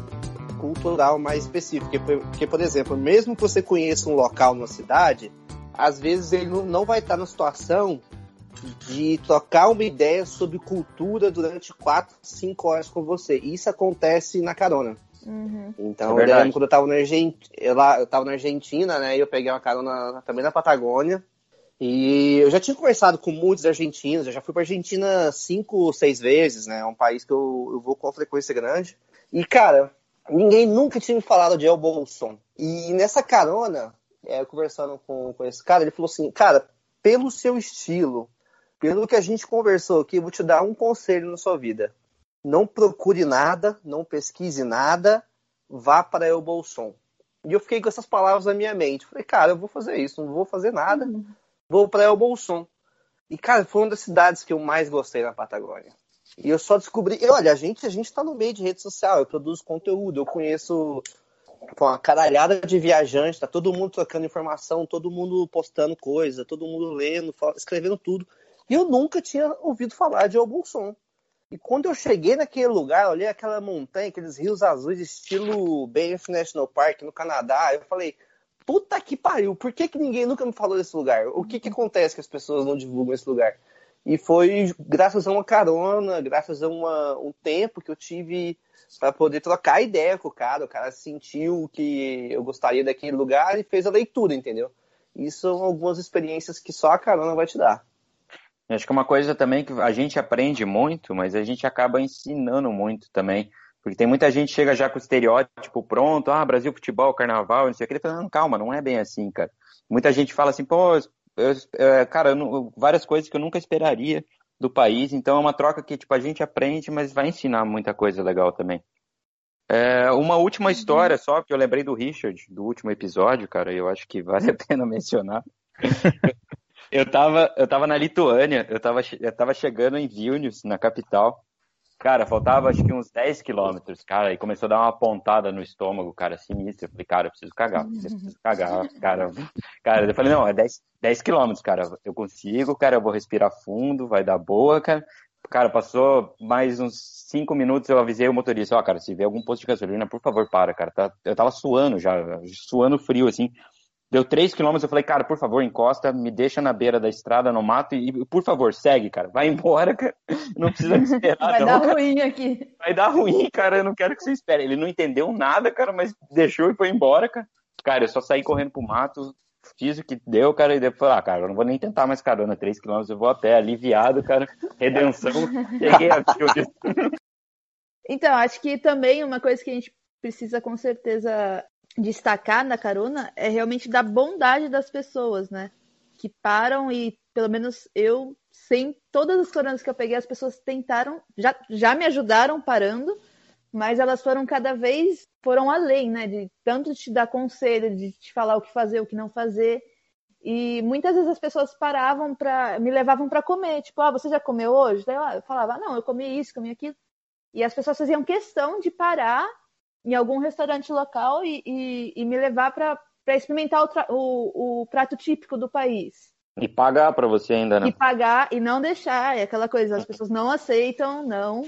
cultural mais específica. Porque, porque, por exemplo, mesmo que você conheça um local numa cidade, às vezes ele não- vai estar na situação de trocar uma ideia sobre cultura durante 4, 5 horas com você. Isso acontece na carona. Uhum. Então, É eu lembro quando eu tava na Argentina, eu, lá, eu tava na Argentina, né? E eu peguei uma carona também na Patagônia. E eu já tinha conversado com muitos argentinos, eu já fui pra Argentina cinco, seis vezes, né? É um país que eu, eu vou com frequência grande. E, cara, ninguém nunca tinha me falado de El Bolson. E nessa carona, é, conversando com, com esse cara, ele falou assim, cara, pelo seu estilo, pelo que a gente conversou aqui, vou te dar um conselho na sua vida. Não procure nada, não pesquise nada, vá para El Bolson. E eu fiquei com essas palavras na minha mente. Falei, cara, eu vou fazer isso, não vou fazer nada. Vou para El Bolson. E, cara, foi uma das cidades que eu mais gostei na Patagônia. E eu só descobri. E, olha, a gente, a gente tá no meio de rede social, eu produzo conteúdo, eu conheço uma caralhada de viajantes, tá todo mundo trocando informação, todo mundo postando coisa, todo mundo lendo, escrevendo tudo. E eu nunca tinha ouvido falar de Albulson. E quando eu cheguei naquele lugar, olhei aquela montanha, aqueles rios azuis, estilo Banff National Park no Canadá, eu falei, puta que pariu, por que, que ninguém nunca me falou desse lugar? O que, que acontece que as pessoas não divulgam esse lugar? E foi graças a uma carona, graças a uma, um tempo que eu tive para poder trocar ideia com o cara. O cara sentiu que eu gostaria daquele lugar e fez a leitura, entendeu? Isso são algumas experiências que só a carona vai te dar. Acho que é uma coisa também que a gente aprende muito, mas a gente acaba ensinando muito também. Porque tem muita gente que chega já com o estereótipo pronto, ah, Brasil, futebol, carnaval, não sei o que. Ele fala, não, calma, não é bem assim, cara. Muita gente fala assim, pô, eu, eu, cara, eu, várias coisas que eu nunca esperaria do país. Então é uma troca que, tipo, a gente aprende, mas vai ensinar muita coisa legal também. É, uma última uhum. história só, que eu lembrei do Richard, do último episódio, cara, eu acho que vale a pena mencionar. eu, tava, eu tava na Lituânia, eu tava, eu tava chegando em Vilnius, na capital. Cara, faltava acho que uns 10 quilômetros, cara, e começou a dar uma pontada no estômago, cara, sinistro. Eu falei, cara, eu preciso cagar, eu preciso cagar, cara. Cara, eu falei, não, é 10, 10 quilômetros, cara, eu consigo, cara, eu vou respirar fundo, vai dar boa, cara. Cara, passou mais uns cinco minutos, eu avisei o motorista, ó, oh, cara, se vê algum posto de gasolina, por favor, para, cara. Tá, eu tava suando já, suando frio, assim. Deu três quilômetros, eu falei, cara, por favor, encosta, me deixa na beira da estrada, no mato, e, por favor, segue, cara. Vai embora, cara. Não precisa me esperar, Vai não, dar cara. ruim aqui. Vai dar ruim, cara, eu não quero que você espere. Ele não entendeu nada, cara, mas deixou e foi embora, cara. Cara, eu só saí correndo pro mato, fiz o que deu, cara, e depois falei, ah, cara, eu não vou nem tentar mais carona, 3 km, eu vou a pé, aliviado, cara, redenção, cheguei a Então, acho que também uma coisa que a gente precisa com certeza destacar na carona é realmente da bondade das pessoas, né? Que param e, pelo menos eu, sem todas as caronas que eu peguei, as pessoas tentaram, já, já me ajudaram parando, mas elas foram cada vez foram além, né? De tanto te dar conselho, de te falar o que fazer, o que não fazer. E muitas vezes as pessoas paravam para me levavam para comer, tipo, ah, você já comeu hoje? Daí eu falava, não, eu comi isso, comi aquilo. E as pessoas faziam questão de parar em algum restaurante local e, e, e me levar para experimentar o, o, o, prato típico do país. E pagar para você ainda, né? E pagar e não deixar, é aquela coisa, as pessoas não aceitam, não.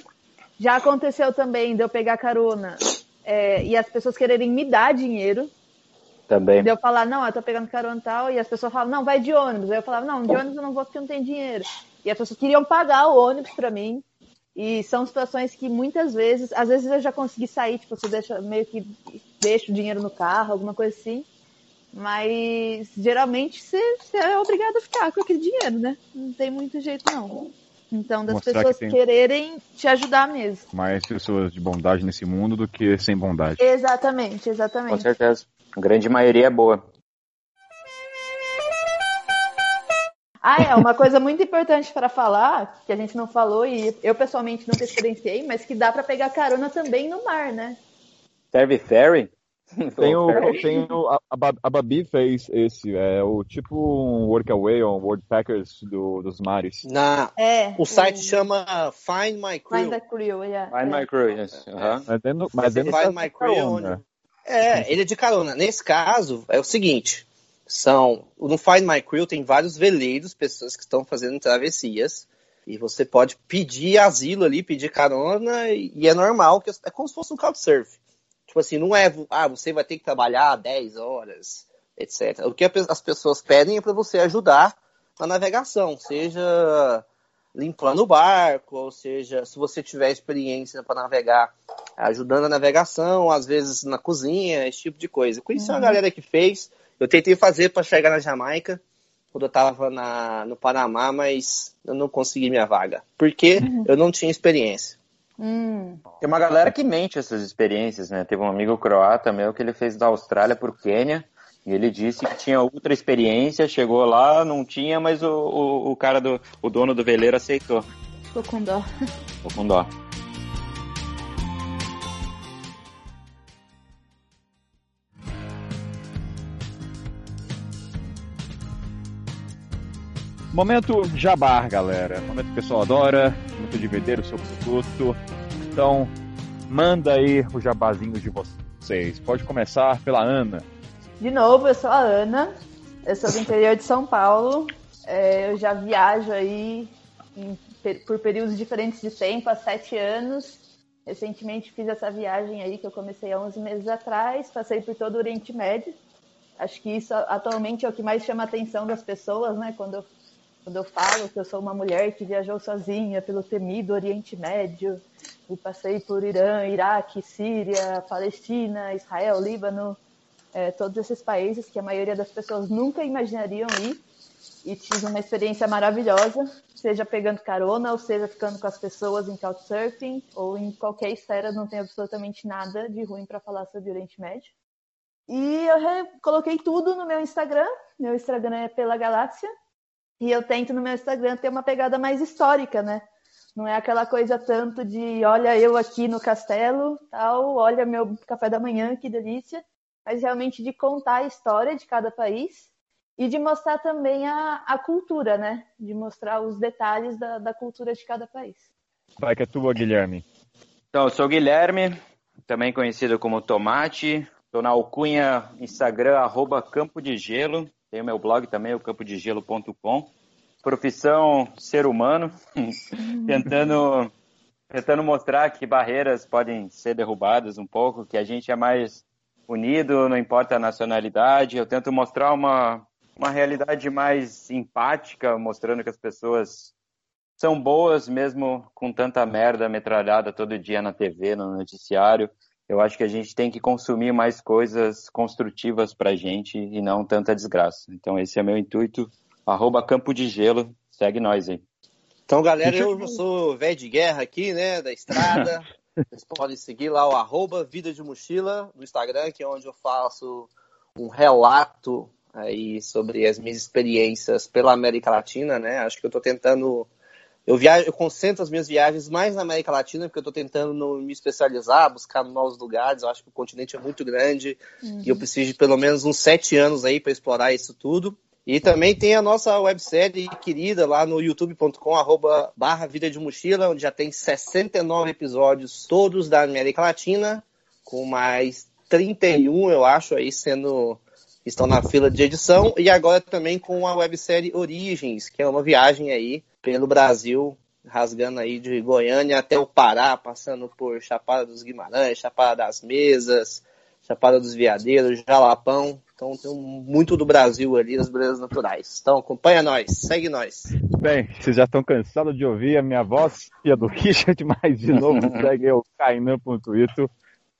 Já aconteceu também de eu pegar carona é, e as pessoas quererem me dar dinheiro. Também. De eu falar, não, eu tô pegando carona e tal, e as pessoas falam, não, vai de ônibus. Aí eu falava, não, de ônibus eu não vou porque não tem dinheiro. E as pessoas queriam pagar o ônibus para mim. E são situações que muitas vezes, às vezes eu já consegui sair, tipo, você deixa meio que deixa o dinheiro no carro, alguma coisa assim. Mas geralmente você, você é obrigado a ficar com aquele dinheiro, né? Não tem muito jeito não. Então, das Mostrar pessoas que tem... quererem te ajudar mesmo. Mais pessoas de bondade nesse mundo do que sem bondade. Exatamente, exatamente. Com certeza. A grande maioria é boa. Ah, é, uma coisa muito importante para falar, que a gente não falou e eu pessoalmente nunca experienciei, mas que dá para pegar carona também no mar, né? Serve ferry? Tem o, tem o a, a Babi fez esse, é o tipo um Workaway ou um Worldpackers do, dos mares. Na, é, o site chama Find My Crew. Find the Crew, yeah. Find é. My Crew, yes. Uh -huh. Mas dentro, mas dentro Find My Crew. É, ele é de carona. Nesse caso, é o seguinte, são, no Find My Crew tem vários veleiros, pessoas que estão fazendo travessias, e você pode pedir asilo ali, pedir carona, e é normal, que é como se fosse um couchsurf. Tipo assim, não é, ah, você vai ter que trabalhar 10 horas, etc. O que as pessoas pedem é para você ajudar na navegação, seja limpando o barco, ou seja, se você tiver experiência para navegar, ajudando a navegação, às vezes na cozinha, esse tipo de coisa. Conheci uhum. uma galera que fez, eu tentei fazer para chegar na Jamaica, quando eu estava no Panamá, mas eu não consegui minha vaga, porque uhum. eu não tinha experiência. Hum. Tem uma galera que mente essas experiências, né? Teve um amigo croata meu que ele fez da Austrália para o Quênia e ele disse que tinha outra experiência, chegou lá, não tinha, mas o, o, o cara do o dono do veleiro aceitou. Ficou com dó. Ficou com dó. Momento jabar, galera. Momento que o pessoal adora, momento de vender o seu produto. Então, manda aí o jabazinho de vocês. Pode começar pela Ana. De novo, eu sou a Ana, eu sou do interior de São Paulo. É, eu já viajo aí em, por períodos diferentes de tempo, há sete anos. Recentemente fiz essa viagem aí que eu comecei há 11 meses atrás, passei por todo o Oriente Médio. Acho que isso atualmente é o que mais chama a atenção das pessoas, né? Quando eu quando eu falo que eu sou uma mulher que viajou sozinha pelo temido Oriente Médio e passei por Irã, Iraque, Síria, Palestina, Israel, Líbano, é, todos esses países que a maioria das pessoas nunca imaginariam ir e tive uma experiência maravilhosa, seja pegando carona ou seja ficando com as pessoas em couchsurfing ou em qualquer esfera, não tem absolutamente nada de ruim para falar sobre o Oriente Médio. E eu coloquei tudo no meu Instagram, meu Instagram é pela Galáxia, e eu tento no meu Instagram ter uma pegada mais histórica, né? Não é aquela coisa tanto de olha eu aqui no castelo, tal, olha meu café da manhã, que delícia, mas realmente de contar a história de cada país e de mostrar também a, a cultura, né? De mostrar os detalhes da, da cultura de cada país. Vai que é tua, Guilherme. Então, eu sou o Guilherme, também conhecido como Tomate. Estou na alcunha Instagram, arroba Campo de Gelo. Tem o meu blog também, o campodegelo.com. Profissão ser humano, tentando, tentando mostrar que barreiras podem ser derrubadas um pouco, que a gente é mais unido, não importa a nacionalidade. Eu tento mostrar uma, uma realidade mais empática, mostrando que as pessoas são boas mesmo com tanta merda metralhada todo dia na TV, no noticiário. Eu acho que a gente tem que consumir mais coisas construtivas pra gente e não tanta desgraça. Então esse é meu intuito. Arroba Campo de Gelo, segue nós aí. Então, galera, eu sou velho de guerra aqui, né, da estrada. Vocês podem seguir lá o arroba Vida de Mochila no Instagram, que é onde eu faço um relato aí sobre as minhas experiências pela América Latina, né? Acho que eu estou tentando eu, viajo, eu concentro as minhas viagens mais na América Latina, porque eu estou tentando me especializar, buscar novos lugares. Eu acho que o continente é muito grande uhum. e eu preciso de pelo menos uns sete anos aí para explorar isso tudo. E também tem a nossa websérie querida lá no youtube.com, arroba barra Vida de Mochila, onde já tem 69 episódios, todos da América Latina, com mais 31, eu acho, aí sendo estão na fila de edição, e agora também com a websérie Origens, que é uma viagem aí pelo Brasil, rasgando aí de Goiânia até o Pará, passando por Chapada dos Guimarães, Chapada das Mesas, Chapada dos Veadeiros, Jalapão. Então tem muito do Brasil ali, das belezas naturais. Então acompanha nós, segue nós. Bem, vocês já estão cansados de ouvir a minha voz e a do Richard, mas de novo segue eu, Kainan.ito.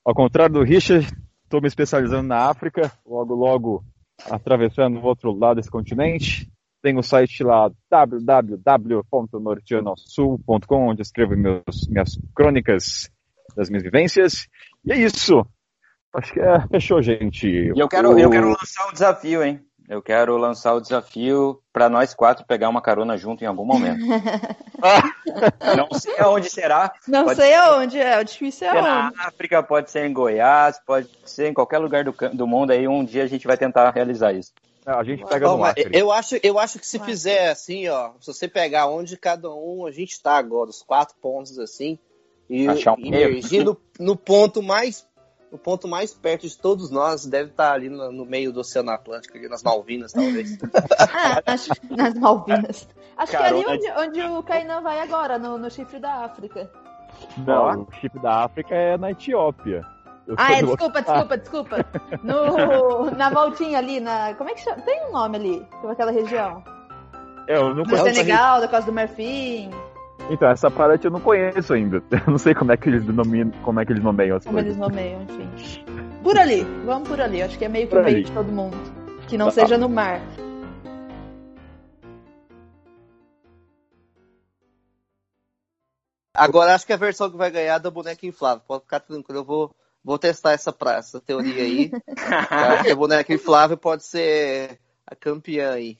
Ao contrário do Richard, estou me especializando na África, logo logo atravessando o outro lado desse continente. Tem o site lá www.norteanosul.com, onde escrevo meus, minhas crônicas das minhas vivências. E é isso. Acho que é, fechou, gente. E eu quero, o... eu quero lançar um desafio, hein? Eu quero lançar o desafio para nós quatro pegar uma carona junto em algum momento. não sei aonde será. Não pode sei ser, aonde, é. O difícil é aonde. Na África, pode ser em Goiás, pode ser em qualquer lugar do, do mundo aí. Um dia a gente vai tentar realizar isso. É, a gente pega no Acre. Eu acho, eu acho que se fizer assim, ó, se você pegar onde cada um a gente tá agora, os quatro pontos assim, e um emergir no, no, ponto mais no ponto mais perto de todos nós, deve estar tá ali no, no meio do Oceano Atlântico, ali nas Malvinas, talvez. ah, acho, nas Malvinas. Acho Carona. que é ali onde, onde o Kainan vai agora, no, no chifre da África. Não, o chifre da África é na Etiópia. Ah, é, desculpa, desculpa, desculpa. No, na voltinha ali, na. Como é que chama? Tem um nome ali, aquela região. É, eu não conheço. Do Senegal, da Costa do Marfim. Então, essa parte eu não conheço ainda. Eu não sei como é que eles nominam, como é que eles nomeiam as como coisas. Como eles nomeiam, enfim. Por ali, vamos por ali. Acho que é meio que o meio de todo mundo. Que não tá. seja no mar. Agora acho que a versão que vai ganhar é da boneca inflável. Pode ficar tranquilo, eu vou Vou testar essa, essa teoria aí. Acho que a boneca inflável pode ser a campeã aí.